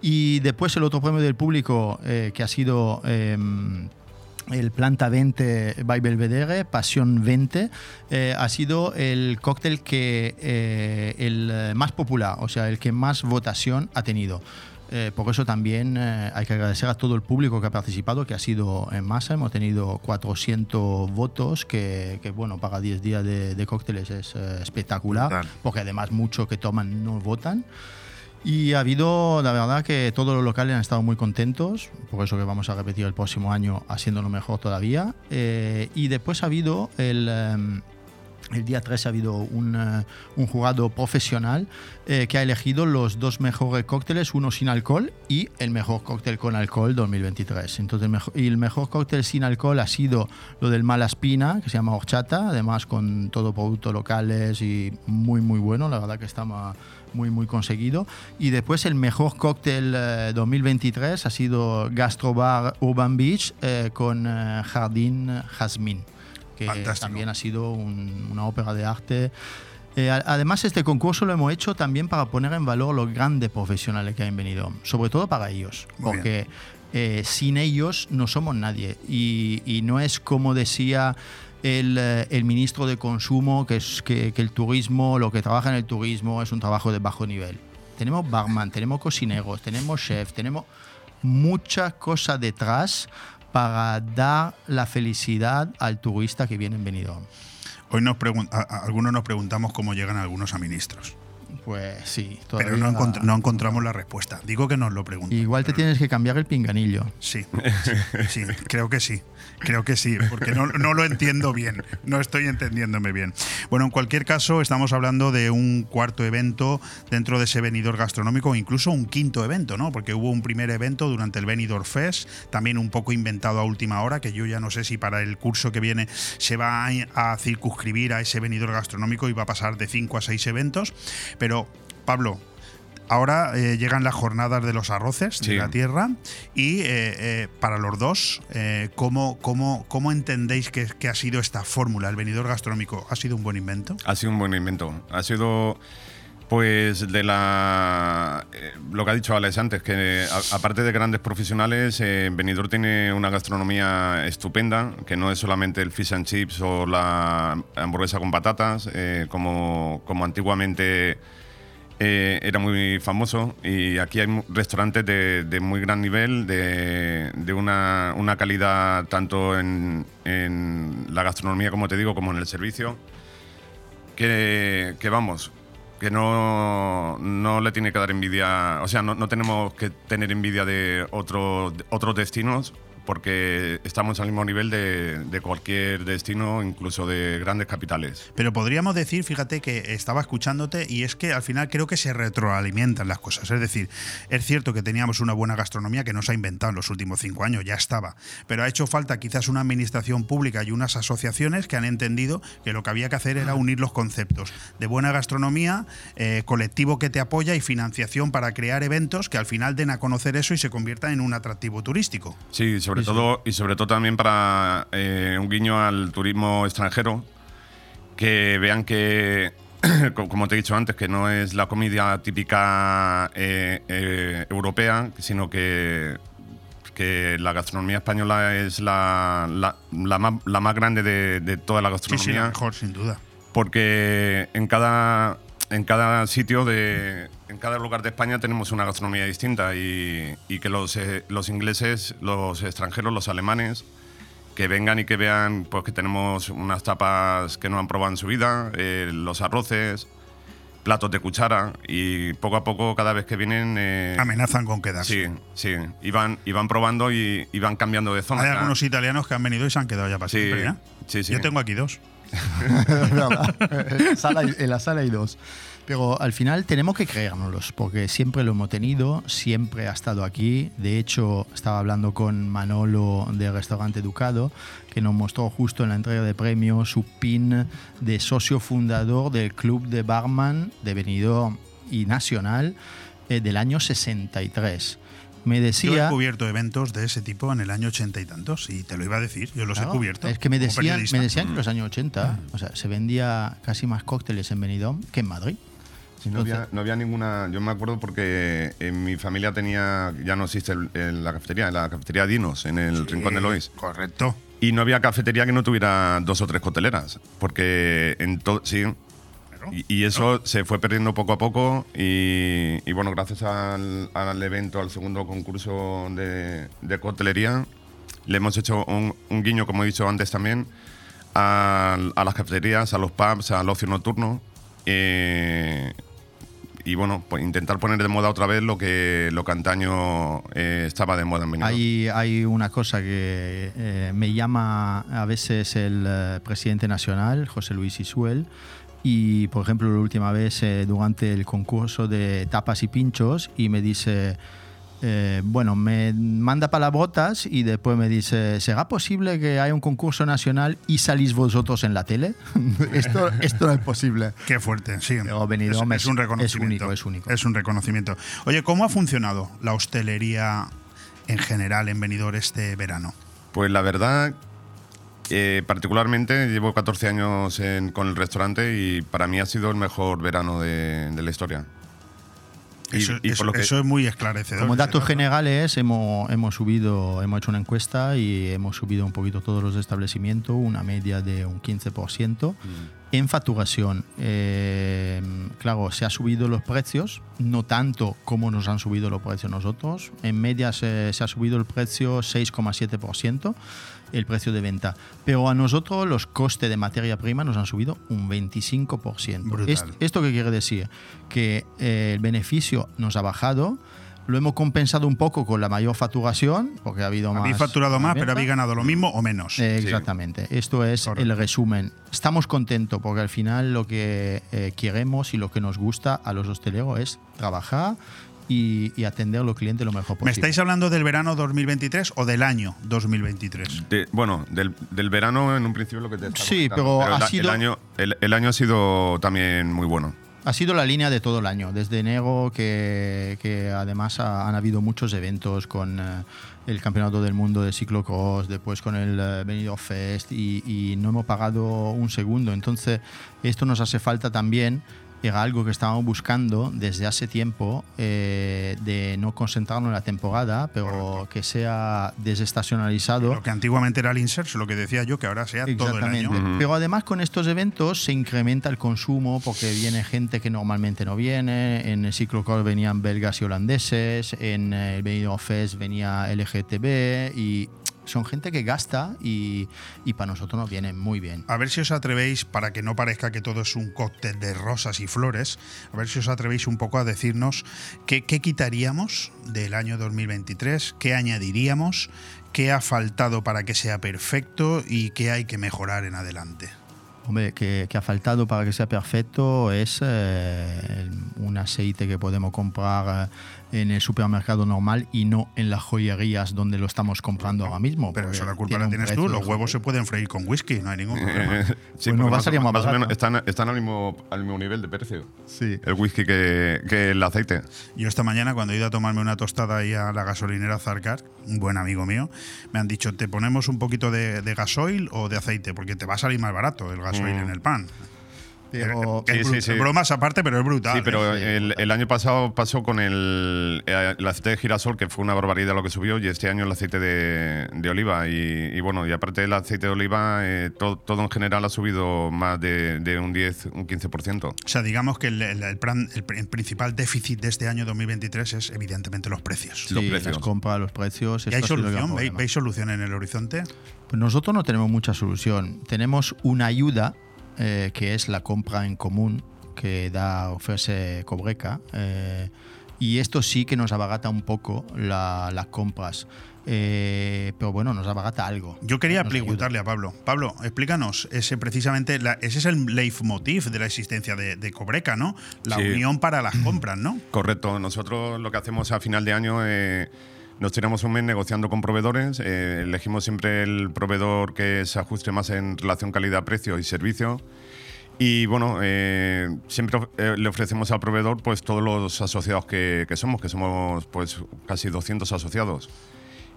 Y después el otro premio del público, eh, que ha sido... el Planta 20 by Belvedere, Pasión 20, eh, ha sido el cóctel que eh, el eh, más popular, o sea, el que más votación ha tenido. Eh, por eso también eh, hay que agradecer a todo el público que ha participado, que ha sido en masa. Hemos tenido 400 votos, que, que, bueno, para 10 días de, de cócteles es eh, espectacular, porque además muchos que toman no votan. Y ha habido, la verdad, que todos los locales han estado muy contentos, por eso que vamos a repetir el próximo año haciéndolo mejor todavía. Eh, y después ha habido el... em, el día 3 ha habido un, eh, un jurado profesional eh, que ha elegido los dos mejores cócteles, uno sin alcohol y el mejor cóctel con alcohol 2023. Entonces, el mejor, y el mejor cóctel sin alcohol ha sido lo del Malaspina, que se llama horchata, además con todo productos locales y muy, muy bueno. La verdad que está ma- muy, muy conseguido. Y después el mejor cóctel eh, 2023 ha sido Gastrobar Urban Beach eh, con eh, Jardín Jazmín que también ha sido un- una ópera de arte. Eh, además, este concurso lo hemos hecho también para poner en valor los grandes profesionales que han venido, sobre todo para ellos, Muy porque eh, sin ellos no somos nadie. Y, y no es como decía el, eh, el ministro de Consumo, que, es, que, que el turismo, lo que trabaja en el turismo es un trabajo de bajo nivel. Tenemos barman, tenemos cocineros, tenemos chef, tenemos mucha cosa detrás para dar la felicidad al turista que viene en Benidorm. Hoy nos algunos nos preguntamos cómo llegan algunos a ministros. Pues sí, Pero no, no encontramos la respuesta. Digo que nos lo preguntamos. Igual te tienes que cambiar el pinganillo. Sí, sí, sí, creo que sí. Creo que sí, porque no, no lo entiendo bien. No estoy entendiéndome bien. Bueno, en cualquier caso, estamos hablando de un cuarto evento dentro de ese venidor gastronómico, incluso un quinto evento, ¿no? Porque hubo un primer evento durante el Benidorm Fest, también un poco inventado a última hora, que yo ya no sé si para el curso que viene se va a, a circunscribir a ese venidor gastronómico y va a pasar de cinco a seis eventos. Pero, Pablo, Ahora eh, llegan las jornadas de los arroces de Sí. la tierra y eh, eh, para los dos, ¿cómo, cómo, cómo entendéis que, que ha sido esta fórmula? ¿El venidor gastronómico ha sido un buen invento? Ha sido un buen invento. Ha sido, pues, de la. eh, lo que ha dicho Alex antes, que aparte de grandes profesionales, eh, Benidorm tiene una gastronomía estupenda, que no es solamente el fish and chips o la hamburguesa con patatas, eh, como, como antiguamente. eh, era muy famoso y aquí hay restaurantes de, de muy gran nivel, de, de una, una calidad tanto en, en la gastronomía, como te digo, como en el servicio que vamos, que no, no le tiene que dar envidia, o sea, no, no tenemos que tener envidia de, otro- otros destinos, porque estamos al mismo nivel de, de cualquier destino, incluso de grandes capitales. Pero podríamos decir, fíjate que estaba escuchándote y es que al final creo que se retroalimentan las cosas. Es decir, es cierto que teníamos una buena gastronomía que no se ha inventado en los últimos cinco años, ya estaba. Pero ha hecho falta quizás una administración pública y unas asociaciones que han entendido que lo que había que hacer era unir los conceptos de buena gastronomía, eh, colectivo que te apoya y financiación para crear eventos que al final den a conocer eso y se conviertan en un atractivo turístico. Sí, sobre todo y sobre todo también para eh, un guiño al turismo extranjero, que vean que, <clears throat> co- como te he dicho antes, que no es la comida típica eh, eh, europea, sino que, que la gastronomía española es la, la, la más, la más grande de, de toda la Sí, gastronomía sí, la mejor, sin duda. porque en cada en cada sitio de en cada lugar de España tenemos una gastronomía distinta y, y que los, eh, los ingleses, los extranjeros, los alemanes que vengan y que vean pues que tenemos unas tapas que no han probado en su vida, eh, los arroces, platos de cuchara y poco a poco cada vez que vienen eh, Amenazan con quedarse. Sí, sí, y van, y van probando y, y van cambiando de zona. Hay algunos italianos que han venido y se han quedado ya para Sí, siempre. ¿eh? sí, sí. Yo tengo aquí dos. <laughs> Sala en la sala hay dos. Pero al final tenemos que creérnoslos, porque siempre lo hemos tenido, siempre ha estado aquí. De hecho, estaba hablando con Manolo del restaurante Ducado, que nos mostró justo en la entrega de premios su pin de socio fundador del club de barman de Benidorm y Nacional eh, del año 63. Me Yo he decía... cubierto eventos de ese tipo en el año ochenta y tantos y te lo iba a decir, yo los Claro, he cubierto. Es que me decían, me decían que en los años 80 o sea, se vendía casi más cócteles en Benidorm que en Madrid. Sí, no, había, no había ninguna. Yo me acuerdo porque en mi familia tenía. Ya no existe el- el- la cafetería, la cafetería Dinos, en el Rincón de Lois. Correcto. Y no había cafetería que no tuviera dos o tres cocteleras. Porque en todo. Sí. Y, y eso se fue perdiendo poco a poco. Y, y bueno, gracias al, al evento, al segundo concurso de, de coctelería, le hemos hecho un, un guiño, como he dicho antes también, a, a las cafeterías, a los pubs, al ocio nocturno. Eh, y bueno, pues intentar poner de moda otra vez lo que, lo que antaño eh, estaba de moda en Benidorm. Hay, hay una cosa que eh, me llama a veces el eh, presidente nacional, José Luis Isuel, y por ejemplo la última vez eh, durante el concurso de tapas y pinchos y me dice, eh, bueno, me manda palabrotas y después me dice, ¿será posible que haya un concurso nacional y salís vosotros en la tele? <laughs> esto, esto no es posible. Qué fuerte, sí. Benidorm es, es un es reconocimiento. único, es único. Es un reconocimiento. Oye, ¿cómo ha funcionado la hostelería en general en Benidorm este verano? Pues la verdad, eh, particularmente llevo 14 años en- con el restaurante y para mí ha sido el mejor verano de, de la historia. Y- Eso, y por eso- lo que- eso es muy esclarecedor. Como datos generales, hemos, hemos subido, hemos hecho una encuesta y hemos subido un poquito todos los establecimientos, una media de un 15%. En facturación, eh, claro, se han subido los precios, no tanto como nos han subido los precios nosotros. En media se, se ha subido el precio 6,7%, el precio de venta. Pero a nosotros los costes de materia prima nos han subido un 25%. Brutal. Est- ¿Esto qué quiere decir? Que eh, el beneficio nos ha bajado. Lo hemos compensado un poco con la mayor facturación, porque ha habido más. Habéis facturado más, pero habéis ganado lo mismo o menos. Eh, Exactamente. Esto es el resumen. Estamos contentos porque al final lo que eh, queremos y lo que nos gusta a los hosteleros es trabajar y, y atender a los clientes lo mejor ¿Me posible. estáis hablando del verano 2023 o del año 2023? de- bueno, del, del verano en un principio lo que te estaba Sí, comentando, pero ha el, sido- el año, el, el año ha sido también muy bueno. Ha sido la línea de todo el año, desde enero, que, que además ha- han habido muchos eventos con eh, el Campeonato del Mundo de Ciclocross, después con el eh, Benidorm Fest y, y no hemos pagado un segundo. Entonces, esto nos hace falta también. Era algo que estábamos buscando desde hace tiempo, eh, de no concentrarnos en la temporada, pero que sea desestacionalizado. Lo que antiguamente era el inserso, lo que decía yo, que ahora sea todo el año. Exactamente. Pero además con estos eventos se incrementa el consumo porque viene gente que normalmente no viene. En el ciclocross venían belgas y holandeses, en el Benidorm Fest venía LGTB y son gente que gasta y, y para nosotros nos viene muy bien. A ver si os atrevéis, para que no parezca que todo es un cóctel de rosas y flores, a ver si os atrevéis un poco a decirnos qué, qué quitaríamos del año 2023, qué añadiríamos, qué ha faltado para que sea perfecto y qué hay que mejorar en adelante. Hombre, que, que ha faltado para que sea perfecto es eh, un aceite que podemos comprar en el supermercado normal y no en las joyerías donde lo estamos comprando ahora mismo. Pero eso la culpa la tienes tú. Los huevos se pueden freír con whisky, no hay ningún <laughs> problema. Sí, Pues no porque va a más, salir más más o menos están, están al, mismo, al mismo nivel de precio. Sí. El whisky que, que el aceite. Yo esta mañana cuando he ido a tomarme una tostada ahí a la gasolinera Zarcar, un buen amigo mío, me han dicho, ¿te ponemos un poquito de, de gasoil o de aceite? Porque te va a salir más barato el gasoil Mm. en el pan. Pero- Es Sí, sí, sí. Bromas aparte, pero es brutal. Sí, pero ¿eh? el, el año pasado pasó con el, eh, el aceite de girasol, que fue una barbaridad lo que subió, y este año el aceite de, de oliva. Y, y bueno, y aparte del aceite de oliva, eh, to- todo en general ha subido más de, de un 10, un 15%. O sea, digamos que el, el- el plan- el pr- el principal déficit de este año 2023 es evidentemente los precios. Sí, las compras, los precios. ¿Y hay solución? ¿Veis, veis solución en el horizonte? Pues nosotros no tenemos mucha solución. Tenemos una ayuda eh, que es la compra en común que da ofrece Cobreca. eh, y esto sí que nos abarata un poco la- las compras. Eh, pero bueno, nos abarata algo. Yo quería preguntarle a Pablo. Pablo, explícanos ese precisamente, la- ese es el leitmotiv de la existencia de, de Cobreca, ¿no? La Sí. unión para las compras, ¿no? Correcto. Nosotros lo que hacemos a final de año, eh, nos tiramos un mes negociando con proveedores. eh, elegimos siempre el proveedor que se ajuste más en relación calidad-precio y servicio. Y bueno, eh, siempre eh, le ofrecemos al proveedor pues todos los asociados que, que somos, que somos pues casi 200 asociados.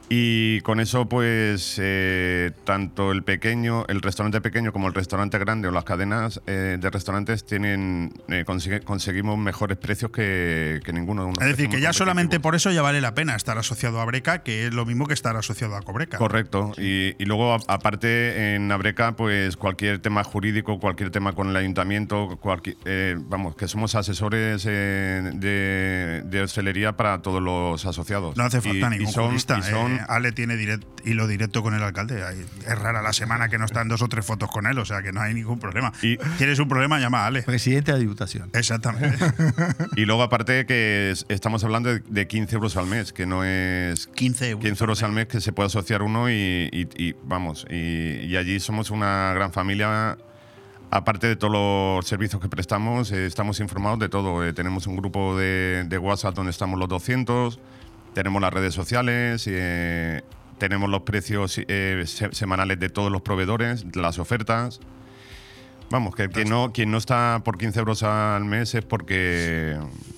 Y con eso, pues, eh, tanto el pequeño, el restaurante pequeño como el restaurante grande o las cadenas eh, de restaurantes tienen eh, consigue- conseguimos mejores precios que, que ninguno. unos Es decir, que ya solamente por eso ya vale la pena estar asociado a Breca, que es lo mismo que estar asociado a Cobreca. Correcto. Y, y luego, a- aparte, en Abreca, pues cualquier tema jurídico, cualquier tema con el ayuntamiento, cualquier, eh, vamos, que somos asesores eh, de, de hostelería para todos los asociados. No hace falta Y- ningún y son- jurista. y son- Ale tiene direct- hilo directo con el alcalde. Es rara la semana que no están dos o tres fotos con él, o sea que no hay ningún problema. Tienes un problema, llama a Ale. Presidente de la Diputación. Exactamente. <laughs> Y luego, aparte, que es- estamos hablando de, de 15 euros al mes, que no es. 15 euros, al mes que se puede asociar uno y, y- y, vamos. Y, y allí somos una gran familia. Aparte de todos los servicios que prestamos, eh, estamos informados de todo. Eh, tenemos un grupo de, de WhatsApp donde estamos los 200, tenemos las redes sociales, eh, tenemos los precios eh, se- semanales de todos los proveedores, las ofertas. Vamos, que quien no, quien no está por 15 euros al mes es porque,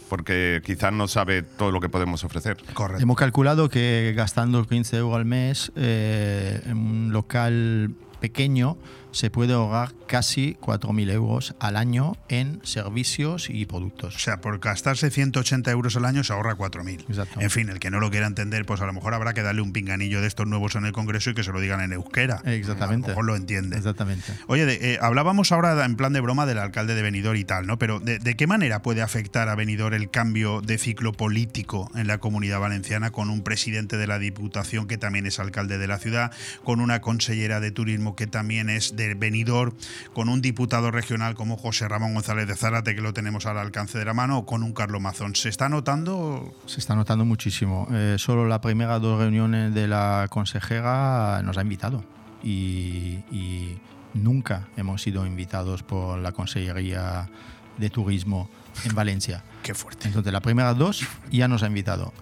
porque quizás no sabe todo lo que podemos ofrecer. Correcto. Hemos calculado que gastando 15 euros al mes eh, en un local pequeño se puede ahorrar casi 4.000 euros al año en servicios y productos. O sea, por gastarse 180 euros al año se ahorra 4.000. Exacto. En fin, el que no lo quiera entender, pues a lo mejor habrá que darle un pinganillo de estos nuevos en el Congreso y que se lo digan en euskera. Exactamente. A lo mejor lo entiende. Exactamente. Oye, de- eh, hablábamos ahora en plan de broma del alcalde de Benidorm y tal, ¿no? Pero ¿de, de qué manera puede afectar a Benidorm el cambio de ciclo político en la comunidad valenciana con un presidente de la Diputación que también es alcalde de la ciudad, con una consellera de turismo que también es de Benidorm, con un diputado regional como José Ramón González de Zárate que lo tenemos al alcance de la mano o con un Carlos Mazón? ¿Se está notando? Se está notando muchísimo. Eh, solo la primera dos reuniones de la consejera nos ha invitado y, y nunca hemos sido invitados por la Consellería de Turismo en Valencia. <laughs> Qué fuerte. Entonces, la primera dos ya nos ha invitado,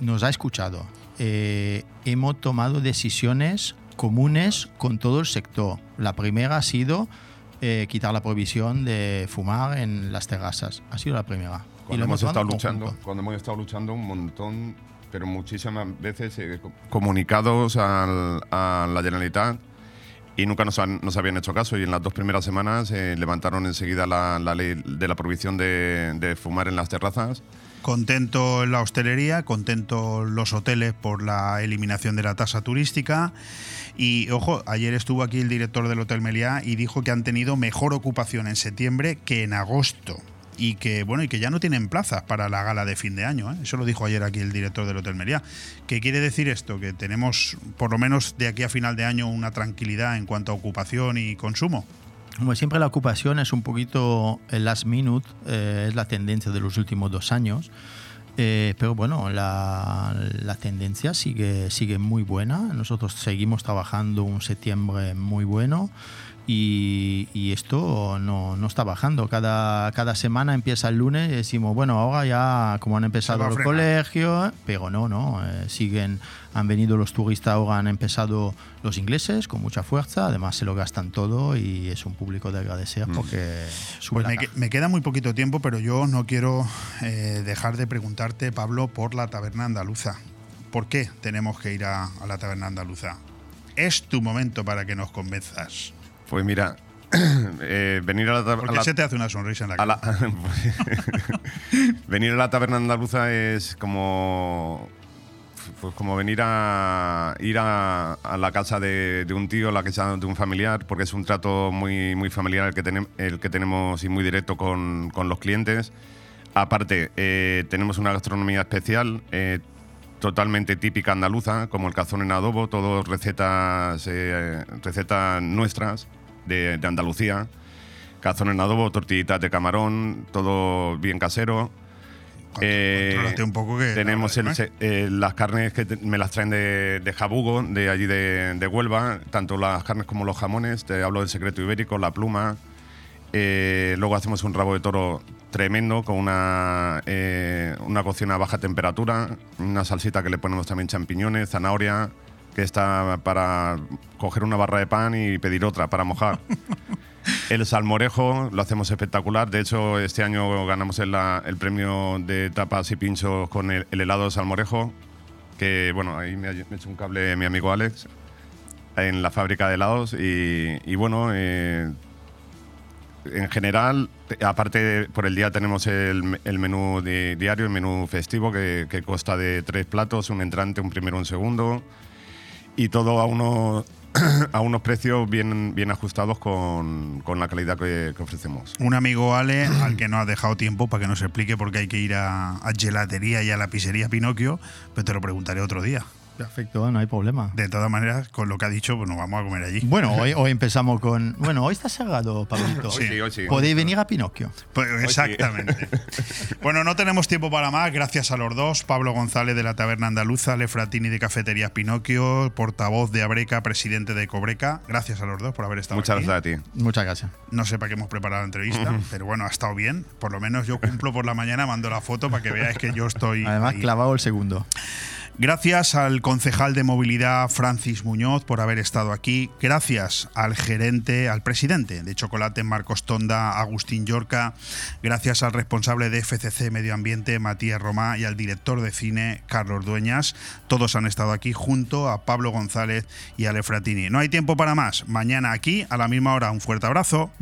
nos ha escuchado. Eh, hemos tomado decisiones comunes con todo el sector. La primera ha sido eh, quitar la prohibición de fumar en las terrazas. Ha sido la primera. Y Cuando lo hemos tomado estado luchando, conjunto. cuando hemos estado luchando un montón, pero muchísimas veces eh, co- comunicados al- a la Generalitat y nunca nos, han- nos habían hecho caso. Y en las dos primeras semanas eh, levantaron enseguida la, la ley de la prohibición de, de fumar en las terrazas. Contento la hostelería, contento los hoteles por la eliminación de la tasa turística. Y ojo, ayer estuvo aquí el director del Hotel Meliá y dijo que han tenido mejor ocupación en septiembre que en agosto. y que bueno y que ya no tienen plazas para la gala de fin de año. ¿eh? Eso lo dijo ayer aquí el director del Hotel Meliá. ¿Qué quiere decir esto? Que tenemos por lo menos de aquí a final de año una tranquilidad en cuanto a ocupación y consumo. Como siempre la ocupación es un poquito el last minute, eh, es la tendencia de los últimos dos años. Eh, pero bueno, la, la, tendencia sigue, sigue muy buena. Nosotros seguimos trabajando un septiembre muy bueno y, y esto no, no, está bajando. Cada, cada semana empieza el lunes y decimos, bueno, ahora ya como han empezado el colegio, pero no, no, eh, siguen, han venido los turistas, ahora han empezado los ingleses con mucha fuerza, además se lo gastan todo y es un público de agradecer porque pues me, me, queda muy poquito tiempo, pero yo no quiero eh, dejar de preguntarte, Pablo, por la taberna andaluza. ¿Por qué tenemos que ir a, a la taberna andaluza? Es tu momento para que nos convenzas. Pues mira, <clears throat> eh, venir a la taberna. ¿Por qué se te hace una sonrisa en la cara? <laughs> <laughs> venir a la taberna andaluza es como. Pues como venir a ir a, a la casa de, de, un tío, la casa de un familiar, porque es un trato muy, muy familiar el que, el que tenemos y muy directo con, con los clientes. Aparte, eh, tenemos una gastronomía especial. Eh, totalmente típica andaluza, como el cazón en adobo, todas recetas, eh, recetas nuestras de, de, Andalucía. Cazón en adobo, tortillitas de camarón, todo bien casero. Eh, un poco que tenemos el, eh, las carnes que te, me las traen de, de, Jabugo, de allí de, de, Huelva, tanto las carnes como los jamones. Te hablo del secreto ibérico, la pluma. Eh, luego hacemos un rabo de toro tremendo con una, eh, una cocción a baja temperatura, una salsita que le ponemos también champiñones, zanahoria, que está para coger una barra de pan y pedir otra para mojar. <laughs> El salmorejo lo hacemos espectacular. De hecho, este año ganamos el, el premio de tapas y pinchos con el, el, helado de salmorejo. Que bueno, ahí me ha, me ha hecho un cable mi amigo Alex en la fábrica de helados. Y, y bueno, eh, en general, aparte por el día tenemos el, menú de, diario, el menú festivo, que, consta de tres platos, un entrante, un primero, un segundo, y todo a unos, <clears throat> a unos precios bien, bien ajustados con, con la calidad que, que, ofrecemos. Un amigo Ale, al que no ha dejado tiempo para que nos explique por qué hay que ir a, a gelatería y a la pizzería Pinocchio, pero te lo preguntaré otro día. Perfecto, no hay problema. De todas maneras, con lo que ha dicho, pues nos vamos a comer allí. Bueno, hoy, <laughs> hoy empezamos con. Bueno, hoy está cerrado, Pablito. Sí, sí, hoy sí. Podéis venir a Pinocchio. Pues exactamente. Sí. <laughs> bueno, no tenemos tiempo para más. Gracias a los dos. Pablo González de la Taberna Andaluza, Lefratini de Cafeterías Pinocchio, portavoz de Abreca, presidente de Cobreca. Gracias a los dos por haber estado Muchas aquí. gracias a ti. Muchas gracias. No sé para qué hemos preparado la entrevista, pero bueno, ha estado bien. Por lo menos yo cumplo por la mañana, mando la foto para que veáis que yo estoy. Además, ahí. clavado el segundo. Gracias al concejal de movilidad Francis Muñoz por haber estado aquí. Gracias al gerente, al presidente de Chocolate Marcos Tonda, Agustín Yorca. Gracias al responsable de FCC Medio Ambiente, Matías Romá, y al director de cine, Carlos Dueñas. Todos han estado aquí junto a Pablo González y a Lefratini. No hay tiempo para más. Mañana aquí, a la misma hora. Un fuerte abrazo.